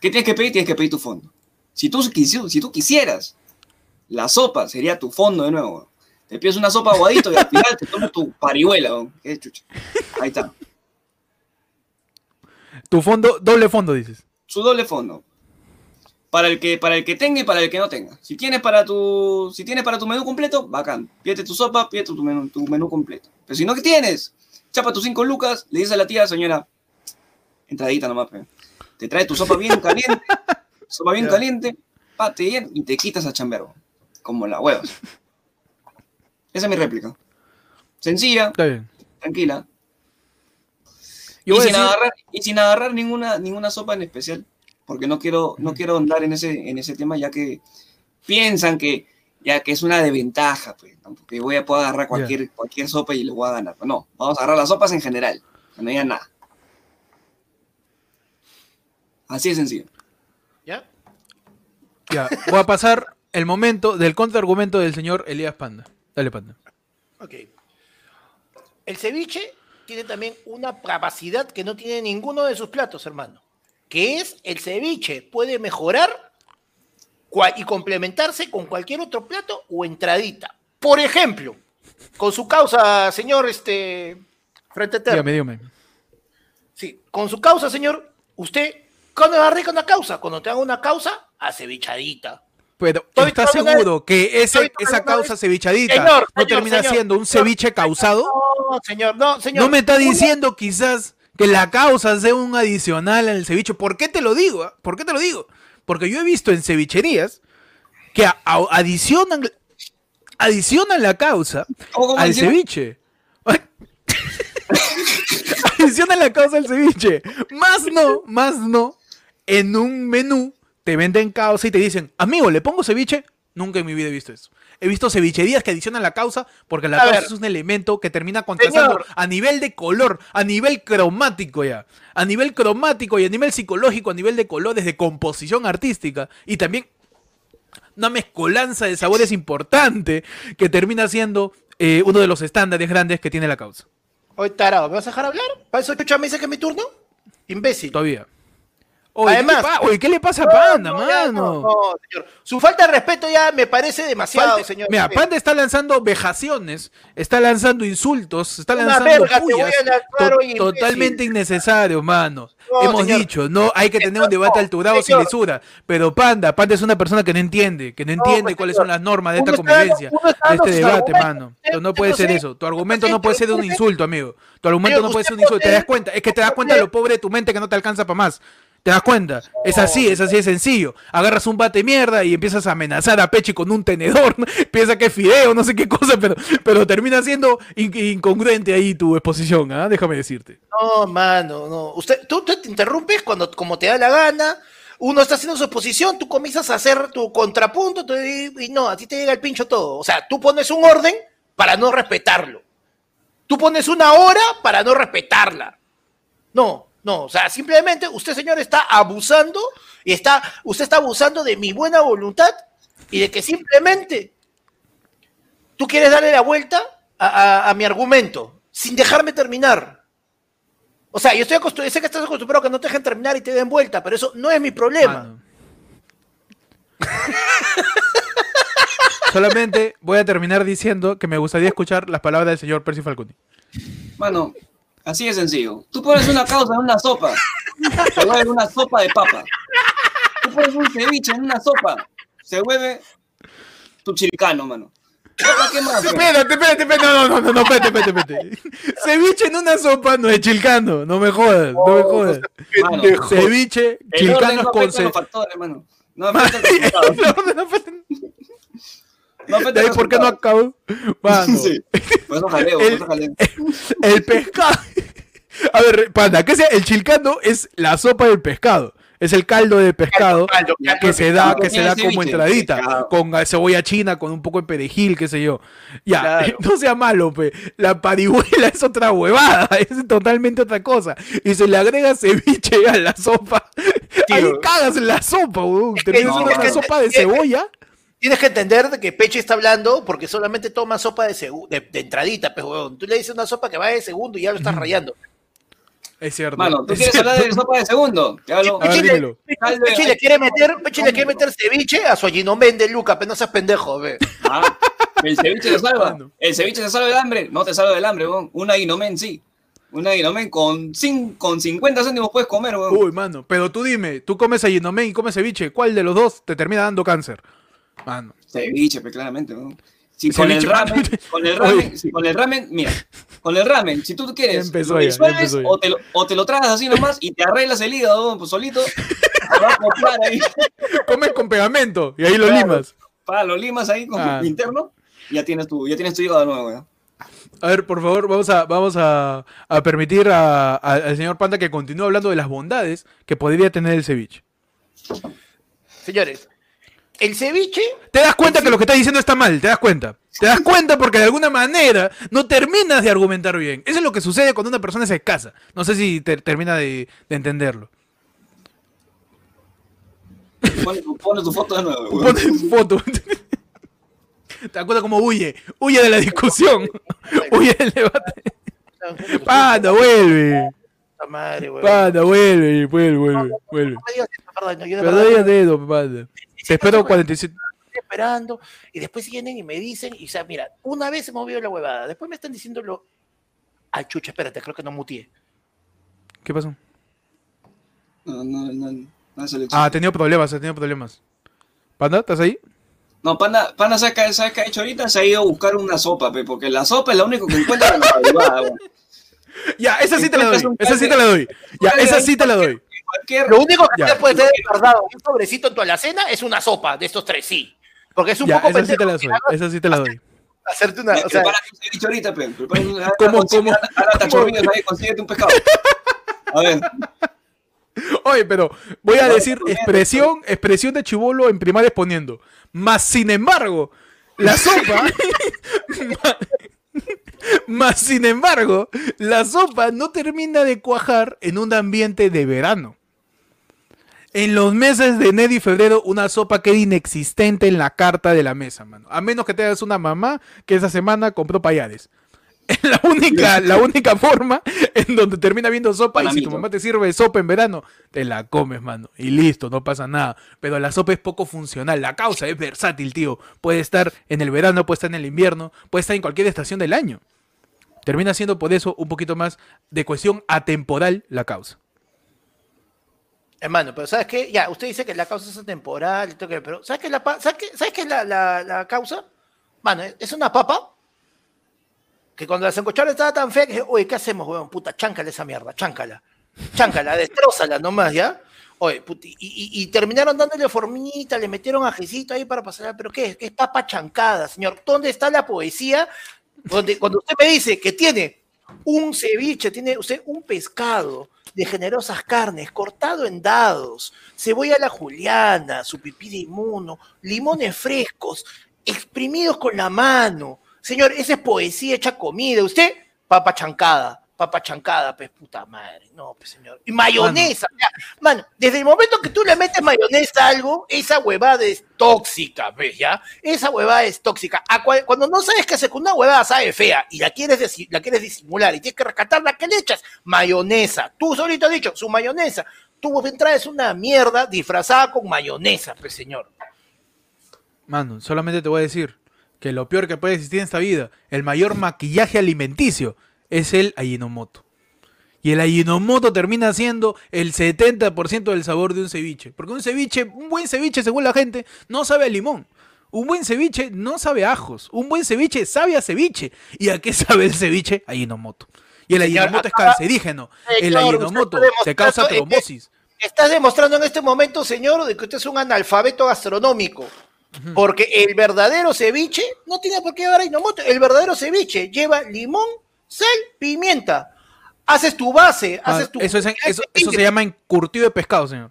Speaker 2: ¿Qué tienes que pedir? Tienes que pedir tu fondo. Si tú, quisi- si tú quisieras, la sopa sería tu fondo de nuevo. Te pides una sopa aguadito y al final te tomas tu parihuela. Qué chucha. Ahí está.
Speaker 3: Tu fondo, doble fondo, dices.
Speaker 2: Su doble fondo. Para el que, para el que tenga y para el que no tenga. Si tienes para tu, si tienes para tu menú completo, bacán. Pídete tu sopa, pídete tu menú, tu menú completo. Pero si no que tienes, chapa tus cinco lucas, le dices a la tía, señora, entradita nomás, pe. Te trae tu sopa bien caliente, sopa bien caliente, pa, te llena y te quitas a chambear, como la huevas. Esa es mi réplica. Sencilla,
Speaker 3: Está bien.
Speaker 2: tranquila. Y, sin
Speaker 3: decir-
Speaker 2: agarrar, y sin agarrar ninguna, ninguna sopa en especial, porque no quiero, no quiero andar en ese, en ese tema, ya que piensan que, ya que es una desventaja, pues, ¿no? porque voy a poder agarrar cualquier, cualquier sopa y le voy a ganar. No, vamos a agarrar las sopas en general, que no haya nada. Así de sencillo.
Speaker 1: ¿Ya?
Speaker 3: Ya, voy a pasar el momento del contraargumento del señor Elías Panda. Dale, Panda.
Speaker 1: Ok. El ceviche tiene también una capacidad que no tiene ninguno de sus platos, hermano. Que es el ceviche puede mejorar y complementarse con cualquier otro plato o entradita. Por ejemplo, con su causa, señor, este, frente eterno.
Speaker 3: Dígame, dígame.
Speaker 1: Sí, con su causa, señor, usted, ¿cuándo va a rica una causa? Cuando te haga una causa, acevichadita.
Speaker 3: Pero ¿estás seguro que ese, esa causa cevichadita
Speaker 1: Señor,
Speaker 3: no termina
Speaker 1: señor,
Speaker 3: siendo un
Speaker 1: señor,
Speaker 3: ceviche causado?
Speaker 1: No, señor, no, señor.
Speaker 3: ¿No me está diciendo quizás que la causa sea un adicional al ceviche? ¿Por qué te lo digo? ah? ¿Por qué te lo digo? Porque yo he visto en cevicherías que a- a- adicionan, adicionan la causa
Speaker 2: ¿Cómo, cómo
Speaker 3: al
Speaker 2: dice?
Speaker 3: ceviche. adicionan la causa al ceviche. Más no, más no. En un menú te venden causa y te dicen, amigo, ¿le pongo ceviche? Nunca en mi vida he visto eso. He visto cevicherías que adicionan la causa porque la
Speaker 1: A
Speaker 3: causa
Speaker 1: ver.
Speaker 3: es un elemento que termina contrastando
Speaker 1: Señor.
Speaker 3: a nivel de color, a nivel cromático ya. A nivel cromático y a nivel psicológico, a nivel de colores, de composición artística. Y también una mezcolanza de sabores importante que termina siendo eh, uno de los estándares grandes que tiene la causa.
Speaker 1: Oye, tarado, ¿me vas a dejar hablar? ¿Para eso chucha me dice que es mi turno? Imbécil.
Speaker 3: Todavía. Oye,
Speaker 1: Además-
Speaker 3: ¿qué, le pa- oye, ¿qué le pasa a Panda,
Speaker 1: No,
Speaker 3: mano?
Speaker 1: no, no, señor. Su falta de respeto ya me parece demasiado,
Speaker 3: Falta-
Speaker 1: señor.
Speaker 3: Mira, Panda está lanzando vejaciones, está lanzando insultos, está
Speaker 1: Una
Speaker 3: lanzando to-
Speaker 1: imbécil.
Speaker 3: totalmente innecesario, mano.
Speaker 1: No,
Speaker 3: Hemos
Speaker 1: señor.
Speaker 3: dicho, no hay que tener un debate alturado sin lisura, pero Panda, Panda es una persona que no entiende, que no entiende
Speaker 1: pues,
Speaker 3: cuáles
Speaker 1: señor.
Speaker 3: son las normas de
Speaker 1: Uno
Speaker 3: esta convivencia, de este debate, mano.
Speaker 1: Usted-
Speaker 3: No puede ser eso. Tu argumento
Speaker 1: no
Speaker 3: puede ser de un insulto, amigo. Tu argumento no puede ser un insulto. ¿Te das cuenta? Es que te das cuenta lo pobre de tu mente que no te alcanza para más. ¿Te das cuenta? Es así, es así de sencillo. Agarras un bate mierda y empiezas a amenazar a Pechi con un tenedor. Piensa que es fideo, no sé qué cosa, pero, pero termina siendo in- incongruente ahí tu exposición, ¿ah? Déjame decirte.
Speaker 1: No, mano, no. Usted, tú, tú te interrumpes cuando como te da la gana. Uno está haciendo su exposición, tú comienzas a hacer tu contrapunto y, y no, a ti te llega el pincho todo. O sea, tú pones un orden para no respetarlo. Tú pones una hora para no respetarla. No, no, o sea, simplemente usted, señor, está abusando y está, usted está abusando de mi buena voluntad y de que simplemente tú quieres darle la vuelta a, a- a mi argumento sin dejarme terminar. O sea, yo estoy acostumbrado, sé que estás acostumbrado a que no te dejen terminar y te den vuelta, pero eso no es mi problema.
Speaker 3: Solamente voy a terminar diciendo que me gustaría escuchar las palabras del señor Percy Falconi.
Speaker 2: Mano, así de sencillo. Tú pones una causa en una sopa, se vuelve una sopa de papa. Tú pones un ceviche en una sopa, se vuelve tu chilcano, mano. ¿Para qué más?
Speaker 3: Espérate, espérate, espérate, no, no, no, no, espérate, espérate, espérate. Ceviche en una sopa no es chilcano, no me jodas, no me jodas.
Speaker 2: Mano,
Speaker 3: Ceviche,
Speaker 2: el orden
Speaker 3: chilcano
Speaker 2: no
Speaker 3: con.
Speaker 2: No.
Speaker 3: No, no, espérate.
Speaker 2: No afecta
Speaker 3: ¿De ahí por qué no acabó? Mano,
Speaker 2: Sí. Por eso jaleo, por
Speaker 3: El-
Speaker 2: eso jaleo.
Speaker 3: el pescado. A ver, panda, ¿qué sea? El chilcano es la sopa del pescado. Es el caldo de pescado
Speaker 1: Caldo, caldo,
Speaker 3: que
Speaker 1: caldo
Speaker 3: se da, que se da como
Speaker 2: ceviche,
Speaker 3: entradita,
Speaker 2: pescado.
Speaker 3: con cebolla china, con un poco de perejil, qué sé yo. Ya,
Speaker 1: Claro.
Speaker 3: no sea malo, pe. La parihuela es otra huevada, es totalmente otra cosa. Y se le agrega ceviche a la sopa. Ahí
Speaker 1: Tío.
Speaker 3: cagas en la sopa, weón.
Speaker 1: que
Speaker 3: Terminas
Speaker 2: no,
Speaker 3: siendo una sopa de
Speaker 1: es que-
Speaker 3: cebolla.
Speaker 1: Tienes que entender de que Peche está hablando porque solamente toma sopa de, de, de entradita, pues. Tú le dices una sopa que va de segundo y ya lo estás rayando.
Speaker 3: Es cierto.
Speaker 2: Mano, ¿tú
Speaker 3: es
Speaker 2: quieres
Speaker 3: cierto.
Speaker 2: hablar de sopa de segundo?
Speaker 3: Ver,
Speaker 1: Peche, le,
Speaker 3: dímelo.
Speaker 1: Peche- Peche le quiere meter, Peche le quiere meter ceviche a su allinomen de Luca, pero no seas pendejo, ve.
Speaker 2: Ah, el ceviche te salva. El ceviche te salva del hambre. No te salva del hambre, weón. Una guinomen, sí. Una guinomen con, con 50 céntimos puedes comer, weón.
Speaker 3: Uy, mano, pero tú dime, tú comes ayinomen y comes ceviche, ¿cuál de los dos te termina dando cáncer? Mano.
Speaker 2: Ceviche, pues claramente, weón. Si con el ramen, con el ramen, si con el ramen, mira, con el ramen, si tú quieres,
Speaker 3: empezó ya, ya.
Speaker 2: o, te lo, o te lo tragas así nomás y te arreglas el hígado, pues solito, te va a acoplar ahí,
Speaker 3: Comes con pegamento y ahí lo
Speaker 2: Claro.
Speaker 3: limas.
Speaker 2: para lo limas ahí con
Speaker 3: Ah.
Speaker 2: interno, y ya tienes tu, ya tienes tu hígado nuevo, weón.
Speaker 3: A ver, por favor, vamos a, vamos a, a permitir a- a- al señor Panda que continúe hablando de las bondades que podría tener el ceviche.
Speaker 1: Señores, el ceviche,
Speaker 3: ¿Te das cuenta que lo que está diciendo está mal? ¿Te das cuenta? ¿Te das cuenta porque de alguna manera no terminas de argumentar bien? Eso es lo que sucede cuando una persona se casa. No sé si te- termina de, de entenderlo.
Speaker 2: Pone, tu- pone tu foto de nuevo, weón.
Speaker 3: Pone foto. ¿Te das cuenta cómo huye? Huye de la discusión. Huye del debate. Panda, vuelve.
Speaker 1: Madre.
Speaker 3: Panda, vuelve, vuelve, vuelve, vuelve.
Speaker 1: No no, verdad
Speaker 3: no Te espero 47.
Speaker 1: esperando y después vienen y me dicen, y o sea, mira, una vez hemos movido la huevada, después me están diciendo lo... Ay, chucha, espérate, creo que no mutié.
Speaker 3: ¿Qué pasó?
Speaker 2: No, no, no, no se
Speaker 3: Ah, ha tenido problemas, ha tenido problemas. ¿Panda? ¿Estás ahí?
Speaker 2: No, Panda, Panda ¿sabes qué, ¿sabes qué ha hecho ahorita? Se ha ido a buscar una sopa, pe, porque la sopa es lo único que encuentra en la madrugada.
Speaker 3: Ya, esa sí te la doy. Esa sí te la doy. Ya, esa sí te la doy.
Speaker 2: Cualquier,
Speaker 1: Lo único que
Speaker 3: Ya.
Speaker 1: te puede tener guardado un sobrecito en tu alacena es una sopa de estos tres, sí. Porque es un
Speaker 3: Ya,
Speaker 1: poco
Speaker 3: esa sí te la doy. Esa sí te la doy.
Speaker 1: hacerte una... O sea,
Speaker 2: tu ceviche ahorita, pe. Prepara un-
Speaker 3: ¿Cómo, cómo?
Speaker 2: Consíguete un pescado. A ver.
Speaker 3: Oye, pero voy a decir expresión, expresión de chivolo en primaria exponiendo. Más sin embargo, la sopa. más sin embargo, la sopa no termina de cuajar en un ambiente de verano. En los meses de enero y febrero, una sopa queda inexistente en la carta de la mesa, mano. A menos que tengas una mamá que esa semana compró payares. Es la única, la única forma en donde termina viendo sopa y si tu mamá te sirve sopa en verano, te la comes, mano. Y listo, no pasa nada. Pero la sopa es poco funcional. La causa es versátil, tío. Puede estar en el verano, puede estar en el invierno, puede estar en cualquier estación del año. Termina siendo por eso un poquito más de cuestión atemporal la causa.
Speaker 1: Hermano, pero ¿sabes qué? Ya, usted dice que la causa es que- pero ¿sabes qué es la, ¿sabes qué, ¿sabes qué es la, la- la causa? Mano, es- una papa que cuando la sancocharon estaba tan fea que dije, oye, ¿qué hacemos, weón? Puta, cháncala esa mierda, cháncala. Cháncala, destrózala nomás, ¿ya? Oye, puta, y, y- terminaron dándole formita, le metieron ajecito ahí para pasar, pero ¿qué es? ¿Qué es papa chancada, señor? ¿Dónde está la poesía? Cuando usted me dice que tiene un ceviche, tiene usted un pescado de generosas carnes, cortado en dados, cebolla a la juliana, su pipí de inmuno, limones frescos, exprimidos con la mano. Señor, esa es poesía hecha comida. Usted, papa chancada, papa chancada, pues puta madre. No, pues señor. Y mayonesa. ya. Mano, desde el momento que tú le metes mayonesa a algo, esa huevada es tóxica, ¿ves? ¿Ya? Esa huevada es tóxica. A cuando no sabes qué hacer con una huevada sabe fea y la quieres, la quieres disimular y tienes que rescatarla, ¿qué le echas? Mayonesa. Tú solito has dicho, su mayonesa. Tu entrada es una mierda disfrazada con mayonesa, pues señor.
Speaker 3: Mano, solamente te voy a decir que lo peor que puede existir en esta vida, el mayor maquillaje alimenticio, es el Ajinomoto. Y el Ajinomoto termina siendo el 70% del sabor de un ceviche. Porque un ceviche, un buen ceviche, según la gente, no sabe a limón. Un buen ceviche no sabe a ajos. Un buen ceviche sabe a ceviche. ¿Y a qué sabe el ceviche? Ajinomoto. Y el
Speaker 1: Señor,
Speaker 3: Ajinomoto es cancerígeno. El
Speaker 1: está
Speaker 3: se causa trombosis.
Speaker 1: Estás demostrando en este momento, señor, de que usted es un analfabeto gastronómico. Porque el verdadero ceviche no tiene por qué llevar Ajinomoto. El verdadero ceviche lleva limón, sal, pimienta. Haces tu base,
Speaker 3: Ah,
Speaker 1: haces tu.
Speaker 3: eso, es en- eso, eso se llama encurtido de pescado, señor.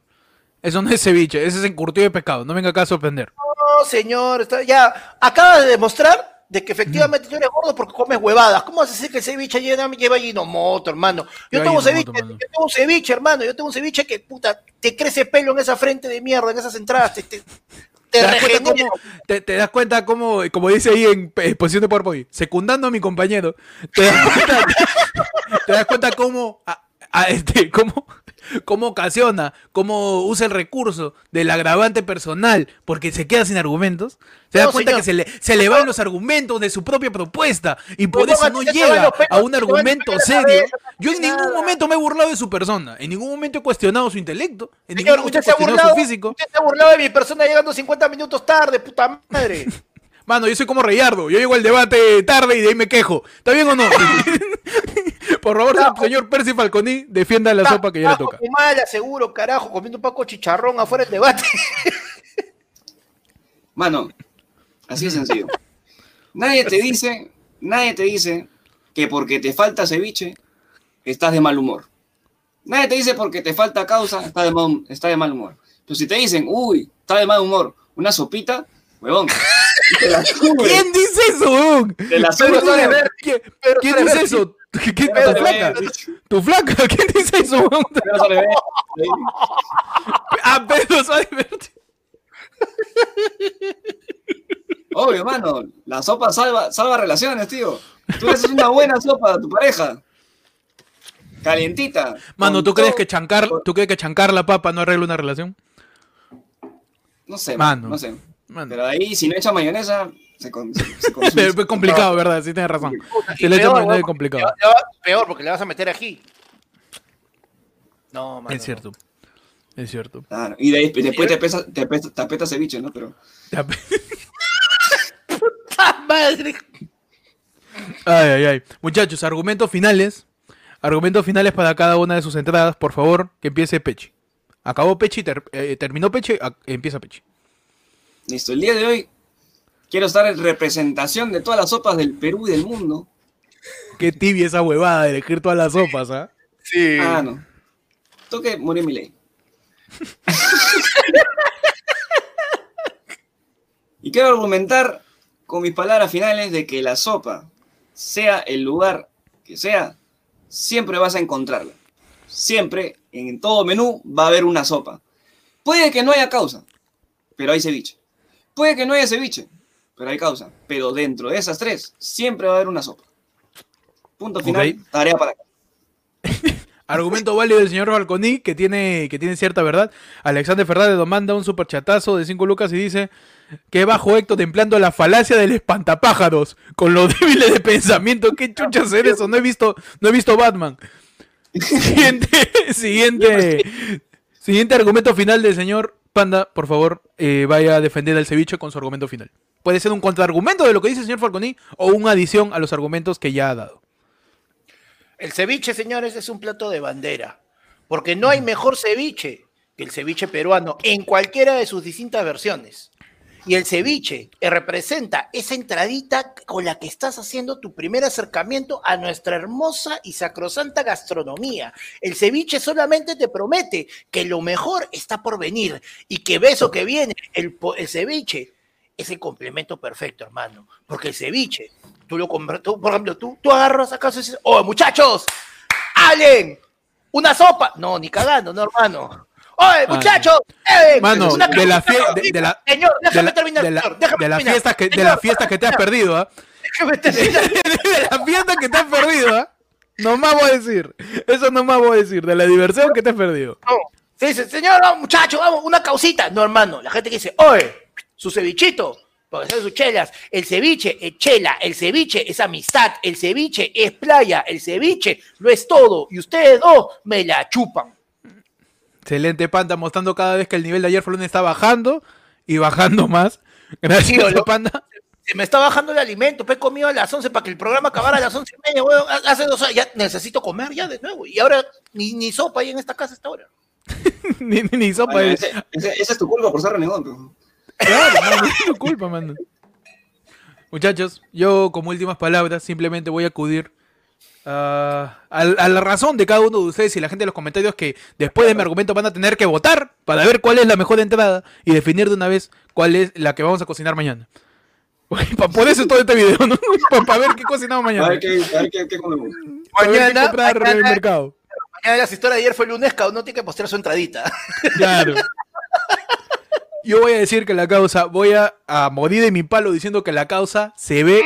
Speaker 3: Eso no es ceviche, ese es encurtido de pescado. No venga acá a sorprender.
Speaker 1: No, señor, está- ya acabas de demostrar de que efectivamente tú eres gordo porque comes huevadas. ¿Cómo vas a decir que el ceviche lleva, lleva Ajinomoto, hermano? Yo
Speaker 3: Lleva
Speaker 1: tengo, ceviche,
Speaker 3: mano.
Speaker 1: yo tengo un ceviche, hermano. Yo tengo un ceviche que, puta, te crece pelo en esa frente de mierda, en esas entradas. Te, te, te
Speaker 3: ¿Te das, cómo, te, te das cuenta cómo, como dice ahí en eh, posición de PowerPoint, secundando a mi compañero, te das cuenta, te das cuenta cómo, a- a este, cómo, cómo ocasiona, cómo usa el recurso del agravante personal porque se queda sin argumentos. Das
Speaker 1: No,
Speaker 3: cuenta
Speaker 1: señor.
Speaker 3: que se le, se le van los argumentos de su propia propuesta y por
Speaker 1: No,
Speaker 3: eso
Speaker 1: no, se
Speaker 3: llega
Speaker 1: pelos,
Speaker 3: a un
Speaker 1: se
Speaker 3: argumento serio. Yo en ningún momento me he burlado de su persona, en ningún momento he cuestionado su intelecto, en ningún momento
Speaker 1: usted
Speaker 3: he
Speaker 1: se ha
Speaker 3: cuestionado
Speaker 1: burlado,
Speaker 3: su físico.
Speaker 1: usted se ha burlado de mi persona llegando 50 minutos tarde, puta madre.
Speaker 3: Mano, yo soy como Reyardo. Yo llego al debate tarde y de ahí me quejo. ¿Está bien o no? Por favor,
Speaker 1: No.
Speaker 3: señor Percy Falconi, defienda la sopa que ya le toca.
Speaker 1: mala, seguro, carajo, comiendo un poco chicharrón afuera del debate.
Speaker 4: Mano, así de sencillo. Nadie te dice, nadie te dice que porque te falta ceviche estás de mal humor. Nadie te dice porque te falta causa estás de mal, está de mal humor. Pero si te dicen, uy, está de mal humor, una sopita, huevón,
Speaker 3: ¿Quién dice eso,
Speaker 1: Verde,
Speaker 3: ¿Quién, quién dice eso? ¿Qué- qué- ¿Tu flaca? ¿Tu flaca? ¿Quién dice eso. Ah, Pedro Verde.
Speaker 4: Obvio, mano, la sopa salva, salva relaciones, tío. Tú le haces una buena sopa a tu pareja. Calientita.
Speaker 3: Mano, ¿tú crees que chancar, ¿tú crees que chancar la papa no arregla una relación?
Speaker 4: No sé,
Speaker 3: Mano.
Speaker 4: no sé.
Speaker 3: Mano.
Speaker 4: Pero ahí, si no echa mayonesa, se, con, se, se
Speaker 3: Es
Speaker 4: consume.
Speaker 3: complicado, ¿verdad? Sí, tienes razón.
Speaker 1: Y
Speaker 3: Si le es
Speaker 1: weón,
Speaker 3: complicado.
Speaker 1: le va- le va- Peor, porque le vas a meter ají. No, mano,
Speaker 3: Es cierto. Es cierto.
Speaker 4: Claro, y de ahí, después te, pesa, te, pesa- te apeta ceviche, ¿no? Pero.
Speaker 1: ¡Ah, madre!
Speaker 3: Ay, ay, ay. Muchachos, argumentos finales. Argumentos finales para cada una de sus entradas, por favor, que empiece Pechi. Acabó Pechi, ter- eh, terminó Pechi, empieza Pechi.
Speaker 4: listo. El día de hoy quiero estar en representación de todas las sopas del Perú y del mundo.
Speaker 3: Qué tibia esa huevada de elegir todas las sopas, ¿ah?
Speaker 1: Sí.
Speaker 4: Ah, no. Toque morir mi ley. y quiero argumentar con mis palabras finales de que la sopa, sea el lugar que sea, siempre vas a encontrarla. Siempre, en todo menú, va a haber una sopa. Puede que no haya causa, pero hay ceviche. Puede que no haya ceviche, pero hay causa. Pero dentro de esas tres, siempre va a haber una sopa. Punto final, tarea para acá.
Speaker 3: Argumento válido del señor Balconi, que tiene, que tiene cierta verdad. Alexander Fernández nos manda un superchatazo de 5 lucas y dice que bajo Héctor templando la falacia del espantapájaros con lo débiles de pensamiento. ¿Qué chucha hacer eso? No he visto, no he visto Batman. Siguiente, siguiente, siguiente argumento final del señor Panda, por favor, eh, vaya a defender al ceviche con su argumento final. Puede ser un contraargumento de lo que dice el señor Falconi o una adición a los argumentos que ya ha dado.
Speaker 1: El ceviche, señores, es un plato de bandera. Porque no hay mejor ceviche que el ceviche peruano en cualquiera de sus distintas versiones. Y el ceviche eh, representa esa entradita con la que estás haciendo tu primer acercamiento a nuestra hermosa y sacrosanta gastronomía. El ceviche solamente te promete que lo mejor está por venir y que beso que viene, el, el ceviche es el complemento perfecto, hermano. Porque el ceviche, tú lo compras, tú, por ejemplo, tú, tú agarras acaso y dices, oh, muchachos, hablen, una sopa. No, ni cagando, no, hermano. Oye, muchachos, eh,
Speaker 3: Mano,
Speaker 1: una
Speaker 3: de la,
Speaker 1: una
Speaker 3: fie- de, de la,
Speaker 1: Señor,
Speaker 3: de
Speaker 1: déjame
Speaker 3: la,
Speaker 1: terminar,
Speaker 3: de la-
Speaker 1: señor, déjame
Speaker 3: de las
Speaker 1: terminar.
Speaker 3: fiestas que, de
Speaker 1: Señor,
Speaker 3: las fiestas que te has perdido, ¿ah?
Speaker 1: Déjame terminar.
Speaker 3: de la fiesta que te has perdido, ¿ah? No más voy a decir. Eso no más voy a decir. De la diversión que te has perdido.
Speaker 1: No. Se dice, señor, vamos, muchacho, vamos, una causita. No, hermano, la gente que dice, oye, su cevichito, porque son sus chelas. El ceviche es chela, el ceviche es amistad, el ceviche es playa, el ceviche lo es todo. Y ustedes dos me la chupan.
Speaker 3: Excelente Panda mostrando cada vez que el nivel de ayer fue lunes está bajando y bajando más. Gracias,
Speaker 1: Sí, lo-
Speaker 3: Panda.
Speaker 1: Se me está bajando el alimento, pues he comido a las 11 para que el programa acabara a las 11 y media, weón. Hace dos horas, ya necesito comer ya de nuevo. Y ahora ni, ni sopa hay en esta casa a esta hora.
Speaker 3: ni, ni, ni sopa. Es.
Speaker 4: ese- es tu culpa por ser renegón.
Speaker 3: Claro, mano, es tu culpa, mano. Muchachos, yo como últimas palabras simplemente voy a acudir a, a- a la razón de cada uno de ustedes y la gente de los comentarios que después de mi argumento van a tener que votar para ver cuál es la mejor entrada y definir de una vez cuál es la que vamos a cocinar mañana. Para por eso todo este video, ¿no? Para ver qué cocinamos
Speaker 4: A
Speaker 3: mañana.
Speaker 4: ver qué, a ver qué, qué comemos.
Speaker 1: Mañana-
Speaker 3: comprar en el mercado.
Speaker 1: Mañana las historias de ayer fue lunes, cada uno tiene que postear su entradita.
Speaker 3: Claro. Yo voy a decir que la causa, voy a, a morir de mi palo diciendo que la causa se ve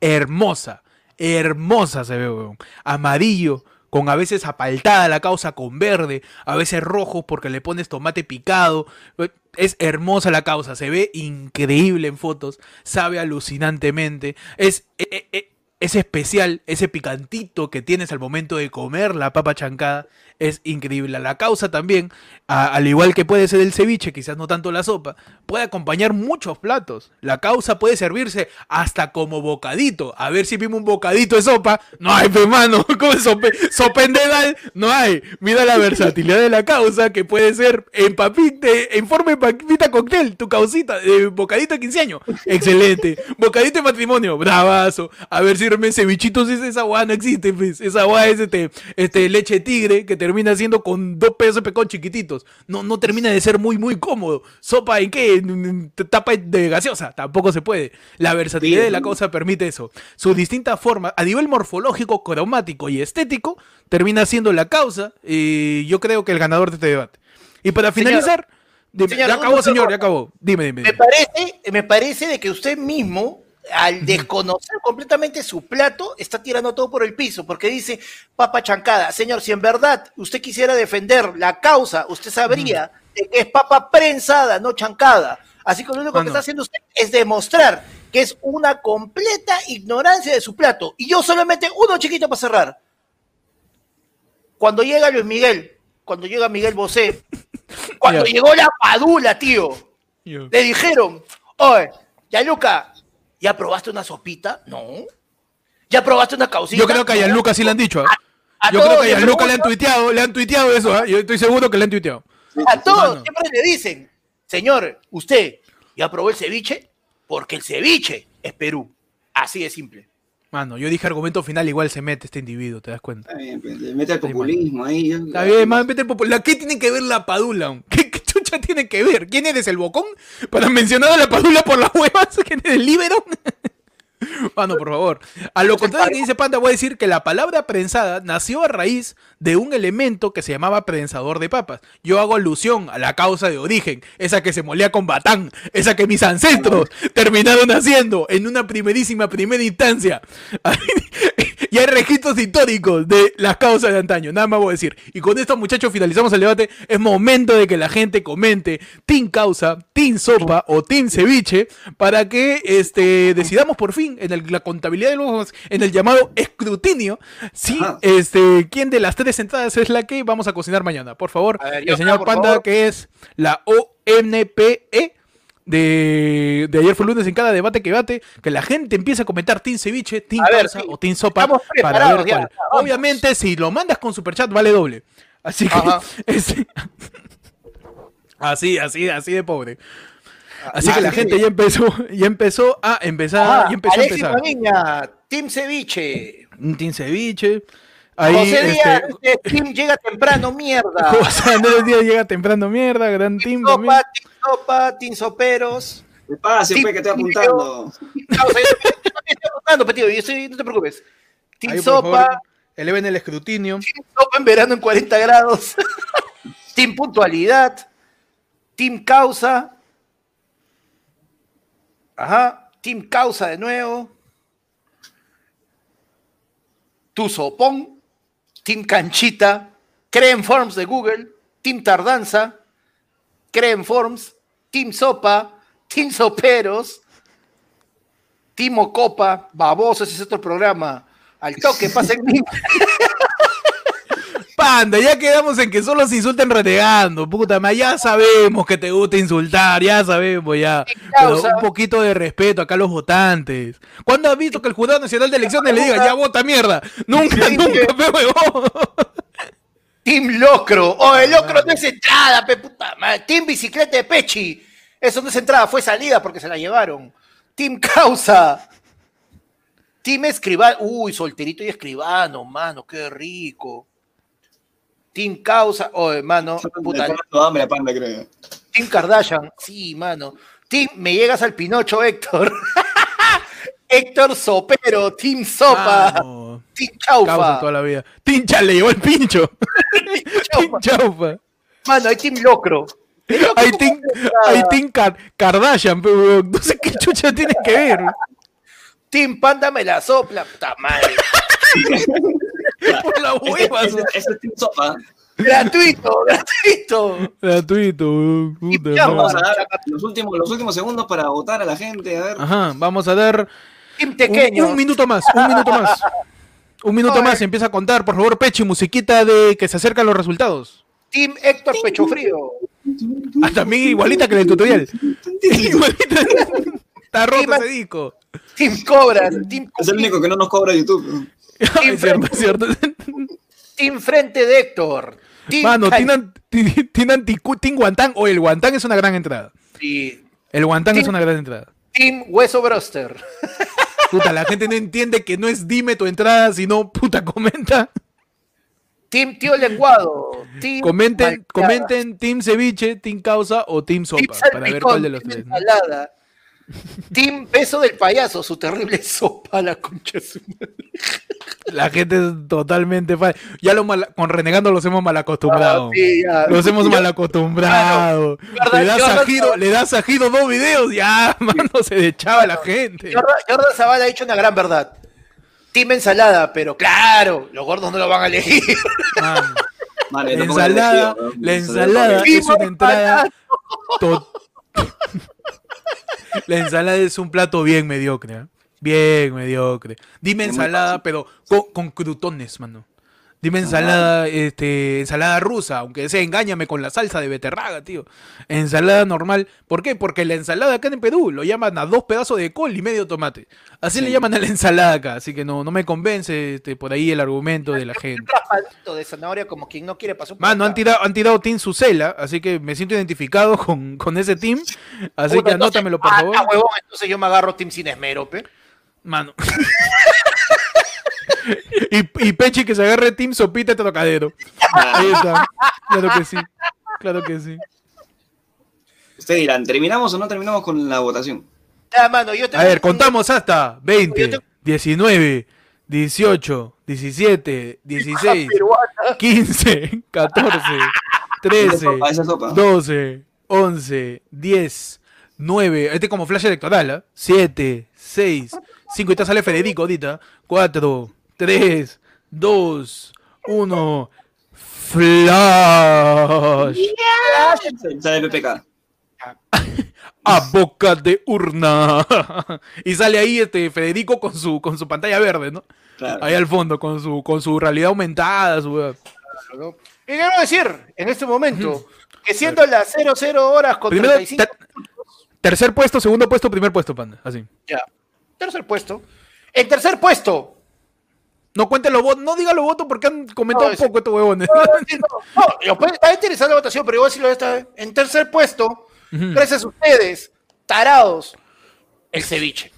Speaker 3: hermosa. Hermosa se ve, weón. Amarillo, con a veces apaltada la causa con verde, a veces rojo porque le pones tomate picado. Es hermosa la causa, se ve increíble en fotos, sabe alucinantemente. Es, e- e- e- es especial, ese picantito que tienes al momento de comer la papa chancada es increíble. La causa también, al igual que puede ser el ceviche, quizás no tanto la sopa, puede acompañar muchos platos. La causa puede servirse hasta como bocadito. A ver si vimos un bocadito de sopa. No hay, pe mano. ¿Cómo es sope, sopendedal? No hay. Mira la versatilidad de la causa que puede ser en papita, en forma de papita cóctel, tu causita, de bocadito de 15 años. Excelente. Bocadito de matrimonio, bravazo. A ver si realmente cevichitos es esa guay, no existe, pues. Esa guay es este, este leche tigre que termina siendo con dos pesos de pecón chiquititos. No, no termina de ser muy, muy cómodo. ¿Sopa en qué? Tapa de gaseosa. Tampoco se puede. La versatilidad de la cosa permite eso. Sus distintas formas, a nivel morfológico, cromático y estético, termina siendo la causa. Y yo creo que el ganador de este debate. Y para finalizar, dime,
Speaker 1: señor,
Speaker 3: ya acabó, señor, ya acabó. Dime, dime.
Speaker 1: Me
Speaker 3: dime.
Speaker 1: parece, me parece de que usted mismo, al desconocer completamente su plato, está tirando todo por el piso, porque dice papa chancada. Señor, si en verdad usted quisiera defender la causa, usted sabría de que es papa prensada, no chancada. Así que lo único que está haciendo usted es demostrar que es una completa ignorancia de su plato. Y yo solamente uno chiquito para cerrar. Cuando llega Luis Miguel, cuando llega Miguel Bosé, cuando llegó la padula, tío, le dijeron, oye, ya Luca, ¿ya probaste una sopita? No. ¿Ya probaste una causita?
Speaker 3: Yo creo que a. Gianluca sí le han dicho. ¿ah?
Speaker 1: A
Speaker 3: Yo creo que a Gianluca le han tuiteado, le han tuiteado eso, ¿ah? Yo estoy seguro que le han tuiteado.
Speaker 1: A todos
Speaker 3: Mano.
Speaker 1: siempre le dicen, señor, usted ya probó el ceviche porque el ceviche es Perú. Así de simple.
Speaker 3: Mano, yo dije argumento final, igual se mete este individuo, te das cuenta.
Speaker 4: Está bien, pues, le mete el populismo ahí.
Speaker 3: Está bien, man, vete el popu- ¿La ¿Qué tiene que ver la padula? ¿Qué, qué chucha tiene que ver? ¿Quién eres el bocón? Para mencionar a la padula por las huevas. ¿Quién es el libero? Mano, por favor. A lo contrario que dice Panda, voy a decir que la palabra prensada nació a raíz de un elemento que se llamaba prensador de papas. Yo hago alusión a la causa de origen, esa que se molía con batán, esa que mis ancestros terminaron haciendo en una primerísima primera instancia. y hay registros históricos de las causas de antaño, nada más voy a decir. Y con esto, muchachos, finalizamos el debate. Es momento de que la gente comente Team Causa, Team Sopa o Team Ceviche para que este, decidamos por fin en el- la contabilidad de los en el llamado escrutinio si
Speaker 4: Ajá.
Speaker 3: este quién de las tres entradas es la que vamos a cocinar mañana. Por favor,
Speaker 1: ver,
Speaker 3: el señor Panda,
Speaker 1: favor.
Speaker 3: que es la ONPE de, de ayer fue lunes en cada debate que bate, que la gente empiece a comentar Team Ceviche, Team
Speaker 1: A ver,
Speaker 3: Causa
Speaker 1: sí.
Speaker 3: o Team Sopa para ver cuál. Obviamente, si lo mandas con superchat vale doble. Así que así, así, así de pobre. Así
Speaker 1: Ah,
Speaker 3: que la
Speaker 1: sí.
Speaker 3: gente ya empezó, ya empezó a empezar,
Speaker 1: Ajá,
Speaker 3: ya empezó a empezar.
Speaker 1: Team Ceviche.
Speaker 3: Team Ceviche. Ahí,
Speaker 1: José Díaz,
Speaker 3: este,
Speaker 1: este, Team llega temprano, mierda.
Speaker 3: José Andrés Díaz llega temprano, mierda, gran team también.
Speaker 1: Sopa, Team Sopa, Team Soperos.
Speaker 4: Despacio, pues, que estoy apuntando.
Speaker 1: Team Causa, yo también yo también estoy apuntando, petido, yo estoy- no te preocupes. Team
Speaker 3: Ahí,
Speaker 1: Sopa,
Speaker 3: favor, eleven el escrutinio.
Speaker 1: Team Sopa en verano en 40 grados. Team Puntualidad. Team Causa. Ajá. Team Causa de nuevo. Tu Sopón. Team Canchita. Creen Forms de Google. Team Tardanza. Creen Forms. Team Sopa. Team Soperos. Team Ocopa. Baboso, ese es otro programa. Al toque, pasen.
Speaker 3: Panda, ya quedamos en que solo se insulten renegando, puta, ma, ya sabemos que te gusta insultar, ya sabemos ya. Pero un poquito de respeto acá a los votantes. ¿Cuándo has visto que el Jurado Nacional de Elecciones le diga, ya vota mierda? Nunca, nunca, pe huevón.
Speaker 1: Team Locro. Oh, el Locro no es entrada, pe puta madre. Team Bicicleta de Pechi. Eso no es entrada, fue salida porque se la llevaron. Team Causa. Team Escribano. Uy, solterito y escribano, mano, qué rico. Team Causa. Oh, mano, puta.
Speaker 4: Hambre, panda, creo.
Speaker 1: Team Kardashian. Sí, mano. Team Me llegas al Pinocho, Héctor. Héctor Sopero. Team Sopa.
Speaker 3: Mano,
Speaker 1: Team
Speaker 3: causa
Speaker 1: Chaufa.
Speaker 3: toda la vida. Tincha le llevó el pincho. Team Chaufa.
Speaker 1: Mano, hay Team Locro.
Speaker 3: Hay Team, hay team Kar- Kardashian, pe huevón. No sé qué chucha tiene que ver.
Speaker 1: Team Panda me la sopla, puta madre.
Speaker 3: Por la
Speaker 4: Ese,
Speaker 3: hueva.
Speaker 4: ese, ese es Team Sopa.
Speaker 1: gratuito, gratuito.
Speaker 3: Gratuito, puta.
Speaker 4: Vamos a dar los últimos, los últimos segundos para votar a la gente. A ver.
Speaker 3: Ajá, vamos a dar
Speaker 1: Team
Speaker 3: un,
Speaker 1: Tequeño.
Speaker 3: un minuto más, un minuto más. Un minuto más, empieza a contar, por favor, Pechi, musiquita de que se acercan los resultados.
Speaker 1: Team Héctor Pecho Frío.
Speaker 3: Ah, también igualita que en el tutorial. igualita. Está roto ese disco.
Speaker 1: Team Cobras. Team,
Speaker 4: Es el único que no nos cobra YouTube.
Speaker 3: cierto, cierto.
Speaker 1: team Frente de Héctor. Team
Speaker 3: Mano, Team Guantán, o el Guantán es una gran entrada.
Speaker 1: y
Speaker 3: El Guantán
Speaker 1: Team-
Speaker 3: es una gran entrada.
Speaker 1: Team Hueso Broster.
Speaker 3: Puta, la gente no entiende que no es dime tu entrada, sino puta, comenta.
Speaker 1: Team Tío Lenguado. Team
Speaker 3: Comenten, comenten Team Ceviche, Team Causa o Team
Speaker 1: Team
Speaker 3: Sopa, para ver cuál de los
Speaker 1: Team
Speaker 3: tres.
Speaker 1: Team Beso del Payaso, su terrible sopa la concha de su madre.
Speaker 3: La gente es totalmente fan. Ya lo mal- con Renegando los hemos mal acostumbrado.
Speaker 1: Ah, sí, ya.
Speaker 3: Los hemos mal acostumbrado.
Speaker 1: Verdad,
Speaker 3: le das a giro, le das a giro dos videos, ya, mano, se echaba la gente.
Speaker 1: Jordan, Jordan Zavala ha dicho una gran verdad. Team Ensalada, pero claro, los gordos no lo van a elegir.
Speaker 3: La ensalada,
Speaker 4: elegido, ¿no?
Speaker 3: la ensalada es una entrada. La ensalada es un plato bien mediocre. ¿eh? Bien mediocre. Dime ensalada, pero con, con crutones, mano. Dime ensalada, este, ensalada rusa, aunque sea engáñame con la salsa de beterraga, tío. Ensalada normal. ¿Por qué? Porque la ensalada acá en Perú lo llaman a dos pedazos de col y medio tomate. Así le llaman a la ensalada acá. Así que no, no me convence este, por ahí el argumento de la gente.
Speaker 1: Un de zanahoria como quien no quiere pasar
Speaker 3: Mano, han tirado, han tirado Team Sucela, así que me siento identificado con, con ese team. Así que anótamelo, por
Speaker 1: entonces,
Speaker 3: favor.
Speaker 1: ah, ah, huevón, entonces yo me agarro Team Sin Esmero, pe.
Speaker 3: Mano. Y, y Pechi que se agarre Team Sopita y Tocadero. Ahí está. Claro que sí. Claro que sí.
Speaker 4: Ustedes dirán, ¿terminamos o no terminamos con la votación?
Speaker 1: Ya, mano, yo
Speaker 3: A ver,
Speaker 1: un-
Speaker 3: contamos hasta
Speaker 1: Yo
Speaker 3: 20,
Speaker 1: tengo-
Speaker 3: 19, 18, 17, 16,
Speaker 1: peruana.
Speaker 3: 15, 14,
Speaker 4: Esa
Speaker 3: 13,
Speaker 4: sopa, esa sopa.
Speaker 3: 12, 11, 10, 9, este como flash electoral, ¿ah? 7, 6, 5, y te sale Federico ahorita, 4, 3, 2, 1, flash,
Speaker 4: Sale PPK.
Speaker 3: a boca de urna, y sale ahí este Federico con su, con su pantalla verde, ¿no?
Speaker 4: Claro.
Speaker 3: Ahí al fondo, con su, con su realidad aumentada, su...
Speaker 1: ¿no? Y quiero decir, en este momento, que siendo las 00 horas con
Speaker 3: Primero,
Speaker 1: 35
Speaker 3: ter- tercer puesto, segundo puesto, primer puesto, panda, así.
Speaker 1: ya. Tercer puesto. En tercer puesto.
Speaker 3: No cuenten los votos, no digan los votos porque han comentado
Speaker 1: No,
Speaker 3: un poco estos huevones.
Speaker 1: No, no, no, yo puedo- está interesante la votación, pero yo voy a decirlo esta vez. En tercer puesto, gracias a ustedes, tarados, el ceviche.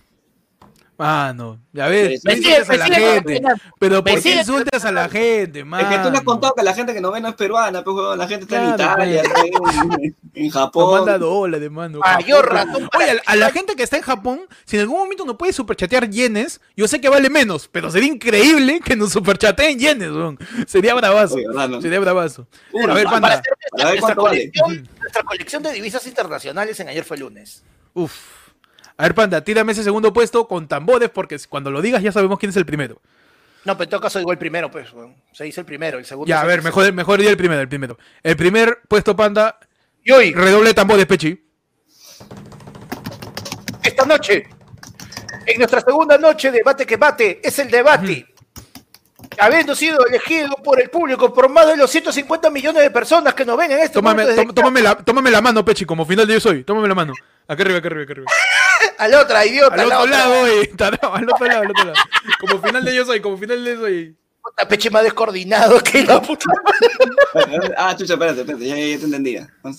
Speaker 3: Mano, ya ves,
Speaker 4: Me
Speaker 3: no a
Speaker 1: me
Speaker 3: la
Speaker 1: sigue
Speaker 3: gente.
Speaker 1: condenando.
Speaker 3: Pero
Speaker 1: Me
Speaker 3: ¿por qué insultas a la gente,
Speaker 4: Es
Speaker 3: mano?
Speaker 4: que tú le has contado que la gente que nos ve no es peruana, pues, huevón, la gente está en Italia, en, en
Speaker 3: Nos
Speaker 4: Japón.
Speaker 3: manda dólares, mano.
Speaker 1: Mayor
Speaker 3: Oye, a, a la gente que está en Japón, si en algún momento nos puede superchatear yenes, yo sé que vale menos, pero sería increíble que nos superchateen yenes. Sería bravazo.
Speaker 4: Oye, ¿verdad, no?
Speaker 3: Sería bravazo.
Speaker 4: Uno,
Speaker 3: a ver,
Speaker 1: Para
Speaker 3: panda.
Speaker 1: hacer nuestra,
Speaker 4: Para ver
Speaker 1: nuestra colección, nuestra colección de divisas internacionales en ayer fue lunes.
Speaker 3: Uf. A ver, panda, tírame ese segundo puesto con tambores, porque cuando lo digas ya sabemos quién es el primero.
Speaker 1: No, pero en todo caso digo el primero, pues. weón. Se dice el primero, el segundo.
Speaker 3: Ya, a ver, mejor, mejor día el primero, el primero. El primer puesto, panda,
Speaker 1: Y hoy,
Speaker 3: redoble tambores, Pechi.
Speaker 1: esta noche, en nuestra segunda noche de Bate que Bate, es el debate. Habiendo sido elegido por el público, por más de los 150 millones de personas que nos ven en este
Speaker 3: Tómame,
Speaker 1: momento
Speaker 3: la, tómame la mano, Pechi, como final de yo soy. Tómame la mano. Acá arriba, acá arriba, acá arriba.
Speaker 1: a la otra, idiota.
Speaker 3: Al otro
Speaker 1: otra.
Speaker 3: lado, eh. Al otro lado, al otro lado. Como final de yo soy, como final de yo soy.
Speaker 1: Puta, peche más descoordinado que la puta.
Speaker 4: Ah, chucha, espérate, espérate, ya, ya te entendía.
Speaker 3: Como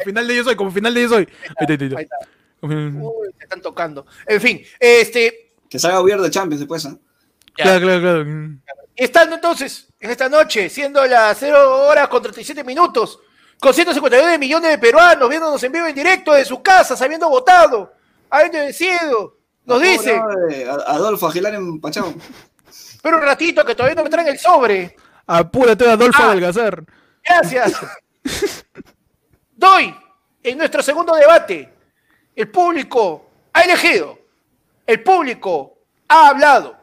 Speaker 3: final de yo soy, como final de yo soy. Ahí está, ahí está.
Speaker 1: Uy, se están tocando. En fin, este.
Speaker 4: Que salga gobierno de Champions después, ¿ah?
Speaker 1: ya.
Speaker 3: Claro, claro, claro.
Speaker 1: Estando entonces en esta noche, siendo las 0 horas con 37 minutos, con 159 millones de peruanos viéndonos en vivo en directo de sus casas, habiendo votado, habiendo decidido, nos
Speaker 4: No,
Speaker 1: dice,
Speaker 4: no, eh, Adolfo Aguilar en Pachao.
Speaker 1: pero un ratito que todavía no me traen el sobre.
Speaker 3: Apúrate, Adolfo
Speaker 1: Ah.
Speaker 3: Adelgazar.
Speaker 1: Gracias. Doy en nuestro segundo debate. El público ha elegido. El público ha hablado.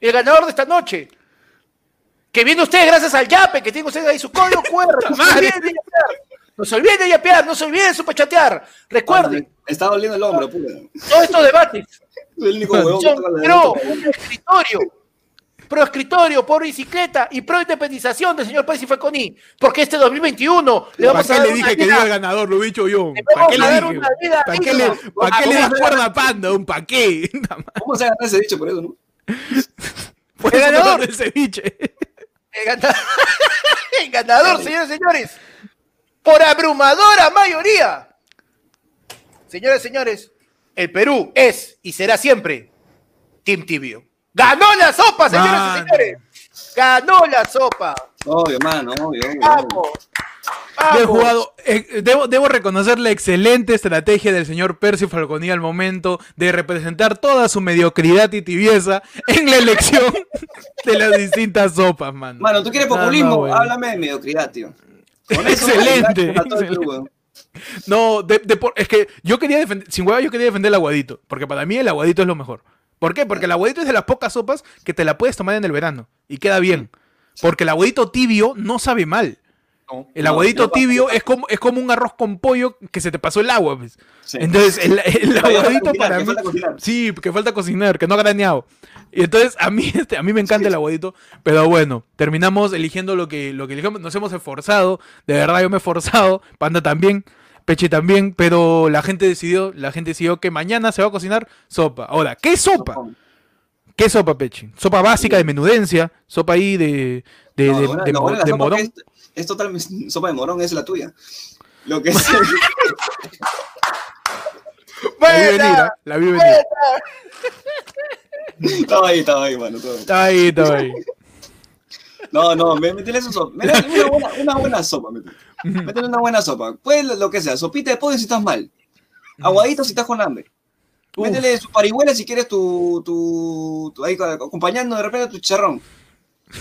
Speaker 1: El ganador de esta noche. Que viene usted gracias al Yape, que tiene usted ahí su código QR. No se olviden de yapear. No se olviden de yapear, no se olviden de superchatear. Recuerden,
Speaker 4: Está doliendo el hombro, puta.
Speaker 1: todos estos debates
Speaker 4: el único huevón
Speaker 1: son pro un escritorio, pro escritorio, por bicicleta y pro independización del señor Pérez y Falconi, porque este 2021 le vamos a
Speaker 3: ¿Para
Speaker 1: dar
Speaker 3: qué le dije que diga el ganador? Lo he dicho yo. ¿Para
Speaker 1: vamos
Speaker 3: qué
Speaker 1: a
Speaker 3: le dije? ¿Para qué le, ¿para qué le
Speaker 1: ¿Cómo
Speaker 3: das
Speaker 1: se
Speaker 3: cuerda a panda? ¿Un pa' qué?
Speaker 4: ¿Cómo se gana ese dicho por eso, no?
Speaker 3: Por
Speaker 1: El ganador.
Speaker 3: del ceviche.
Speaker 1: El ganador, el ganador, señores y señores, por abrumadora mayoría. Señores y señores, el Perú es y será siempre Team Tibio. ¡Ganó la sopa, señores y señores! ¡Ganó la sopa!
Speaker 4: Obvio, mano, obvio, obvio.
Speaker 1: ¡Vamos!
Speaker 3: Bien jugado. Eh, debo, debo reconocer la excelente estrategia del señor Percy Falconi al momento de representar toda su mediocridad y tibieza en la elección de las distintas sopas, mano.
Speaker 4: Mano, ¿tú quieres populismo?
Speaker 3: bueno.
Speaker 4: Háblame de mediocridad, tío. Con eso,
Speaker 3: Excelente. No, de- de por- es que yo quería defender, sin hueva yo quería defender el aguadito, porque para mí el aguadito es lo mejor. ¿Por qué? Porque el aguadito es de las pocas sopas que te la puedes tomar en el verano y queda bien. Porque el aguadito tibio no sabe mal. El aguadito
Speaker 4: no,
Speaker 3: tibio es como, es como un arroz con pollo que se te pasó el agua. pues.
Speaker 4: Sí.
Speaker 3: Entonces, el, el aguadito
Speaker 4: cocinar,
Speaker 3: para mí. Sí, que falta cocinar, que no ha graneado. Y entonces, a mí, este, a mí me encanta el aguadito. Pero bueno, terminamos eligiendo lo que, lo que elegimos. Nos hemos esforzado. De verdad, yo me he esforzado. Panda también. Peche también. Pero la gente decidió, la gente decidió que mañana se va a cocinar sopa. Ahora, ¿qué sopa? ¿Qué sopa, Peche? Sopa básica de menudencia. Sopa ahí de, de, de- morón.
Speaker 4: Es, totalmente sopa de morón, es la tuya. Lo que es.
Speaker 3: La vi venir, ¿ah? La vi venir.
Speaker 2: Estaba ahí, estaba ahí, mano. estaba ahí.
Speaker 3: Está ahí, está ahí.
Speaker 2: No, no, métele su sopa. Métele una buena, una buena sopa, métele. Métele una buena sopa. Pues lo- lo que sea, sopita de pollo si estás mal. Aguadito si estás con hambre.
Speaker 3: Uf.
Speaker 2: Métele su parihuela si quieres tu, tu, tu- ahí acompañando de repente tu chicharrón.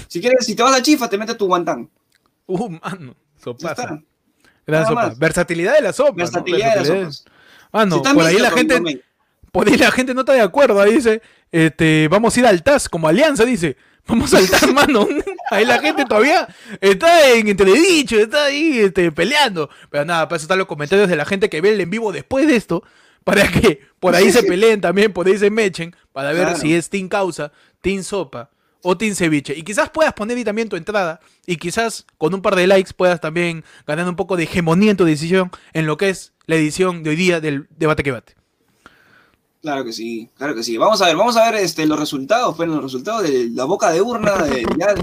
Speaker 2: Si quieres, si te vas a chifa, te metes tu guantán.
Speaker 3: Uh, mano. Sopaza. Gran sopa. Versatilidad de la sopa. ¿no?
Speaker 2: Versatilidad de las
Speaker 3: Versatilidad.
Speaker 2: sopas.
Speaker 3: Ah,
Speaker 2: Si
Speaker 3: por ahí la gente, por ahí la gente no está de acuerdo. Ahí dice, este, vamos a ir al TAS como alianza, dice. Vamos al TAS, mano. Ahí la gente todavía está en entredicho, está ahí este, peleando. Pero nada, para eso están los comentarios de la gente que ve el en vivo después de esto. Para que por ahí se peleen también, por ahí se mechen. Para ver
Speaker 2: Claro.
Speaker 3: si es Team Causa, Team Sopa o Team Ceviche. Y quizás puedas poner ahí también tu entrada. Y quizás con un par de likes puedas también ganar un poco de hegemonía en tu decisión en lo que es la edición de hoy día del debate que bate.
Speaker 2: Claro que sí, claro que sí. Vamos a ver, vamos a ver este, los resultados, pues los resultados de la boca de urna de, ya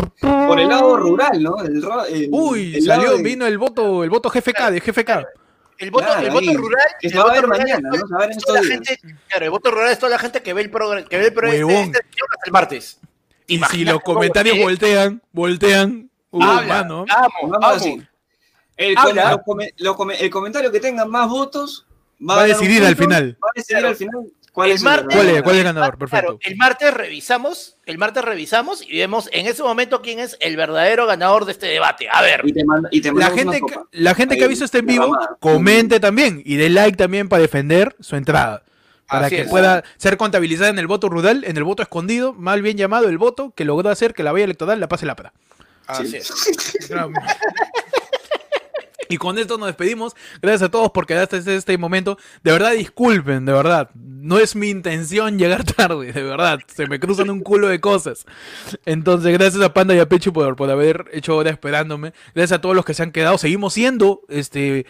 Speaker 2: por el lado rural, ¿no? El ro- el-
Speaker 3: Uy,
Speaker 2: el
Speaker 3: salió,
Speaker 2: de-
Speaker 3: vino el voto, el voto GFK de GFK.
Speaker 1: El voto,
Speaker 2: Claro,
Speaker 1: el voto
Speaker 2: ahí.
Speaker 1: rural.
Speaker 2: Que
Speaker 1: el
Speaker 2: se va a
Speaker 1: voto
Speaker 2: ver
Speaker 1: rural
Speaker 2: mañana,
Speaker 1: es
Speaker 2: ¿no? Se va a ver en
Speaker 1: toda
Speaker 2: estos
Speaker 1: la
Speaker 2: días.
Speaker 1: gente, claro, el voto rural es toda la gente que ve el programa, que ve el programa este, este, hasta el martes. ¿Te
Speaker 3: Y si los comentarios voltean, voltean. Uy,
Speaker 1: Habla,
Speaker 3: mano.
Speaker 1: vamos,
Speaker 2: Vamos
Speaker 1: vamos.
Speaker 2: así. El,
Speaker 1: Habla.
Speaker 2: com- los come- los come- el comentario que tenga más votos
Speaker 3: Va a
Speaker 2: ganar un
Speaker 3: decidir al final.
Speaker 2: Va a decidir
Speaker 1: Claro.
Speaker 2: al final cuál
Speaker 1: El
Speaker 2: es
Speaker 1: martes-
Speaker 3: ¿Cuál es? ¿Cuál es el ganador?
Speaker 1: Claro,
Speaker 3: Perfecto.
Speaker 1: el martes revisamos, el martes revisamos y vemos en ese momento quién es el verdadero ganador de este debate. A ver,
Speaker 2: Y te manda, y te
Speaker 3: La gente, que, la gente que ha visto este en vivo, comente también y dé like también para defender su entrada. Para
Speaker 1: Así
Speaker 3: que
Speaker 1: es.
Speaker 3: pueda ser contabilizada en el voto rural, en el voto escondido, mal bien llamado el voto que logró hacer que la valla electoral la pase la para.
Speaker 1: así
Speaker 2: Sí.
Speaker 1: es.
Speaker 3: Y con esto nos despedimos. Gracias a todos por quedarse hasta este momento. De verdad, disculpen, de verdad. No es mi intención llegar tarde, de verdad. Se me cruzan un culo de cosas. Entonces, gracias a Panda y a Pechu por, por haber hecho hora esperándome. Gracias a todos los que se han quedado. Seguimos siendo este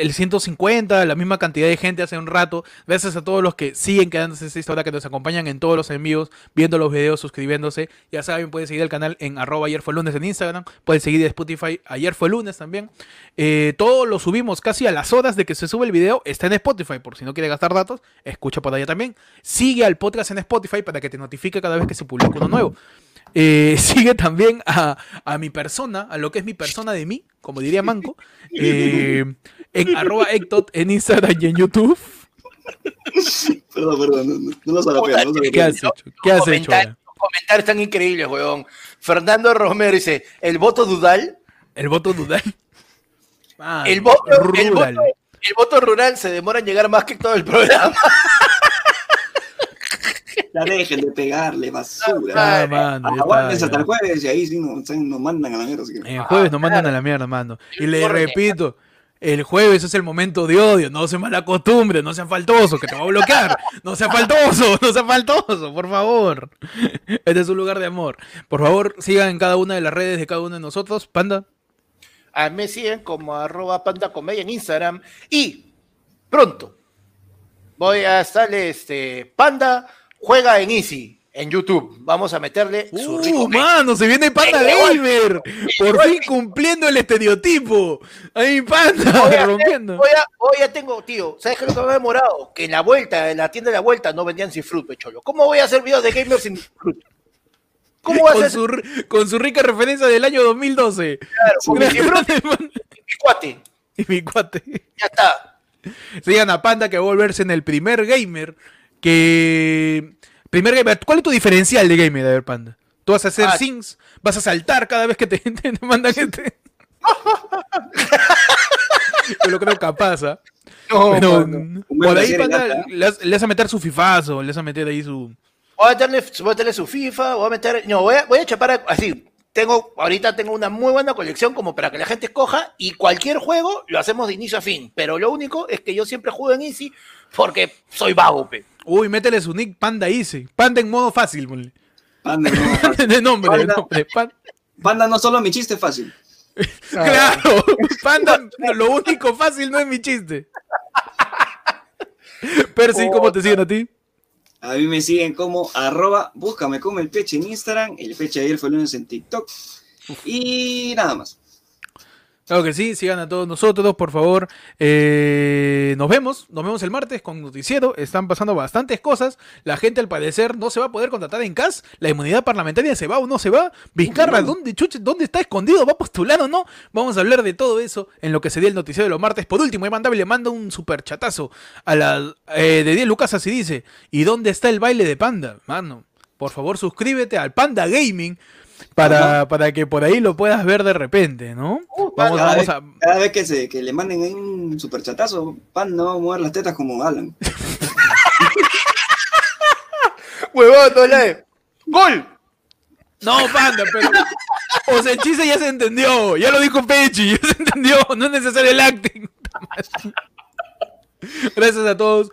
Speaker 3: el 150, la misma cantidad de gente hace un rato. Gracias a todos los que siguen quedándose esta hora, que nos acompañan en todos los envíos, viendo los videos, suscribiéndose. Ya saben, pueden seguir el canal en arroba ayer fue lunes en Instagram. Pueden seguir en Spotify ayer fue lunes también. Eh, todo lo subimos casi a las horas de que se sube el video. Está en Spotify, por si no quiere gastar datos. Escucha por allá también. Sigue al podcast en Spotify para que te notifique cada vez que se publica uno nuevo. Eh, sigue también a, a mi persona, a lo que es mi persona de mí, como diría Manco, eh, en arroba Ectot en Instagram y en YouTube.
Speaker 2: Perdón, perdón, no, no, no lo salapea, no
Speaker 3: ¿Qué
Speaker 2: salapea.
Speaker 3: has hecho? ¿Qué has hecho?
Speaker 1: comentarios,
Speaker 3: ahora?
Speaker 1: comentarios tan increíbles, weón. Fernando Romero dice, el voto dudal,
Speaker 3: El voto dudal.
Speaker 1: El voto, el voto, el voto rural se demora en llegar más que todo el programa.
Speaker 2: Ya dejen de pegarle, basura.
Speaker 3: Ah, mano,
Speaker 2: Aguántense hasta el jueves y ahí sí nos, nos mandan a la mierda. que-
Speaker 3: El jueves nos mandan a la mierda, mano. Y le repito, el jueves es el momento de odio, no se mala costumbre, no sea faltoso, que te va a bloquear. No sea faltoso, no sea faltoso, por favor. Este es un lugar de amor. Por favor, sigan en cada una de las redes de cada uno de nosotros. Panda.
Speaker 1: A mí me siguen como arroba panda comedia en Instagram. Y pronto voy a estar este Panda juega en Easy en YouTube. Vamos a meterle su rico
Speaker 3: ¡Uh, mano! ¡Se viene Panda. Gamer! Por fin cumpliendo el estereotipo. Ahí Panda,
Speaker 1: Voy a,
Speaker 3: rompiendo.
Speaker 1: a- hoy ya tengo, tío, ¿sabes qué es lo que me ha demorado? Que en la vuelta, en la tienda de la vuelta, no vendían sin fruit, pecholo. ¿Cómo voy a hacer videos de gamers sin fruit? ¿Cómo voy a
Speaker 3: Con
Speaker 1: hacer
Speaker 3: su, con su rica referencia del año 2012.
Speaker 1: claro, con mi mi cuate?
Speaker 3: Y mi cuate.
Speaker 1: Ya está.
Speaker 3: Sigan a Panda que va a volverse en el primer gamer que... Primer gamer, ¿cuál es tu diferencial de gamer, ver, Panda? ¿Tú vas a hacer
Speaker 1: Ah.
Speaker 3: sings? ¿Vas a saltar cada vez que te, te- te mandan gente? Yo lo creo capaz, ¿ah?
Speaker 1: No,
Speaker 3: Pero, por ahí, Panda, le vas, le vas a meter su fifazo, le vas a meter ahí su...
Speaker 1: Voy a meterle, voy a meterle su FIFA, voy a meter. No, voy a, voy a chapar así. Tengo, ahorita tengo una muy buena colección como para que la gente escoja y cualquier juego lo hacemos de inicio a fin. Pero lo único es que yo siempre juego en Easy porque soy vago, pe.
Speaker 3: Uy, métele su nick Panda Easy. Panda en modo fácil, ponle.
Speaker 2: Panda, no,
Speaker 3: de nombre, de
Speaker 2: Panda.
Speaker 3: nombre. Pan-
Speaker 2: Panda no solo mi chiste es fácil.
Speaker 3: Claro, Panda, lo único fácil no es mi chiste. Percy, ¿cómo te siguen a ti?
Speaker 2: A mí me siguen como arroba, búscame como el peche en Instagram, el peche ayer fue el lunes en TikTok. Y nada más.
Speaker 3: Claro que sí, sigan a todos nosotros, por favor. Eh, nos vemos, nos vemos el martes con Noticiero. Están pasando bastantes cosas. La gente, al parecer, no se va a poder contratar en CAS. La inmunidad parlamentaria se va o no se va. Vizcarra, ¿dónde, chuche, ¿dónde está escondido? ¿Va a postular o no? Vamos a hablar de todo eso en lo que sería el Noticiero de los martes. Por último, mandable le manda un super chatazo a la eh, de 10 Lucas, así dice. ¿Y dónde está el baile de Panda? Mano, por favor, suscríbete al Panda Gaming para, para que por ahí lo puedas ver de repente, ¿no? Vamos,
Speaker 4: cada,
Speaker 3: vamos
Speaker 4: vez,
Speaker 3: a.
Speaker 4: cada vez que, se, que le manden ahí un superchatazo, pan no va a mover las tetas como Alan.
Speaker 1: Huevón, no le. ¡Gol!
Speaker 3: No, panda, pero. O sea, el chiste ya se entendió. Ya lo dijo Pechi, ya se entendió. No es necesario el acting. Gracias a todos.